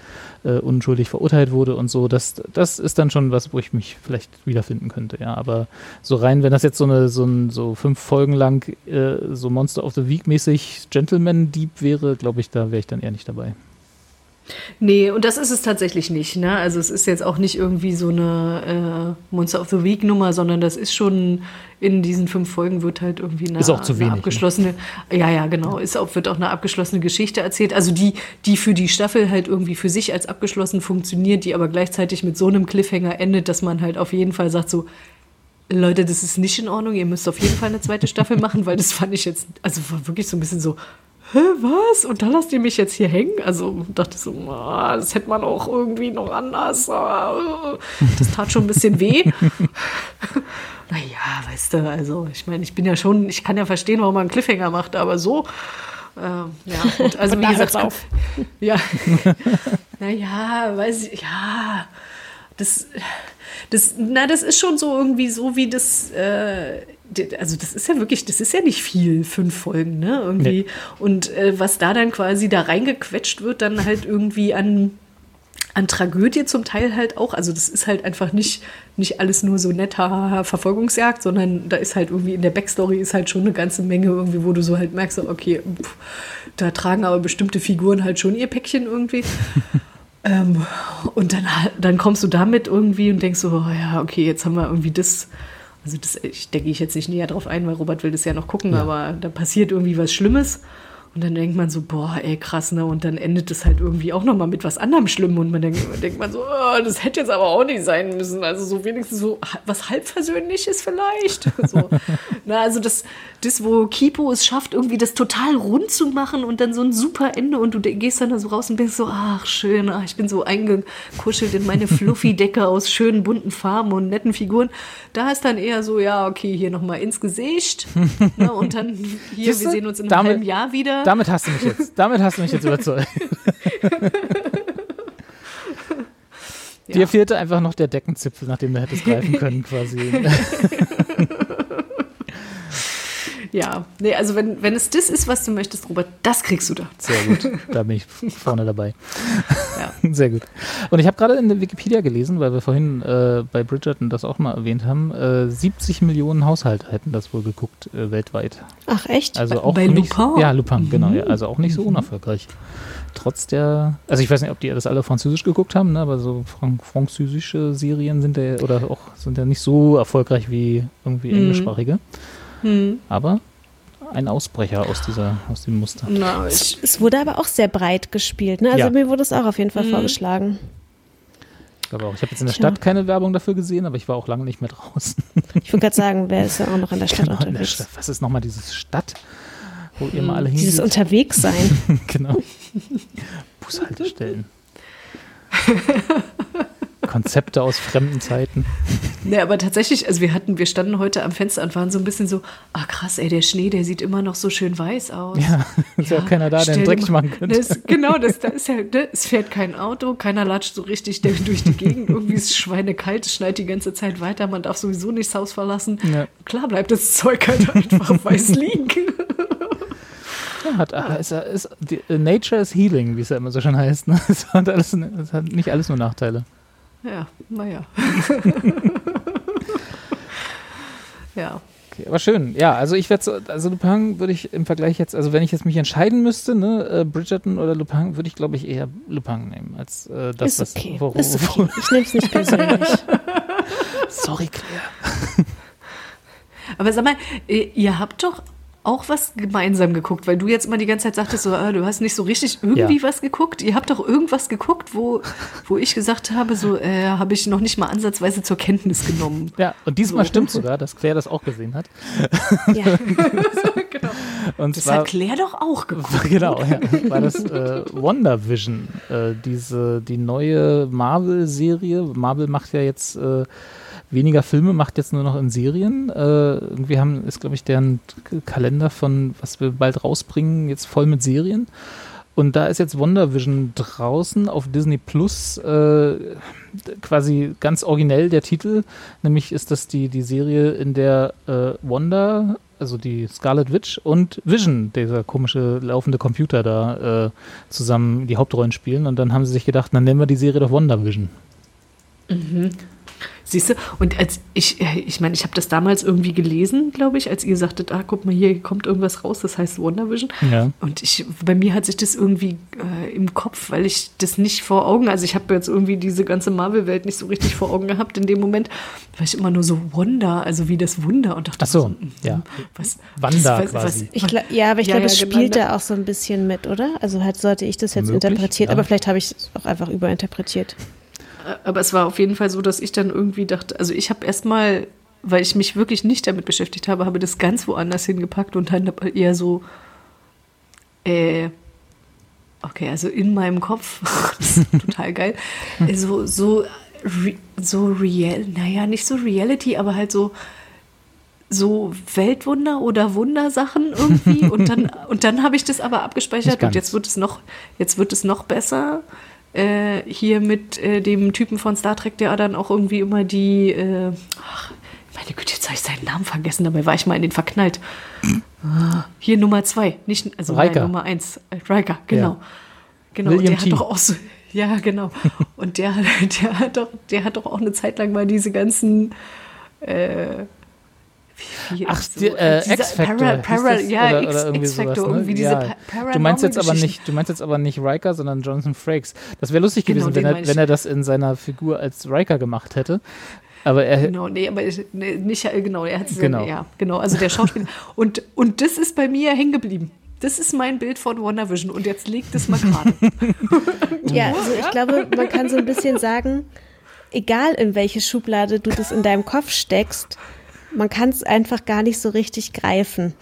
äh, unschuldig verurteilt wurde und so. Das, das ist dann schon was, wo ich mich vielleicht wiederfinden könnte, ja. Aber so rein, wenn das jetzt so eine, so ein, so fünf Folgen lang äh, so Monster of the Week mäßig Gentleman Deep wäre, glaube ich, da wäre ich dann eher nicht dabei. Nee, und das ist es tatsächlich nicht. Ne? Also es ist jetzt auch nicht irgendwie so eine äh, Monster of the Week Nummer, sondern das ist schon in diesen fünf Folgen wird halt irgendwie eine, Ist auch zu wenig, ne? abgeschlossene, ja ja genau, ist auch wird auch eine abgeschlossene Geschichte erzählt. Also die die für die Staffel halt irgendwie für sich als abgeschlossen funktioniert, die aber gleichzeitig mit so einem Cliffhanger endet, dass man halt auf jeden Fall sagt so Leute, das ist nicht in Ordnung. Ihr müsst auf jeden Fall eine zweite Staffel machen, weil das fand ich jetzt, also war wirklich so ein bisschen so, hä, was? Und dann lasst ihr mich jetzt hier hängen? Also dachte so, ah, das hätte man auch irgendwie noch anders. ah, Das tat schon ein bisschen weh. naja, weißt du, also ich meine, ich bin ja schon, ich kann ja verstehen, warum man einen Cliffhanger macht, aber so. Ähm, ja, und also wie da gesagt, auf. ja. naja, weiß ich, ja. Das, das, na, das ist schon so irgendwie so, wie das, äh, also das ist ja wirklich, das ist ja nicht viel, fünf Folgen, ne, irgendwie. Nee. Und äh, was da dann quasi da reingequetscht wird, dann halt irgendwie an, an Tragödie zum Teil halt auch. Also das ist halt einfach nicht, nicht alles nur so netter Verfolgungsjagd, sondern da ist halt irgendwie in der Backstory ist halt schon eine ganze Menge irgendwie, wo du so halt merkst, okay, pff, da tragen aber bestimmte Figuren halt schon ihr Päckchen irgendwie. ähm, und dann, dann kommst du damit irgendwie und denkst so, oh ja, okay, jetzt haben wir irgendwie das. Also das, ich denke ich jetzt nicht näher drauf ein, weil Robert will das ja noch gucken, aber da passiert irgendwie was Schlimmes. Und dann denkt man so, boah, ey, krass, ne? Und dann endet es halt irgendwie auch nochmal mit was anderem Schlimmem. Und man denkt, denkt man so, oh, das hätte jetzt aber auch nicht sein müssen. Also so wenigstens so was halbversöhnliches vielleicht. So. Na, also das, das, wo Kipo es schafft, irgendwie das total rund zu machen und dann so ein super Ende und du gehst dann da so raus und bist so, ach, schön, ach, ich bin so eingekuschelt in meine Fluffy-Decke aus schönen bunten Farben und netten Figuren. Da ist dann eher so, ja, okay, hier nochmal ins Gesicht. ne, und dann hier, wir sehen uns in einem halben Jahr wieder. Damit hast du mich jetzt. Damit hast du mich jetzt überzeugt. Dir fehlte einfach noch der Deckenzipfel, nach dem du hättest greifen können, quasi. Ja, nee, also wenn, wenn es das ist, was du möchtest, Robert, das kriegst du da. Sehr gut. Da bin ich vorne dabei. Ja. Sehr gut. Und ich habe gerade in der Wikipedia gelesen, weil wir vorhin äh, bei Bridgerton das auch mal erwähnt haben, äh, 70 Millionen Haushalte hätten das wohl geguckt äh, weltweit. Ach, echt? Also Bei- auch bei nicht, Lupin? Ja, Lupin, genau. Ja, also auch nicht so unerfolgreich. Trotz der, also ich weiß nicht, ob die das alle französisch geguckt haben, ne, aber so frank französische Serien sind ja oder auch sind ja nicht so erfolgreich wie irgendwie englischsprachige. Aber ein Ausbrecher aus dieser, aus dem Muster. Na, ich, Es wurde aber auch sehr breit gespielt, ne? Also Ja. mir wurde es auch auf jeden Fall vorgeschlagen. Ich glaube auch. Ich habe jetzt in der Stadt keine Werbung dafür gesehen, aber ich war auch lange nicht mehr draußen. Ich wollte gerade sagen, wer ist ja auch noch in der Stadt Genau, in der unterwegs? Stadt. Was ist nochmal dieses Stadt, wo ihr mal alle Dieses hingeht? Unterwegssein. genau. Bushaltestellen. Konzepte aus fremden Zeiten. ne, aber tatsächlich, also wir hatten, wir standen heute am Fenster und waren so ein bisschen so, ah krass, ey, der Schnee, der sieht immer noch so schön weiß aus. Ja, ist ja auch keiner da, der dir dreckig machen könnte. Das, genau, das, da ist ja, ne, es fährt kein Auto, keiner latscht so richtig durch die Gegend. Irgendwie ist es schweinekalt, es schneit die ganze Zeit weiter, man darf sowieso nicht das Haus verlassen. Ja. Klar bleibt das Zeug halt einfach weiß liegen. Ja, hat, ah, ist, ist, die, äh, Nature is healing, wie es ja immer so schön heißt. Ne? Es, hat alles, es hat nicht alles nur Nachteile. Ja, naja. ja. Okay, aber schön. Ja, also ich werde so, also Lupin würde ich im Vergleich jetzt, also wenn ich jetzt mich entscheiden müsste, ne, äh, Bridgerton oder Lupin, würde ich glaube ich eher Lupin nehmen, als äh, das, ist was okay. ist okay. Ich nehme es nicht persönlich. Sorry, Claire. Aber sag mal, äh, ihr habt doch auch was gemeinsam geguckt, weil du jetzt immer die ganze Zeit sagtest, so, ah, du hast nicht so richtig irgendwie Ja. was geguckt. Ihr habt doch irgendwas geguckt, wo, wo ich gesagt habe, so äh, habe ich noch nicht mal ansatzweise zur Kenntnis genommen. Ja, und diesmal So. stimmt sogar, dass Claire das auch gesehen hat. Ja. genau. Und Das zwar, hat Claire doch auch geguckt. genau, ja, war das äh, WandaVision, äh, diese, die neue Marvel-Serie. Marvel macht ja jetzt äh, weniger Filme, macht jetzt nur noch in Serien. Äh, irgendwie haben, ist, glaube ich, deren Kalender von, was wir bald rausbringen, jetzt voll mit Serien. Und da ist jetzt WandaVision draußen auf Disney Plus, äh, quasi ganz originell der Titel. Nämlich ist das die, die Serie, in der äh, Wanda, also die Scarlet Witch und Vision, dieser komische laufende Computer da, äh, zusammen die Hauptrollen spielen. Und dann haben sie sich gedacht, dann nennen wir die Serie doch WandaVision. Siehst du? Und als ich, äh, ich meine, ich habe das damals irgendwie gelesen, glaube ich, als ihr sagtet, ah, guck mal, hier kommt irgendwas raus, das heißt WandaVision. Ja. Und ich, bei mir hat sich das irgendwie äh, im Kopf, weil ich das nicht vor Augen, also ich habe jetzt irgendwie diese ganze Marvel-Welt nicht so richtig vor Augen gehabt in dem Moment, weil ich immer nur so Wonder, also wie das Wunder und dachte Ach so, mhm, ja. was, Wanda was, quasi. Ich gla- ja, aber ich Ja, glaube, ja, es genau, spielt ne? da auch so ein bisschen mit, oder? Also halt sollte ich das jetzt Möglich, interpretiert, ja. aber vielleicht habe ich es auch einfach überinterpretiert. Aber es war auf jeden Fall so, dass ich dann irgendwie dachte, also ich habe erstmal, weil ich mich wirklich nicht damit beschäftigt habe, habe das ganz woanders hingepackt und dann eher so, äh, okay, also in meinem Kopf, das ist total geil, äh, so, so, so real, naja, nicht so Reality, aber halt so, so Weltwunder oder Wundersachen irgendwie. Und dann und dann habe ich das aber abgespeichert und jetzt wird es noch jetzt wird es noch besser äh, hier mit äh, dem Typen von Star Trek, der dann auch irgendwie immer die äh, ach, meine Güte, jetzt habe ich seinen Namen vergessen, dabei war ich mal in den verknallt. Ah, Hier Nummer zwei, nicht also nein. Nummer eins, äh, Riker, genau. Ja. Genau, William der T. hat doch auch so, ja, genau. Und der, der, hat doch, der hat doch auch eine Zeit lang mal diese ganzen äh, Ach, so, die, äh, X-Factor. Para, hieß Para, das? ja, X-Factor, sowas, ne? irgendwie diese ja. Pa- Du meinst jetzt aber nicht, du meinst jetzt aber nicht Riker, sondern Jonathan Frakes. Das wäre lustig Genau, gewesen, wenn er, wenn er das in seiner Figur als Riker gemacht hätte. Aber er, Genau, nee, aber ich- nee, nicht, äh, genau, er hat es Genau. ja, genau, also der Schauspieler. und, und das ist bei mir hängen geblieben. das ist mein Bild von WandaVision und jetzt legt es mal gerade. Ja, also ich glaube, man kann so ein bisschen sagen, egal in welche Schublade du das in deinem Kopf steckst, man kann es einfach gar nicht so richtig greifen.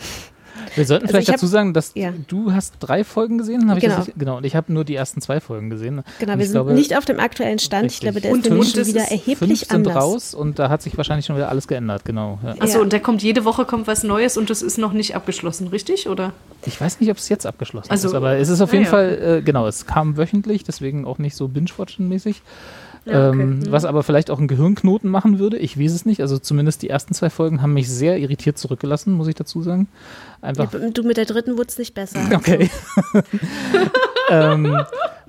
Wir sollten Also vielleicht ich hab- dazu sagen, dass ja. du hast drei Folgen gesehen, habe ich Genau. das richtig? Genau, und ich habe nur die ersten zwei Folgen gesehen. Genau, und wir ich sind glaube, nicht auf dem aktuellen Stand. Ich Richtig. glaube, der Und ist nämlich schon wieder erheblich fünf sind anders. raus und da hat sich wahrscheinlich schon wieder alles geändert, genau. Ja. Achso, Ja. und da kommt jede Woche kommt was Neues und das ist noch nicht abgeschlossen, richtig? Oder? Ich weiß nicht, ob es jetzt abgeschlossen Also, ist, aber es ist auf ah jeden ja, Fall, äh, genau, es kam wöchentlich, deswegen auch nicht so binge-watchen-mäßig. Ja, okay. ähm, was aber vielleicht auch einen Gehirnknoten machen würde, ich weiß es nicht. Also zumindest die ersten zwei Folgen haben mich sehr irritiert zurückgelassen, muss ich dazu sagen. Einfach Ja, du mit der dritten wurde es nicht besser. Okay. ähm,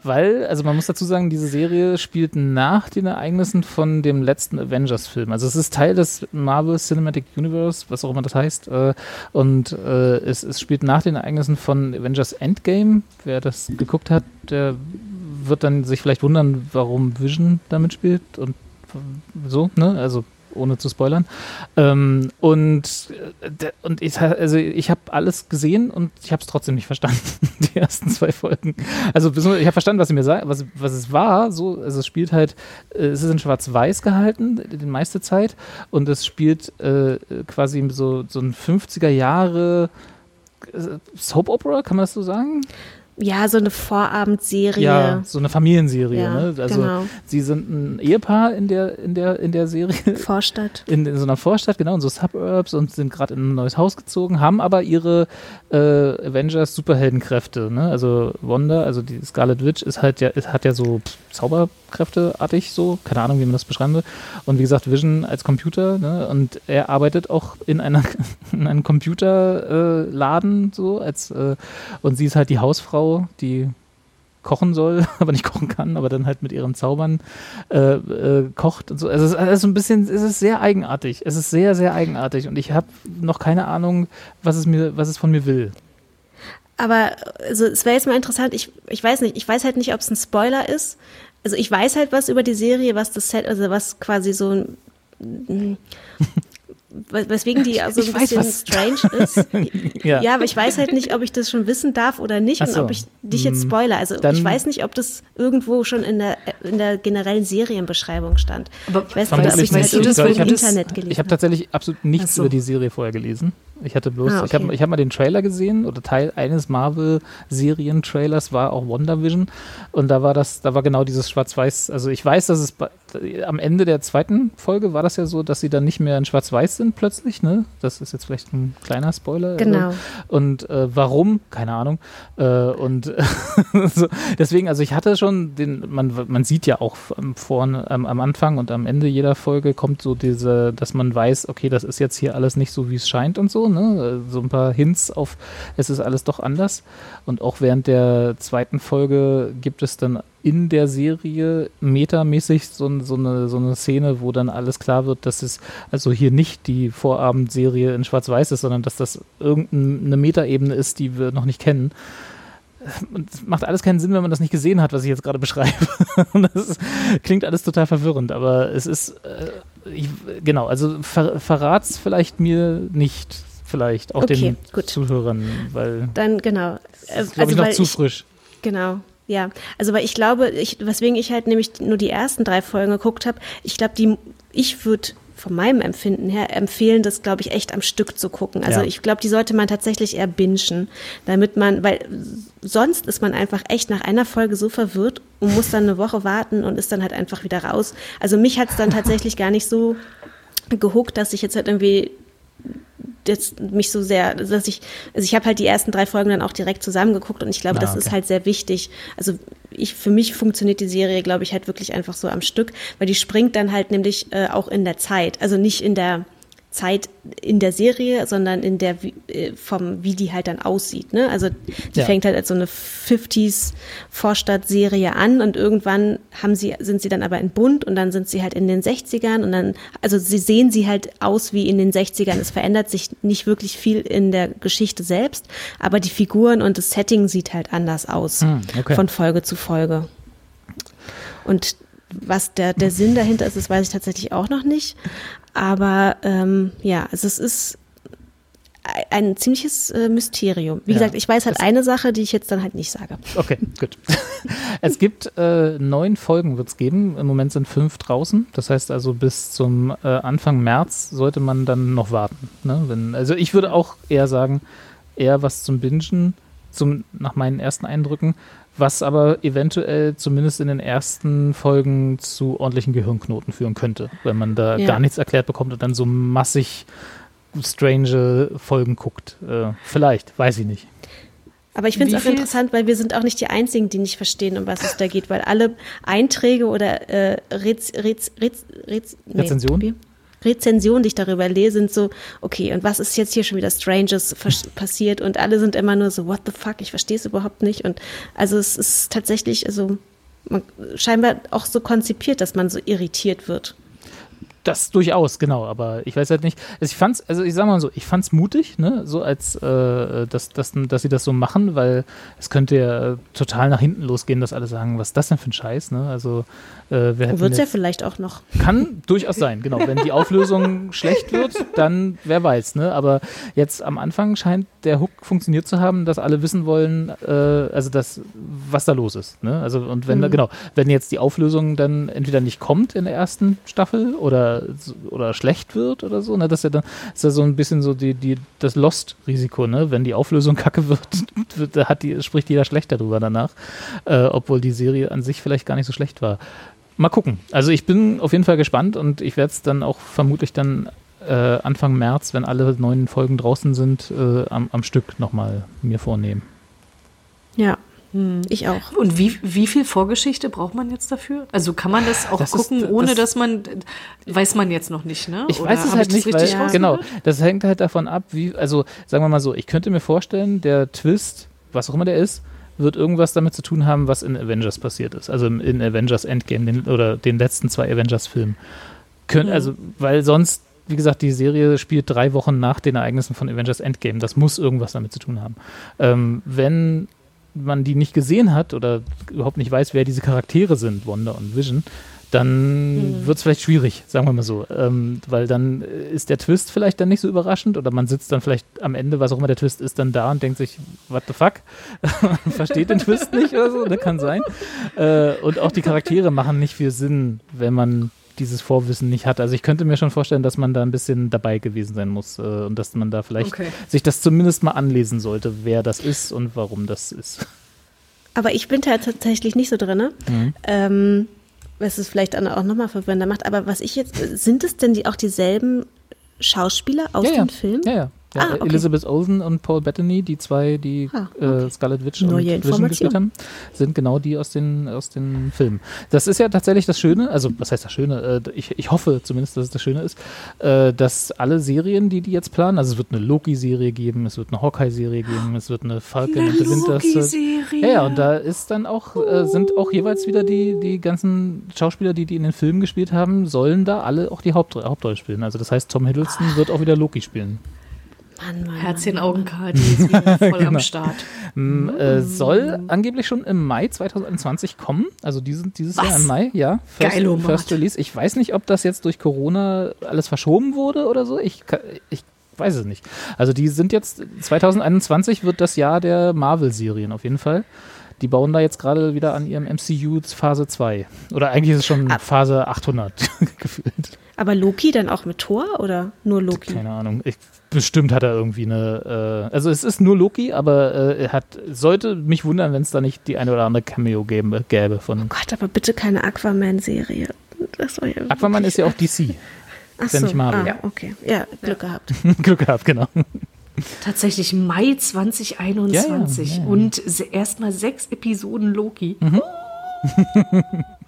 weil, also man muss dazu sagen, diese Serie spielt nach den Ereignissen von dem letzten Avengers-Film. Also es ist Teil des Marvel Cinematic Universe, was auch immer das heißt. Äh, und äh, es, es spielt nach den Ereignissen von Avengers Endgame. Wer das geguckt hat, der wird dann sich vielleicht wundern, warum Vision damit spielt und so, ne? Also ohne zu spoilern. Ähm, und äh, und ich, also ich habe alles gesehen und ich habe es trotzdem nicht verstanden, die ersten zwei Folgen. Also ich habe verstanden, was sie mir sagen, was, was es war. So, also es spielt halt, äh, es ist in Schwarz-Weiß gehalten, die meiste Zeit, und es spielt äh, quasi so, so ein 50er Jahre äh, Soap Opera, kann man das so sagen? Ja, so eine Vorabendserie. Ja, so eine Familienserie. Ja, ne? Also genau. sie sind ein Ehepaar in der, in der, in der Serie. Vorstadt. in, in so einer Vorstadt, genau, in so Suburbs und sind gerade in ein neues Haus gezogen, haben aber ihre äh, Avengers Superheldenkräfte, ne? Also Wanda, also die Scarlet Witch ist halt ja, ist, hat ja so Zauberkräfteartig so, keine Ahnung, wie man das beschreiben will. Und wie gesagt, Vision als Computer, ne? Und er arbeitet auch in einer in einem Computerladen äh, so als äh, und sie ist halt die Hausfrau, die kochen soll, aber nicht kochen kann, aber dann halt mit ihren Zaubern äh, äh, kocht und so. Also es ist alles so ein bisschen, es ist sehr eigenartig. Es ist sehr, sehr eigenartig und ich habe noch keine Ahnung, was es mir, was es von mir will. Aber also, es wäre jetzt mal interessant, ich, ich weiß nicht, ich weiß halt nicht, ob es ein Spoiler ist. Also ich weiß halt was über die Serie, was das Set, also was quasi so ein weswegen die also Ich ein weiß bisschen strange ist. Ja. ja. aber ich weiß halt nicht, ob ich das schon wissen darf oder nicht Ach und so. ob ich dich jetzt Hm. spoiler. Also Dann- ich weiß nicht, ob das irgendwo schon in der, in der generellen Serienbeschreibung stand. Aber ich weiß nicht, ob ich das das, irgendwo im Internet gelesen Ich habe tatsächlich absolut nichts so. über die Serie vorher gelesen. Ich hatte bloß, Ah, ich habe okay. ich hab mal den Trailer gesehen oder Teil eines Marvel-Serien-Trailers war auch WandaVision und da war das, da war genau dieses Schwarz-Weiß. Also ich weiß, dass es bei, am Ende der zweiten Folge war das ja so, dass sie dann nicht mehr in Schwarz-Weiß sind plötzlich. Ne, das ist jetzt vielleicht ein kleiner Spoiler. Genau. Also, und äh, warum? Keine Ahnung. Äh, und so, deswegen, also ich hatte schon den, man, man sieht ja auch vorne, am, am Anfang und am Ende jeder Folge kommt so diese, dass man weiß, okay, das ist jetzt hier alles nicht so, wie es scheint und so, ne? So ein paar Hints auf, es ist alles doch anders. Und auch während der zweiten Folge gibt es dann in der Serie metamäßig so, so, eine, so eine Szene, wo dann alles klar wird, dass es also hier nicht die Vorabendserie in Schwarz-Weiß ist, sondern dass das irgendeine Metaebene ist, die wir noch nicht kennen. Und es macht alles keinen Sinn, wenn man das nicht gesehen hat, was ich jetzt gerade beschreibe. Das klingt alles total verwirrend, aber es ist, äh, ich, genau, also ver, verrat's vielleicht mir nicht, vielleicht auch Okay, den gut. Zuhörern, weil Dann genau. Äh, ist, glaube ich, noch zu frisch. Genau. Ja, also weil ich glaube, ich, weswegen ich halt nämlich nur die ersten drei Folgen geguckt habe, ich glaube, die, ich würde von meinem Empfinden her empfehlen, das glaube ich echt am Stück zu gucken. Also Ja. ich glaube, die sollte man tatsächlich eher bingen, damit man, weil sonst ist man einfach echt nach einer Folge so verwirrt und muss dann eine Woche warten und ist dann halt einfach wieder raus. Also mich hat es dann tatsächlich gar nicht so gehuckt, dass ich jetzt halt irgendwie jetzt mich so sehr, dass ich, also ich habe halt die ersten drei Folgen dann auch direkt zusammengeguckt und ich glaube, Ah, das okay. ist halt sehr wichtig. Also ich, für mich funktioniert die Serie, glaube ich, halt wirklich einfach so am Stück, weil die springt dann halt nämlich äh, auch in der Zeit, also nicht in der Zeit in der Serie, sondern in der, wie- äh, vom, wie die halt dann aussieht. Ne? Also die Ja. fängt halt als so eine 50s Vorstadtserie an und irgendwann haben sie, sind sie dann aber in Bunt und dann sind sie halt in den 60ern und dann, also sie sehen sie halt aus wie in den 60ern. Es verändert sich nicht wirklich viel in der Geschichte selbst, aber die Figuren und das Setting sieht halt anders aus Hm, okay. von Folge zu Folge. Und was der, der Sinn dahinter ist, das weiß ich tatsächlich auch noch nicht. Aber ähm, ja, also es ist, ein ziemliches äh, Mysterium. Wie Ja. gesagt, ich weiß halt eine Sache, die ich jetzt dann halt nicht sage. Okay, gut. es gibt äh, neun Folgen, wird es geben. Im Moment sind fünf draußen. Das heißt also, bis zum äh, Anfang März sollte man dann noch warten. Ne? Wenn, also ich würde auch eher sagen, eher was zum Bingen, zum, nach meinen ersten Eindrücken, was aber eventuell zumindest in den ersten Folgen zu ordentlichen Gehirnknoten führen könnte, wenn man da Ja. gar nichts erklärt bekommt und dann so massig strange Folgen guckt. Äh, vielleicht, weiß ich nicht. Aber ich finde es auch interessant, weil wir sind auch nicht die Einzigen, die nicht verstehen, um was es da geht, weil alle Einträge oder äh, Rez, Rez, Rez, Rez, nee, Rezensionen? Rezensionen, die ich darüber lese, sind so, okay, und was ist jetzt hier schon wieder Stranges passiert? Und alle sind immer nur so, what the fuck, ich verstehe es überhaupt nicht. Und also es ist tatsächlich, also man, scheinbar auch so konzipiert, dass man so irritiert wird. Das durchaus, genau, aber ich weiß halt nicht. Also ich fand's, also ich sag mal so, ich fand's mutig, ne, so als äh, dass, dass, dass sie das so machen, weil es könnte ja total nach hinten losgehen, dass alle sagen, was ist das denn für ein Scheiß, ne? Also äh, wir hätten Wird es ja vielleicht auch noch. kann durchaus sein, genau. Wenn die Auflösung schlecht wird, dann wer weiß, ne? Aber jetzt am Anfang scheint der Hook funktioniert zu haben, dass alle wissen wollen, äh, also das, was da los ist. Ne? Also und wenn da, genau, wenn jetzt die Auflösung dann entweder nicht kommt in der ersten Staffel oder oder schlecht wird oder so, ne? Das ist ja dann ist ja so ein bisschen so die, die, das Lost-Risiko, ne? Wenn die Auflösung kacke wird, wird hat die, spricht jeder schlecht darüber danach, äh, obwohl die Serie an sich vielleicht gar nicht so schlecht war. Mal gucken. Also ich bin auf jeden Fall gespannt und ich werde es dann auch vermutlich dann äh, Anfang März, wenn alle neuen Folgen draußen sind, äh, am, am Stück nochmal mir vornehmen. Ja, ich auch. Und wie, wie viel Vorgeschichte braucht man jetzt dafür? Also kann man das auch Das ist- gucken, ohne das- dass man, weiß man jetzt noch nicht, ne? Ich Oder weiß es halt nicht, weil, richtig genau, das hängt halt davon ab, wie, also sagen wir mal so, ich könnte mir vorstellen, der Twist, was auch immer der ist, wird irgendwas damit zu tun haben, was in Avengers passiert ist. Also in Avengers Endgame den, oder den letzten zwei Avengers-Filmen. Können, Also, weil sonst, wie gesagt, die Serie spielt drei Wochen nach den Ereignissen von Avengers Endgame. Das muss irgendwas damit zu tun haben. Ähm, wenn man die nicht gesehen hat oder überhaupt nicht weiß, wer diese Charaktere sind, Wanda und Vision, dann wird es vielleicht schwierig, sagen wir mal so. Ähm, weil dann äh, ist der Twist vielleicht dann nicht so überraschend oder man sitzt dann vielleicht am Ende, was auch immer der Twist ist, dann da und denkt sich, what the fuck? Versteht den Twist nicht oder so, ne? kann sein. Äh, und auch die Charaktere machen nicht viel Sinn, wenn man dieses Vorwissen nicht hat. Also ich könnte mir schon vorstellen, dass man da ein bisschen dabei gewesen sein muss äh, und dass man da vielleicht Okay. sich das zumindest mal anlesen sollte, wer das ist und warum das ist. Aber ich bin da tatsächlich nicht so drin. Mhm. Ähm, was es vielleicht dann auch nochmal verwirrender macht. Aber was ich jetzt, sind es denn die, auch dieselben Schauspieler aus ja, ja. dem Film? Ja, ja. Ja Ah, okay. Elizabeth Olsen und Paul Bettany, die zwei, die Ah, äh, Scarlet Witch Neue und Vision gespielt haben, sind genau die aus den, aus den Filmen. Das ist ja tatsächlich das Schöne, also was heißt das Schöne? Äh, ich, ich hoffe zumindest, dass es das Schöne ist, äh, dass alle Serien, die die jetzt planen, also es wird eine Loki-Serie geben, es wird eine Hawkeye-Serie geben, es wird eine Falcon and the Winter Soldier- Loki-Serie. Ja, ja, und da ist dann auch, äh, sind auch jeweils wieder die, die ganzen Schauspieler, die die in den Filmen gespielt haben, sollen da alle auch die Haupt Hauptrolle spielen. Also das heißt, Tom Hiddleston wird auch wieder Loki spielen. Mann, Mann, Herzchen Augenkarte ist wieder voll Genau. am Start. M, äh, soll angeblich schon im Mai 2021 kommen. Also diesen, dieses Jahr Was? im Mai, ja. First, Geilomat. First Release. Ich weiß nicht, ob das jetzt durch Corona alles verschoben wurde oder so. Ich, ich weiß es nicht. Also die sind jetzt, 2021 wird das Jahr der Marvel-Serien auf jeden Fall. Die bauen da jetzt gerade wieder an ihrem MCU Phase 2. Oder eigentlich ist es schon Phase 800 gefühlt. Aber Loki dann auch mit Thor oder nur Loki? Keine Ahnung. Ich, bestimmt hat er irgendwie eine. Äh, also es ist nur Loki, aber äh, er hat. Sollte mich wundern, wenn es da nicht die eine oder andere Cameo gäbe, gäbe von. Gott, aber bitte keine Aquaman-Serie. Ja Aquaman ist ja auch DC. Ach ist ja nicht Marvel. Ah, Ja. okay. Ja, Glück gehabt. Glück gehabt, genau. Tatsächlich Mai 2021 Ja, ja, ja. und erstmal sechs Episoden Loki. Mhm.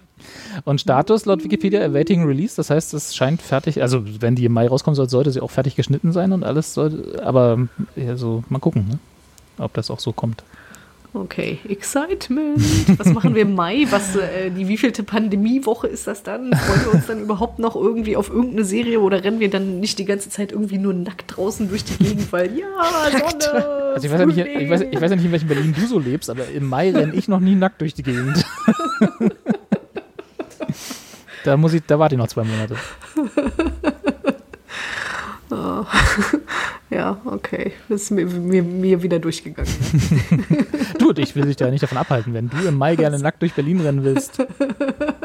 Und Status laut Wikipedia awaiting release, das heißt, es scheint fertig, also wenn die im Mai rauskommen soll, sollte sie auch fertig geschnitten sein und alles sollte, aber ja, so, mal gucken, ne? ob das auch so kommt. Okay, Excitement. Was machen wir im Mai? Was, äh, die wievielte Pandemiewoche ist das dann? Freuen wir uns dann überhaupt noch irgendwie auf irgendeine Serie oder rennen wir dann nicht die ganze Zeit irgendwie nur nackt draußen durch die Gegend, weil ja, Sonne. Also ich weiß, ja nicht, ich, weiß, ich weiß ja nicht, in welchem Berlin du so lebst, aber im Mai renne ich noch nie nackt durch die Gegend. da muss ich, da warte ich noch zwei Monate. Ja, okay. Das ist mir, mir, mir wieder durchgegangen. Du, ich will dich da nicht davon abhalten, wenn du im Mai gerne nackt durch Berlin rennen willst.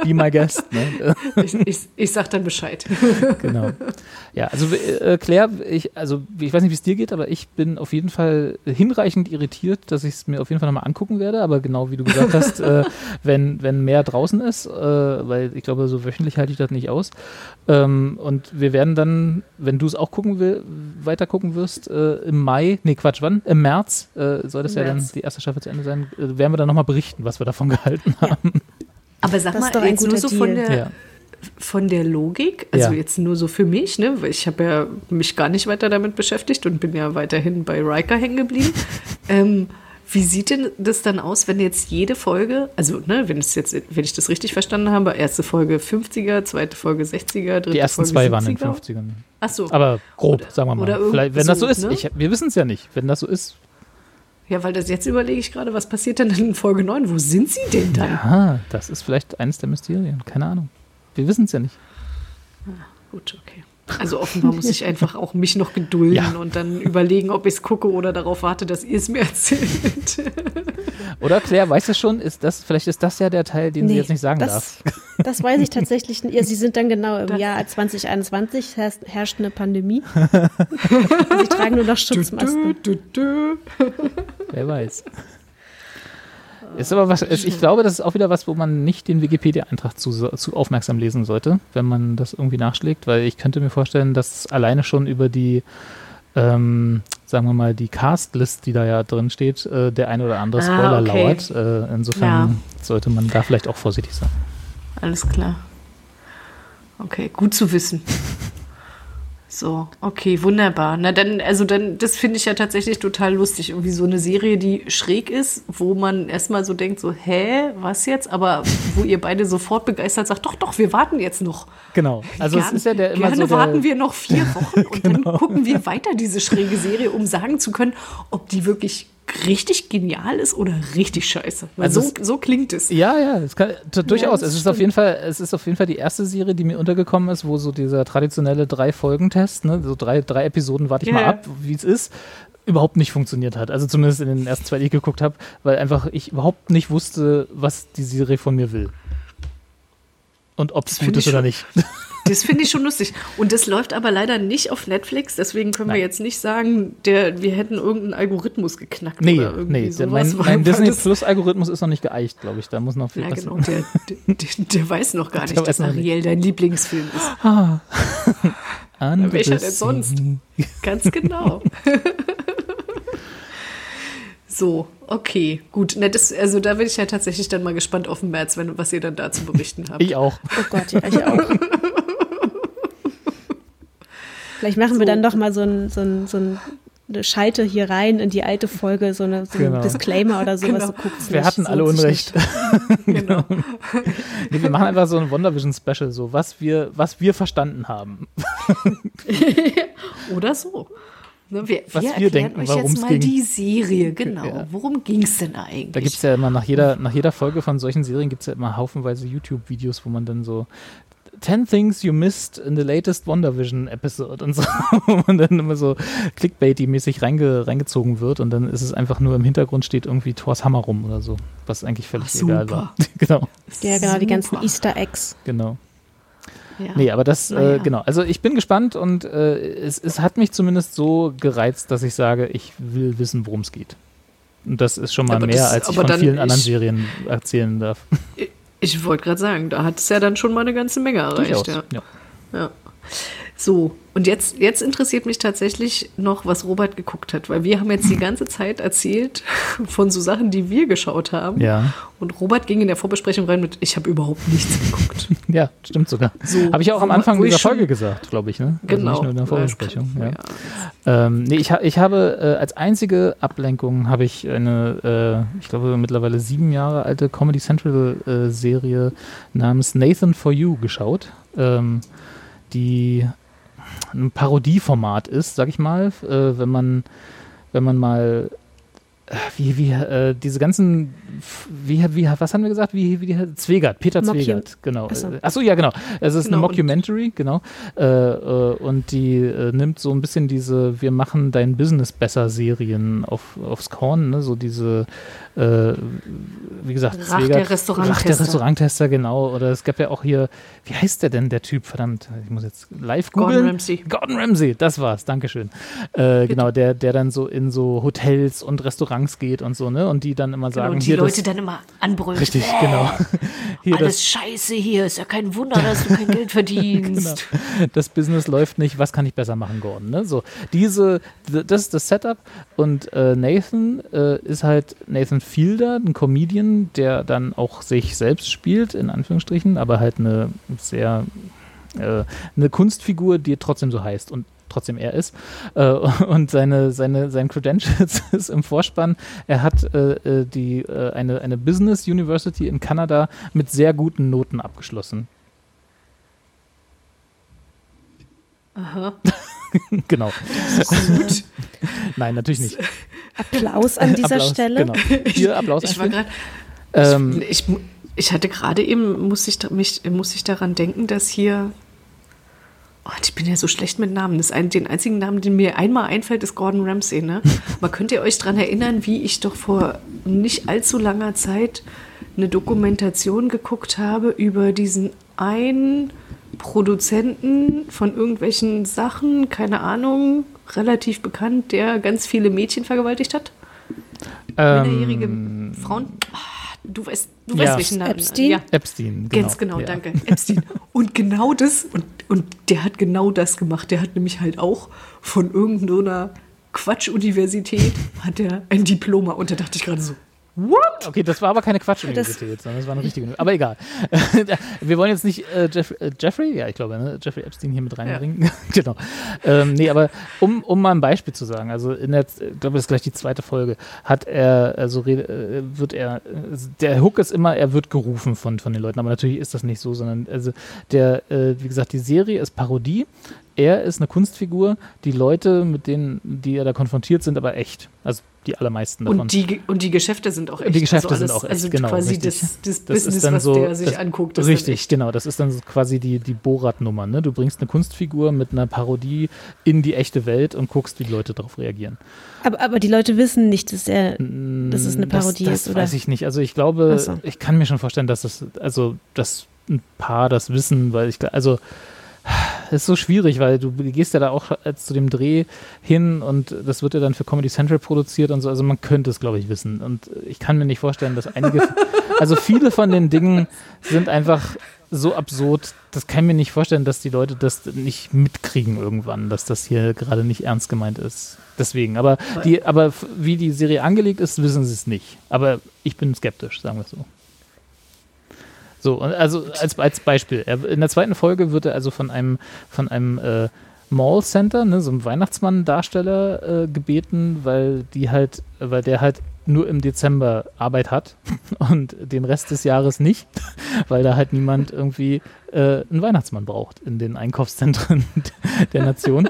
Be my guest. Ne? Ich, ich, ich sag dann Bescheid. genau. Ja, also äh, Claire, ich, also ich weiß nicht, wie es dir geht, aber ich bin auf jeden Fall hinreichend irritiert, dass ich es mir auf jeden Fall nochmal angucken werde. Aber genau wie du gesagt hast, äh, wenn, wenn mehr draußen ist, äh, weil ich glaube, so wöchentlich halte ich das nicht aus. Ähm, und wir werden dann, wenn du es auch gucken will, weiter gucken wirst, äh, im Mai, nee Quatsch, wann? Im März äh, soll das Im ja März. dann die erste Staffel zu Ende sein, äh, werden wir dann nochmal berichten, was wir davon gehalten haben. Aber sag Das ist mal, doch ein jetzt nur so von der, Ja. von der Logik, also Ja. jetzt nur so für mich, ne? weil ich habe ja mich gar nicht weiter damit beschäftigt und bin ja weiterhin bei Riker hängen geblieben. ähm, wie sieht denn das dann aus, wenn jetzt jede Folge, also ne, wenn es jetzt, wenn ich das richtig verstanden habe, erste Folge 50er, zweite Folge 60er, dritte Die ersten Folge zwei waren in 70er? den 50ern. Ach so. Aber grob, Oder- sagen wir mal. Vielleicht, wenn das so so, ist. ne? Ich, wir wissen es ja nicht. Wenn das so ist, Ja, weil das jetzt überlege ich gerade, was passiert denn in Folge 9? Wo sind sie denn dann? aha, das ist vielleicht eines der Mysterien. Keine Ahnung. Wir wissen es ja nicht. Gut, okay. Also offenbar muss ich einfach auch mich noch gedulden Ja. und dann überlegen, ob ich es gucke oder darauf warte, dass ihr es mir erzählt. Oder Claire, weißt du schon, ist das, vielleicht ist das ja der Teil, den sie Nee, jetzt nicht sagen das, darf. Das weiß ich tatsächlich nicht. Ja, sie sind dann genau im Jahr 2021, herrscht, eine Pandemie. Sie tragen nur noch Schutzmasken. Dü, dü, dü. Wer weiß. Ist aber was, ist, ich glaube, das ist auch wieder was, wo man nicht den Wikipedia-Eintrag zu, zu aufmerksam lesen sollte, wenn man das irgendwie nachschlägt, weil ich könnte mir vorstellen, dass alleine schon über die, ähm, sagen wir mal, die Cast-List, die da ja drin steht, äh, der ein oder andere Ah, Spoiler okay. lauert. Äh, insofern Ja. sollte man da vielleicht auch vorsichtig sein. Alles klar. Okay, gut zu wissen. So, okay, wunderbar. Na dann, also dann, das finde ich ja tatsächlich total lustig. Irgendwie so eine Serie, die schräg ist, wo man erstmal so denkt, so, hä, was jetzt? Aber wo ihr beide sofort begeistert sagt, doch, doch, wir warten jetzt noch. Genau. Also es Gern- ist ja der immer gerne so der, warten wir noch vier Wochen und Genau. dann gucken wir weiter diese schräge Serie, um sagen zu können, ob die wirklich richtig genial ist oder richtig scheiße. Weil Also so, so klingt es. Ja, ja, es kann, durchaus. das es ist auf jeden Fall, es ist auf jeden Fall die erste Serie, die mir untergekommen ist, wo so dieser traditionelle drei Folgen-Test, ne, so drei, drei Episoden warte ich Ja, mal ja. ab, wie es ist, überhaupt nicht funktioniert hat. Also zumindest in den ersten zwei, die ich geguckt habe, weil einfach ich überhaupt nicht wusste, was die Serie von mir will. Und ob es gut ist oder nicht. Das finde ich schon lustig. Und das läuft aber leider nicht auf Netflix, deswegen können wir Nein. jetzt nicht sagen, der, wir hätten irgendeinen Algorithmus geknackt Nee, oder irgendwie nee, der, sowas. mein, mein Disney Plus-Algorithmus ist noch nicht geeicht, glaube ich. Da muss noch viel Ja, passieren. genau. Der, der, der, weiß noch gar nicht, dass. Ariel dein Lieblingsfilm ist. Under welcher denn sonst? Ganz genau. so, okay, gut. Na, das, also da bin ich ja tatsächlich dann mal gespannt auf den März, wenn, was ihr dann dazu berichten habt. Ich auch. Oh Gott, ja, ich auch. Vielleicht machen wir dann doch mal so, ein, so, ein, so ein, eine Schalte hier rein in die alte Folge, so, eine, so Genau. ein Disclaimer oder sowas. Genau. So guckt's Wir nicht, hatten so alle Unrecht. nicht. genau. Nee, wir machen einfach so ein WandaVision Special, so was wir, was wir verstanden haben. Oder so. Ne, wir, Was wir erklären denken, jetzt mal ging. die Serie, genau. Ja. Worum ging es denn eigentlich? Da gibt es ja immer nach jeder, nach jeder Folge von solchen Serien gibt es ja immer haufenweise YouTube-Videos, wo man dann so 10 Things You Missed in the Latest WandaVision Episode und so, wo man dann immer so Clickbaity-mäßig reinge, reingezogen wird und dann ist es einfach nur im Hintergrund steht irgendwie Thors Hammer rum oder so, was eigentlich völlig Ach, egal war. genau, Ja, genau, die ganzen. Easter Eggs. genau. Ja. Nee, aber das, Naja. äh, genau. Also ich bin gespannt und äh, es, es hat mich zumindest so gereizt, dass ich sage, ich will wissen, worum es geht. Und das ist schon mal Aber mehr, das- als ich von vielen anderen ich- Serien erzählen darf. Ich wollte gerade sagen, da hat es ja dann schon mal eine ganze Menge erreicht. Ja. ja. Ja. So, und jetzt, jetzt interessiert mich tatsächlich noch, was Robert geguckt hat, weil wir haben jetzt die ganze Zeit erzählt von so Sachen, die wir geschaut haben. Ja, Und Robert ging in der Vorbesprechung rein mit, ich habe überhaupt nichts geguckt. ja, stimmt sogar. So, Habe ich auch am Anfang dieser Folge gesagt, glaube ich, ne? Also Genau. nicht nur in der Vorbesprechung. kann- Ja. Ähm, nee, ich, ha ich habe äh, als einzige Ablenkung habe ich eine, äh, ich glaube mittlerweile sieben Jahre alte Comedy Central äh, Serie namens Nathan for You geschaut, ähm, die ein Parodieformat ist, sag ich mal, äh, wenn man wenn man mal wie, wie, äh, diese ganzen, wie, wie, was haben wir gesagt? Wie, wie, Zwegert, Peter Mocu- Zwegert, genau. Achso. Achso, ja, genau. Es ist Genau, eine und- Mockumentary, genau. Äh, äh, und die äh, nimmt so ein bisschen diese Wir machen dein Business besser Serien auf, aufs Korn, ne? So diese, äh, wie gesagt, Rach der Zwegert- Restauranttester. Rach der Restauranttester, genau. Oder es gab ja auch hier, wie heißt der denn, der Typ? Verdammt, ich muss jetzt live Gordon googeln. Ramsay. Gordon Ramsay, das war's, Dankeschön. Äh, genau, der, der dann so in so Hotels und Restaurants geht und so, ne? Und die dann immer sagen, und die hier Leute das, dann immer anbrüllen. Richtig, genau. Hier Alles das, scheiße hier, ist ja kein Wunder, dass du kein Geld verdienst. genau. das Business läuft nicht, was kann ich besser machen, Gordon? Ne? So, diese, das ist das Setup und äh, Nathan äh, ist halt Nathan Fielder, ein Comedian, der dann auch sich selbst spielt, in Anführungsstrichen, aber halt eine sehr äh, eine Kunstfigur, die trotzdem so heißt und trotzdem er ist. Äh, und seine, seine, sein Credentials ist im Vorspann. Er hat äh, äh, die, äh, eine, eine Business University in Kanada mit sehr guten Noten abgeschlossen. Aha. genau. Gut. Nein, natürlich nicht. Applaus an dieser Applaus, Stelle. Genau. Hier Applaus. Ich war gerade. ähm, ich, ich hatte gerade eben, muss ich, mich, muss ich daran denken, dass hier. Oh, ich bin ja so schlecht mit Namen. Das ein, den einzigen Namen, den mir einmal einfällt, ist Gordon Ramsay. Ne? Aber könnt ihr euch daran erinnern, wie ich doch vor nicht allzu langer Zeit eine Dokumentation geguckt habe über diesen einen Produzenten von irgendwelchen Sachen, keine Ahnung, relativ bekannt, der ganz viele Mädchen vergewaltigt hat? Minderjährige ähm, Frauen. Ah, Du weißt, du Ja. weißt welchen Namen. Epstein? Ja, Epstein, genau. ganz genau, ja. danke. Epstein. Und genau das, und, und der hat genau das gemacht. Der hat nämlich halt auch von irgendeiner Quatsch-Universität hat er ein Diploma. Und da dachte ich gerade so, Okay, das war aber keine Quatsch-Universität, sondern das war eine richtige. Aber egal. Wir wollen jetzt nicht äh, Jeff, äh, Jeffrey, ja, ich glaube, ne? Jeffrey Epstein hier mit reinbringen. genau. Ähm, nee, aber um, um mal ein Beispiel zu sagen, also in der, ich glaube, das ist gleich die zweite Folge, hat er, also äh, wird er, äh, der Hook ist immer, er wird gerufen von, von den Leuten, aber natürlich ist das nicht so, sondern, also der, äh, wie gesagt, die Serie ist Parodie. Er ist eine Kunstfigur, die Leute, mit denen, die er da konfrontiert, sind aber echt. Also die allermeisten davon. und die, und die Geschäfte sind auch echt. Die Geschäfte also sind auch echt, Also genau, quasi richtig. das, das, Das ist Business, dann was so- der sich das- anguckt. Richtig, genau. Das ist dann so quasi die, die Borat-Nummer. Ne? Du bringst eine Kunstfigur mit einer Parodie in die echte Welt und guckst, wie die Leute darauf reagieren. Aber, aber die Leute wissen nicht, dass, er, dass es eine Parodie das, das ist, oder? weiß ich nicht. Also ich glaube, so. ich kann mir schon vorstellen, dass das, also dass ein paar das wissen, weil ich, also ist so schwierig, weil du gehst ja da auch zu dem Dreh hin und das wird ja dann für Comedy Central produziert und so. Also man könnte es, glaube ich, wissen. Und ich kann mir nicht vorstellen, dass einige, also viele von den Dingen sind einfach so absurd. Das kann ich mir nicht vorstellen, dass die Leute das nicht mitkriegen irgendwann, dass das hier gerade nicht ernst gemeint ist. Deswegen, aber die, aber wie die Serie angelegt ist, wissen sie es nicht. Aber ich bin skeptisch, sagen wir es so. So, also als, als Beispiel. In der zweiten Folge wird er also von einem, von einem äh, Mall Center, ne, so einem Weihnachtsmann-Darsteller äh, gebeten, weil die halt, weil der halt nur im Dezember Arbeit hat und den Rest des Jahres nicht, weil da halt niemand irgendwie äh, einen Weihnachtsmann braucht in den Einkaufszentren der Nation.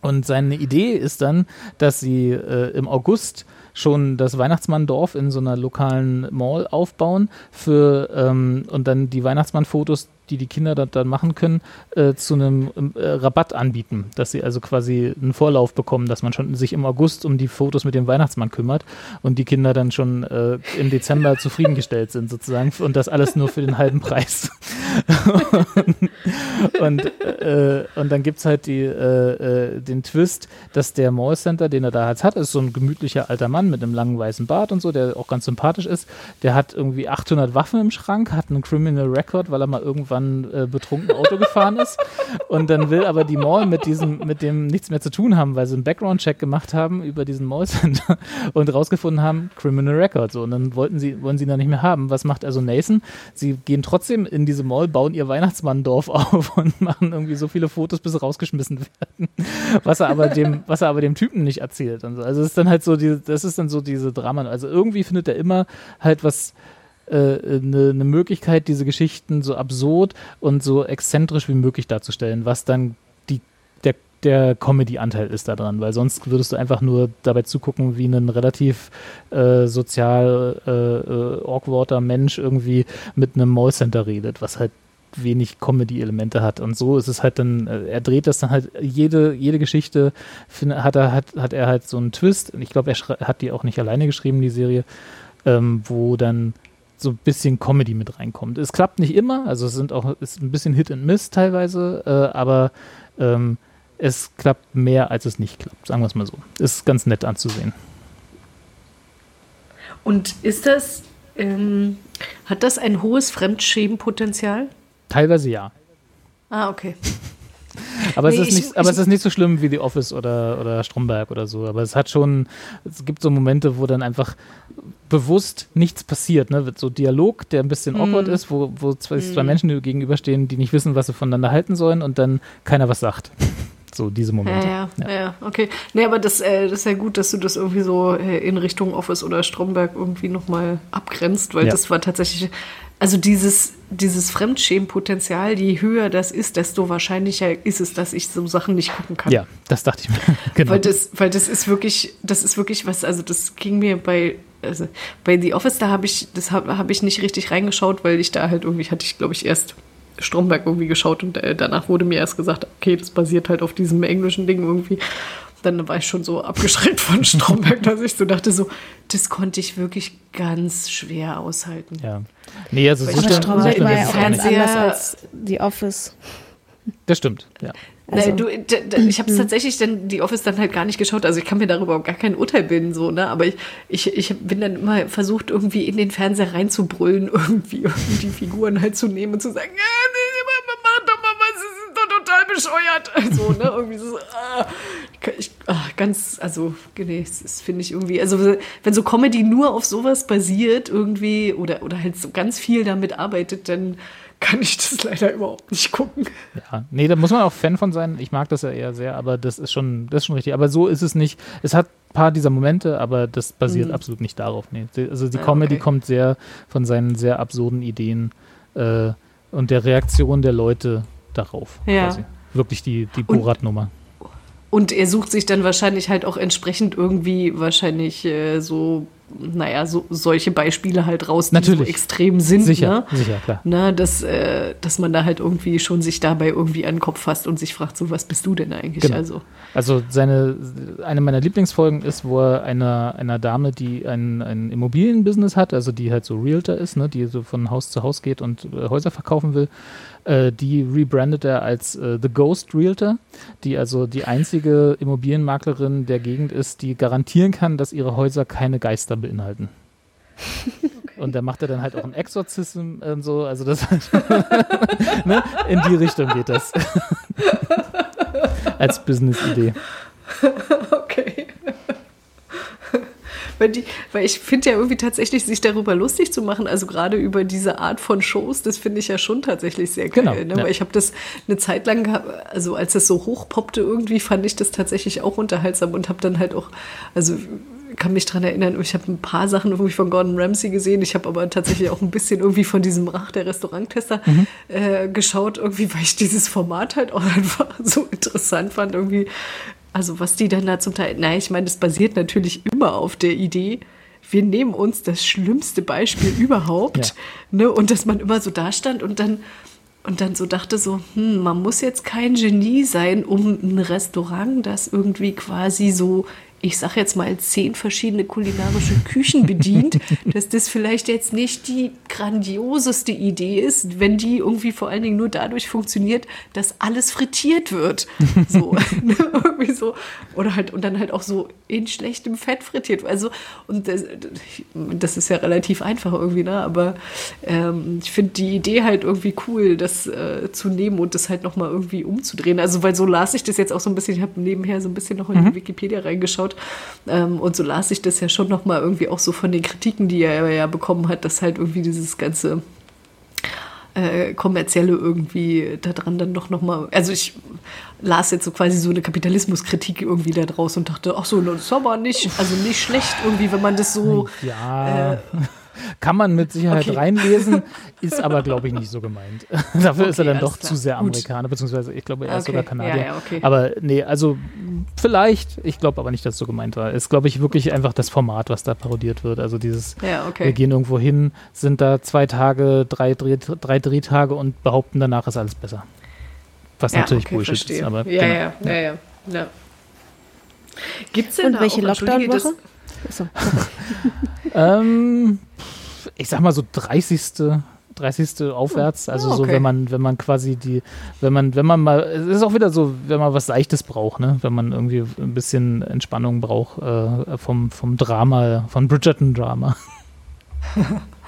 Und seine Idee ist dann, dass sie äh, im August schon das Weihnachtsmanndorf in so einer lokalen Mall aufbauen für ähm, und dann die Weihnachtsmannfotos, die die Kinder da, dann machen können, äh, zu einem äh, Rabatt anbieten, dass sie also quasi einen Vorlauf bekommen, dass man schon sich im August um die Fotos mit dem Weihnachtsmann kümmert und die Kinder dann schon äh, im Dezember zufriedengestellt sind sozusagen und das alles nur für den halben Preis. und, äh, und dann gibt es halt die, äh, äh, den Twist, dass der Mall Center, den er da jetzt hat, ist so ein gemütlicher alter Mann mit einem langen weißen Bart und so, der auch ganz sympathisch ist. Der hat irgendwie 800 Waffen im Schrank, hat einen Criminal Record, weil er mal irgendwann äh, betrunken Auto gefahren ist. Und dann will aber die Mall mit diesem, mit dem nichts mehr zu tun haben, weil sie einen Background-Check gemacht haben über diesen Mall Center und rausgefunden haben, Criminal Record. So, und dann wollten sie, wollen sie ihn da nicht mehr haben. Was macht also Nathan? Sie gehen trotzdem in diese Mall, bauen ihr Weihnachtsmann-Dorf auf und machen irgendwie so viele Fotos, bis sie rausgeschmissen werden. Was er aber dem, was er aber dem Typen nicht erzählt. Und so. Also es ist dann halt so, die, das ist dann so diese Drama. Also irgendwie findet er immer halt was, eine äh, ne Möglichkeit, diese Geschichten so absurd und so exzentrisch wie möglich darzustellen, was dann die, der der Comedy-Anteil ist da dran, weil sonst würdest du einfach nur dabei zugucken, wie ein relativ äh, sozial äh, äh, awkwarder Mensch irgendwie mit einem Mallcenter redet, was halt wenig Comedy-Elemente hat. Und so ist es halt dann, äh, er dreht das dann halt, jede, jede Geschichte hat, er, hat, hat er halt so einen Twist. Ich glaube, er hat die auch nicht alleine geschrieben, die Serie, ähm, wo dann so ein bisschen Comedy mit reinkommt. Es klappt nicht immer, also es sind auch, ist ein bisschen Hit and Miss teilweise, äh, aber ähm, es klappt mehr, als es nicht klappt, sagen wir es mal so. Ist ganz nett anzusehen. Und ist das, ähm, hat das ein hohes Fremdschämenpotenzial? Teilweise ja. Ah, okay. Aber, Nee, es, ist ich- nicht, aber ich- es ist nicht so schlimm wie The Office oder, oder Stromberg oder so. Aber es hat schon, es gibt so Momente, wo dann einfach bewusst nichts passiert. Ne? So Dialog, der ein bisschen Mhm. awkward ist, wo, wo zwei, zwei Menschen gegenüberstehen, die nicht wissen, was sie voneinander halten sollen und dann keiner was sagt. So diese Momente. Ja, ja, ja, okay. Nee, aber das, äh, das ist ja gut, dass du das irgendwie so äh, in Richtung Office oder Stromberg irgendwie nochmal abgrenzt, weil Ja. das war tatsächlich, also dieses, dieses Fremdschämenpotenzial, je höher das ist, desto wahrscheinlicher ist es, dass ich so Sachen nicht gucken kann. Ja, das dachte ich mir. genau. Weil das, weil das ist wirklich, das ist wirklich was, also das ging mir bei, also bei The Office, da habe ich, das habe hab ich nicht richtig reingeschaut, weil ich da halt irgendwie, hatte ich glaube ich erst Stromberg irgendwie geschaut und äh, danach wurde mir erst gesagt, okay, das basiert halt auf diesem englischen Ding irgendwie. Dann war ich schon so abgeschreckt von Stromberg, dass ich so dachte, so, das konnte ich wirklich ganz schwer aushalten. ja. Nee, also so so Stromberg schlimm war ist ja auch ganz anders als The Office. Das stimmt, ja. Also- Nein, du, ich habe es tatsächlich dann die Office dann halt gar nicht geschaut. Also ich kann mir darüber auch gar kein Urteil bilden, so, ne? Aber ich, ich, ich bin dann immer versucht, irgendwie in den Fernseher reinzubrüllen, irgendwie, irgendwie die Figuren halt zu nehmen und zu sagen, ja, nee, mach doch mal was, sie sind doch total bescheuert. Also, ne? Irgendwie so, ah, ich, ah, ganz, also, nee, das finde ich irgendwie, also wenn so Comedy nur auf sowas basiert, irgendwie, oder, oder halt so ganz viel damit arbeitet, dann kann ich das leider überhaupt nicht gucken. Ja, nee, da muss man auch Fan von sein. Ich mag das ja eher sehr, aber das ist schon, das ist schon richtig. Aber so ist es nicht. Es hat ein paar dieser Momente, aber das basiert absolut nicht darauf. Nee. Also die Mhm. Ja, Comedy okay. kommt sehr von seinen sehr absurden Ideen äh, und der Reaktion der Leute darauf. Ja. Quasi. Wirklich die, die Und- Borat-Nummer. Und er sucht sich dann wahrscheinlich halt auch entsprechend irgendwie wahrscheinlich äh, so, naja, so solche Beispiele halt raus, die Natürlich. so extrem sind. Sicher, Ne? sicher, klar. Na, dass, äh, dass man da halt irgendwie schon sich dabei irgendwie an den Kopf fasst und sich fragt, so was bist du denn eigentlich? Genau. Also, Also seine, eine meiner Lieblingsfolgen ist, wo er einer, einer Dame, die ein, ein Immobilienbusiness hat, also die halt so Realtor ist, ne, die so von Haus zu Haus geht und äh, Häuser verkaufen will, äh, die rebrandet er als äh, The Ghost Realtor, die also die einzige Immobilienmaklerin der Gegend ist, die garantieren kann, dass ihre Häuser keine Geister beinhalten. Und da macht er dann halt auch einen Exorzism und so, also das ne, in die Richtung geht das. Als Business-Idee. okay. Weil, die, weil ich finde ja irgendwie tatsächlich, sich darüber lustig zu machen, also gerade über diese Art von Shows, das finde ich ja schon tatsächlich sehr geil. Genau, ne? ja. Weil ich habe das eine Zeit lang, also als es so hochpoppte irgendwie, fand ich das tatsächlich auch unterhaltsam und habe dann halt auch, also kann mich dran erinnern, ich habe ein paar Sachen irgendwie von Gordon Ramsay gesehen. Ich habe aber tatsächlich auch ein bisschen irgendwie von diesem Rach der Restauranttester Mhm. äh, geschaut, irgendwie, weil ich dieses Format halt auch einfach so interessant fand. Irgendwie, also was die dann da zum Teil, nein, ich meine, das basiert natürlich immer auf der Idee, wir nehmen uns das schlimmste Beispiel überhaupt. Ja. Ne? Und dass man immer so da stand und dann und dann so dachte so, hm, man muss jetzt kein Genie sein, um ein Restaurant, das irgendwie quasi so, ich sag jetzt mal, zehn verschiedene kulinarische Küchen bedient, dass das vielleicht jetzt nicht die grandioseste Idee ist, wenn die irgendwie vor allen Dingen nur dadurch funktioniert, dass alles frittiert wird. So, ne, irgendwie so. Oder halt, und dann halt auch so in schlechtem Fett frittiert. Also, und das, das ist ja relativ einfach irgendwie, ne? Aber ähm, ich finde die Idee halt irgendwie cool, das äh, zu nehmen und das halt nochmal irgendwie umzudrehen. Also, weil so las ich das jetzt auch so ein bisschen, ich habe nebenher so ein bisschen noch in die Wikipedia reingeschaut ähm, und so las ich das ja schon nochmal irgendwie auch so von den Kritiken, die er ja bekommen hat, dass halt irgendwie dieses ganze äh, kommerzielle irgendwie daran dann doch nochmal, also ich las jetzt so quasi so eine Kapitalismuskritik irgendwie da draus und dachte, ach so, das ist aber nicht, also nicht schlecht irgendwie, wenn man das so Ja. äh, Kann man mit Sicherheit Okay. reinlesen, ist aber, glaube ich, nicht so gemeint. Dafür ist er Okay, dann doch klar. zu sehr Gut. Amerikaner, beziehungsweise ich glaube, er ist Okay, sogar Kanadier. ja, ja, okay. Aber nee, also vielleicht, ich glaube aber nicht, dass es so gemeint war. Ist, glaube ich, wirklich einfach das Format, was da parodiert wird. Also dieses, Ja, okay. wir gehen irgendwo hin, sind da zwei Tage, drei, Dreh, drei Drehtage und behaupten, danach ist alles besser. Was Ja, natürlich okay, Bullshit verstehe. ist, aber ja, genau. ja, ja, ja, ja. Gibt's denn Und da welche Lockdown-Woche? Achso. Ähm, ich sag mal so 30. 30. aufwärts, also so okay. wenn man wenn man quasi die wenn man wenn man mal es ist auch wieder so, wenn man was seichtes braucht, ne, wenn man irgendwie ein bisschen Entspannung braucht äh, vom vom Drama, von Bridgerton Drama.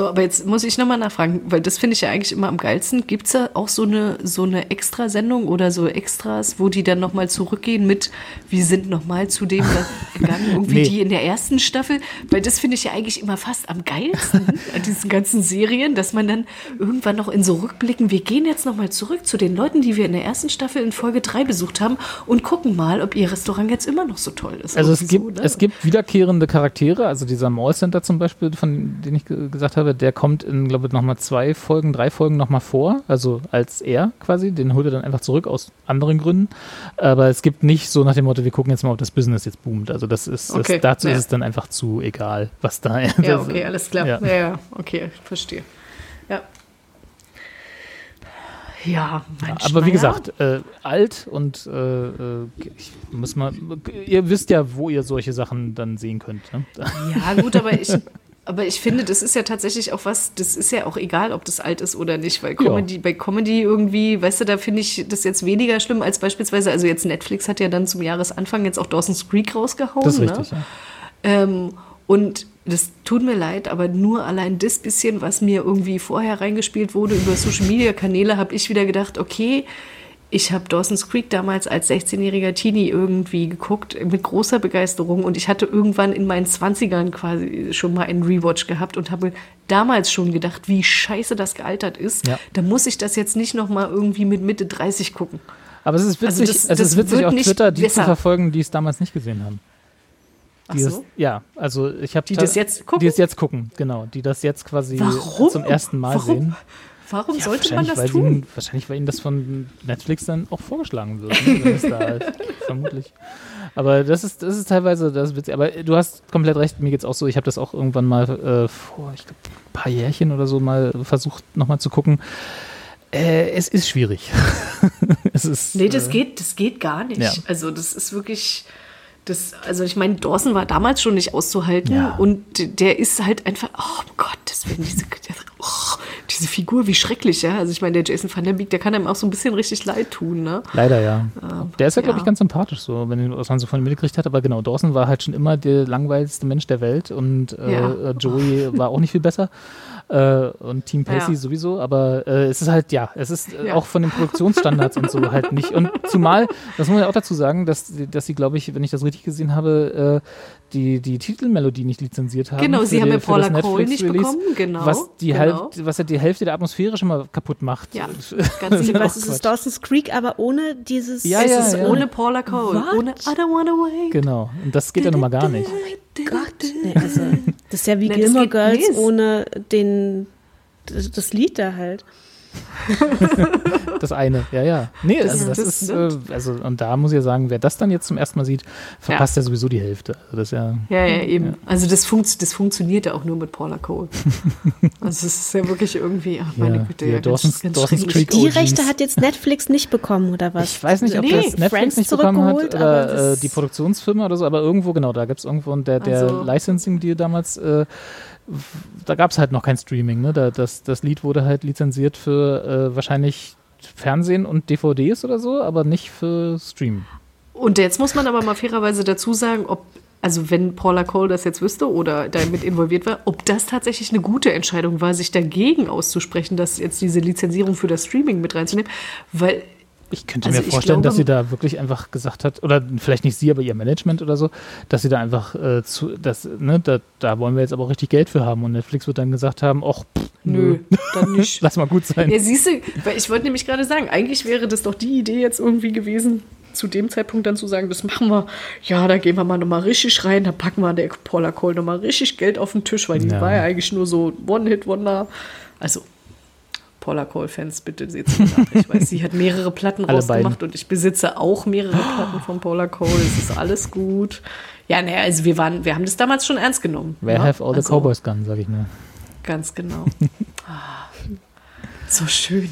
So, aber jetzt muss ich nochmal nachfragen, weil das finde ich ja eigentlich immer am geilsten. Gibt es da auch so eine, so eine Extrasendung oder so Extras, wo die dann nochmal zurückgehen mit, wir sind nochmal zu dem gegangen, irgendwie Nee. die in der ersten Staffel? Weil das finde ich ja eigentlich immer fast am geilsten an diesen ganzen Serien, dass man dann irgendwann noch in so Rückblicken, wir gehen jetzt nochmal zurück zu den Leuten, die wir in der ersten Staffel in Folge 3 besucht haben und gucken mal, ob ihr Restaurant jetzt immer noch so toll ist. Also es Irgendwie gibt so, ne? es gibt wiederkehrende Charaktere, also dieser Mall Center zum Beispiel, von dem ich ge- gesagt habe, der kommt in glaube ich nochmal zwei Folgen, drei Folgen nochmal vor, also als er quasi, den holt er dann einfach zurück aus anderen Gründen. Aber es gibt nicht so nach dem Motto, wir gucken jetzt mal, ob das Business jetzt boomt. Also das ist, Okay, das, dazu ja. ist es dann einfach zu egal, was da. Ja, das- okay, alles klar. Ja. Ja, ja, okay, verstehe. Ja. Ja, Mensch, Aber wie gesagt, äh, alt und äh, äh, ich muss mal, ihr wisst ja, wo ihr solche Sachen dann sehen könnt. Ne? Ja, gut, aber ich, aber ich finde, das ist ja tatsächlich auch was, das ist ja auch egal, ob das alt ist oder nicht, weil Comedy, bei Comedy irgendwie, weißt du, da finde ich das jetzt weniger schlimm als beispielsweise, also jetzt Netflix hat ja dann zum Jahresanfang jetzt auch Dawson's Creek rausgehauen. Das ist ne? richtig, ja. Ähm, und das tut mir leid, aber nur allein das bisschen, was mir irgendwie vorher reingespielt wurde über Social Media Kanäle, habe ich wieder gedacht, okay, ich habe Dawson's Creek damals als 16-jähriger Teenie irgendwie geguckt, mit großer Begeisterung. Und ich hatte irgendwann in meinen 20ern quasi schon mal einen Rewatch gehabt und habe damals schon gedacht, wie scheiße das gealtert ist. Ja. Da muss ich das jetzt nicht noch mal irgendwie mit Mitte 30 gucken. Aber es ist Also witzig, das- es das ist witzig wird auf Twitter, die besser. zu verfolgen, die es damals nicht gesehen haben. Ach Die so? ja, also ich habe Die das jetzt gucken? Die es jetzt gucken, genau, die das jetzt quasi Warum? zum ersten Mal Warum? sehen. Warum Ja, sollte man das tun? Ihnen, wahrscheinlich, weil ihnen das von Netflix dann auch vorgeschlagen wird. Ne? Wenn es da halt, vermutlich. Aber das ist, das ist teilweise, das ist witzig. Aber du hast komplett recht, mir geht's auch so. Ich habe das auch irgendwann mal äh, vor, ich glaube, ein paar Jährchen oder so mal versucht, nochmal zu gucken. Äh, es ist schwierig. es ist, Nee, das äh, geht, das geht gar nicht. Ja. Also das ist wirklich, das, also ich meine, Dawson war damals schon nicht auszuhalten Ja. und der ist halt einfach, oh Gott, das werden diese, oh, diese Figur, wie schrecklich, ja. Also ich meine, der Jason Van Der Beek, der kann einem auch so ein bisschen richtig leid tun, ne? Leider ja. Der ist ja, glaube ja. ich, ganz sympathisch, so, wenn was man so von ihm mitgekriegt hat. Aber genau, Dawson war halt schon immer der langweiligste Mensch der Welt und äh, Ja. äh, Joey war auch nicht viel besser. Äh, und Team Pacey Ja. sowieso, aber äh, es ist halt, ja, es ist äh, Ja. auch von den Produktionsstandards und so halt nicht. Und zumal, das muss man ja auch dazu sagen, dass, sie- dass sie, glaube ich, wenn ich das richtig gesehen habe, äh, die, die Titelmelodie nicht lizenziert haben. Genau, sie haben ja Paula Cole nicht Release, bekommen, genau, Was, die genau. Hälfte, was ja die Hälfte der Atmosphäre schon mal kaputt macht. Ja, ganz ist genau. ist es? Quatsch. Dawson's Creek, aber ohne dieses. Ja, es ja, ist ja. ohne Paula Cole, What? ohne I don't wanna wait. Genau, und das geht ja nun mal gar nicht. Gott. Nee, also, das ist ja wie Nee, Gilmore Girls ohne den, das Lied da halt. Das eine, ja, ja. Nee, also das, das ist, äh, also, und da muss ich ja sagen, wer das dann jetzt zum ersten Mal sieht, verpasst ja, sowieso die Hälfte. Also das ist ja, Ja, ja, eben. Also das, funkt, das funktioniert ja auch nur mit Paula Cole. also es ist ja wirklich irgendwie, ach meine Ja, Güte, ja, Dawson's- ganz Dawson's. Creek Die. Rechte hat jetzt Netflix nicht bekommen, oder was? ich weiß nicht, ob Nee, das Netflix Friends nicht bekommen hat äh, die Produktionsfirma oder so, aber irgendwo, genau, da gab es irgendwo und der, der Also- Licensing-Deal damals, äh, da gab es halt noch kein Streaming. Ne? Da, das, das Lied wurde halt lizenziert für äh, wahrscheinlich Fernsehen und DVDs oder so, aber nicht für Stream. Und jetzt muss man aber mal fairerweise dazu sagen, ob, also wenn Paula Cole das jetzt wüsste oder damit involviert war, ob das tatsächlich eine gute Entscheidung war, sich dagegen auszusprechen, dass jetzt diese Lizenzierung für das Streaming mit reinzunehmen, weil Ich könnte Also mir vorstellen, glaube- dass sie da wirklich einfach gesagt hat, oder vielleicht nicht sie, aber ihr Management oder so, dass sie da einfach äh, zu, das, ne, da, da wollen wir jetzt aber auch richtig Geld für haben. Und Netflix wird dann gesagt haben, ach, pff, nö, dann nicht. lass mal gut sein. Ja, siehst du, weil ich wollte nämlich gerade sagen, eigentlich wäre das doch die Idee jetzt irgendwie gewesen, zu dem Zeitpunkt dann zu sagen, das machen wir, ja, da gehen wir mal nochmal richtig rein, da packen wir der Paula Cole nochmal richtig Geld auf den Tisch, weil die Ja. war ja eigentlich nur so One-Hit-Wonder. Also, Paula Cole-Fans, bitte seht sie nach. Ich weiß, sie hat mehrere Platten rausgemacht und ich besitze auch mehrere Platten von Paula Cole. Es ist alles gut. Ja, naja, also wir waren, wir haben das damals schon ernst genommen. Where ja? have all the Also, Cowboys gone, sag ich nur. Ganz genau. So schön.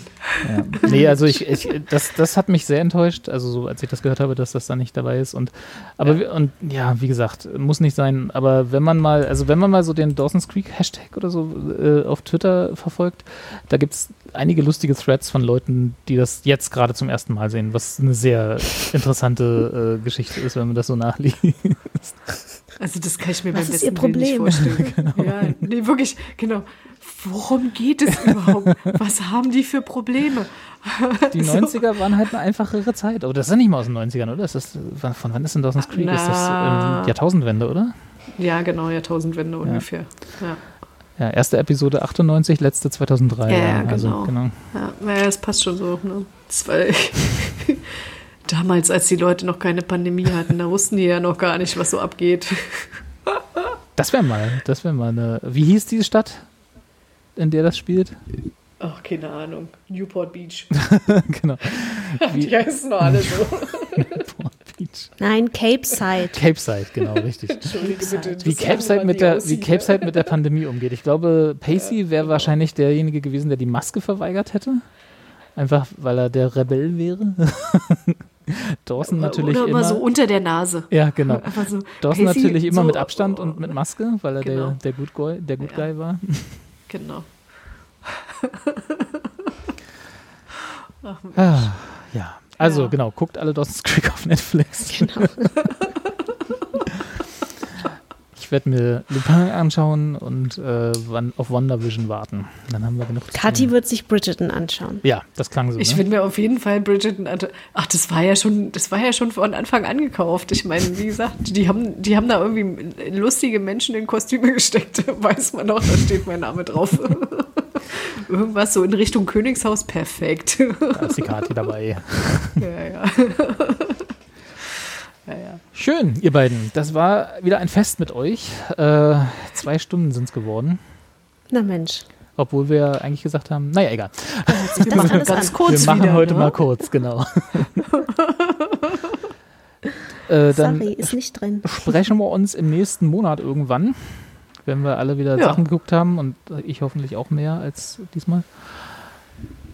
Ja. Nee, also ich, ich das, das hat mich sehr enttäuscht, also so, als ich das gehört habe, dass das da nicht dabei ist. Und aber wir- und ja, wie gesagt, muss nicht sein, aber wenn man mal, also wenn man mal so den Dawson's Creek Hashtag oder so äh, auf Twitter verfolgt, da gibt es einige lustige Threads von Leuten, die das jetzt gerade zum ersten Mal sehen, was eine sehr interessante äh, Geschichte ist, wenn man das so nachliest. Also das kann ich mir Was beim besten Willen nicht Problem? vorstellen. Ja, nee, wirklich, genau. Worum geht es überhaupt? Was haben die für Probleme? Die 90er waren halt eine einfachere Zeit. Aber das ist ja nicht mal aus den 90ern, oder? Ist das, von wann ist denn Dawson's Creek? Ist das Na. ähm, Jahrtausendwende, oder? Ja, genau, Jahrtausendwende ungefähr. Ja. Ja, erste Episode 98, letzte 2003. Ja, ja, also, genau. genau. Ja, naja, das passt schon so. Ne? War damals, als die Leute noch keine Pandemie hatten, da wussten die ja noch gar nicht, was so abgeht. Das wäre mal, das wäre mal eine. Wie hieß diese Stadt, in der das spielt? Ach, keine Ahnung. Newport Beach. genau. Die heißen nur alle so. Newport Beach. Nein, Cape Side. Cape Side, genau, richtig. Entschuldige bitte. Wie Cape, Side mit wie der, aussieht, wie Cape Side mit der Pandemie umgeht. Ich glaube, Pacey wäre wahrscheinlich derjenige gewesen, der die Maske verweigert hätte. Einfach, weil er der Rebell wäre. Dawson natürlich Oder immer. immer so unter der Nase. ja, genau. So. Dawson Pacey, natürlich immer so- mit Abstand und mit Maske, weil er Genau. der, der Good Guy, der Good Ja. Guy war. Genau. Ah, ja. Also, Ja. genau, guckt alle Dawson's Creek auf Netflix. Genau. Ich werde mir Lupin anschauen und äh, auf WandaVision warten. Dann haben wir genug zu Kathi wird sich Bridgerton anschauen. Ja, das klang so. Ich ne? will mir auf jeden Fall Bridgerton. ante- Ach, das war ja schon, das war ja schon von Anfang an gekauft. Ich meine, wie gesagt, die haben, die haben da irgendwie lustige Menschen in Kostüme gesteckt. Weiß man auch, da steht mein Name drauf. Irgendwas so in Richtung Königshaus, perfekt. Da ist die Kathi dabei. ja, ja. Ja, ja. Schön, ihr beiden. Das war wieder ein Fest mit euch. Äh, zwei Stunden sind es geworden. Na Mensch. Obwohl wir eigentlich gesagt haben, naja, egal. Sich das machen ganz an. kurz wir machen wieder, heute ne? mal kurz, genau. äh, dann Sorry, ist nicht drin. sprechen wir uns im nächsten Monat irgendwann, wenn wir alle wieder Ja. Sachen geguckt haben und ich hoffentlich auch mehr als diesmal.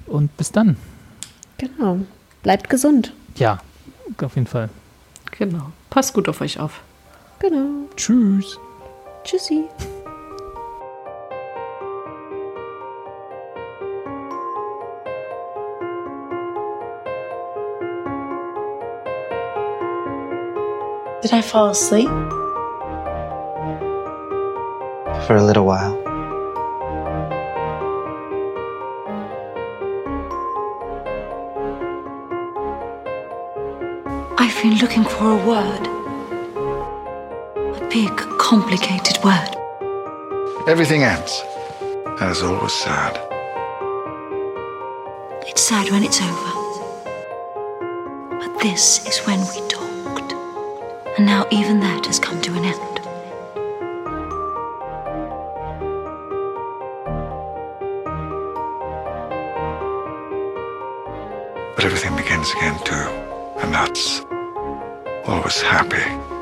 Und bis dann. Genau. Bleibt gesund. Ja, auf jeden Fall. Genau. Passt gut auf euch auf. Genau. Tschüss. Tschüssi. Did I fall asleep? For a little while. I've been looking for a word. A big, complicated word. Everything ends. And it's always sad. It's sad when it's over. But this is when we talked. And now even that has come to an end. But everything begins again too. And that's always happy.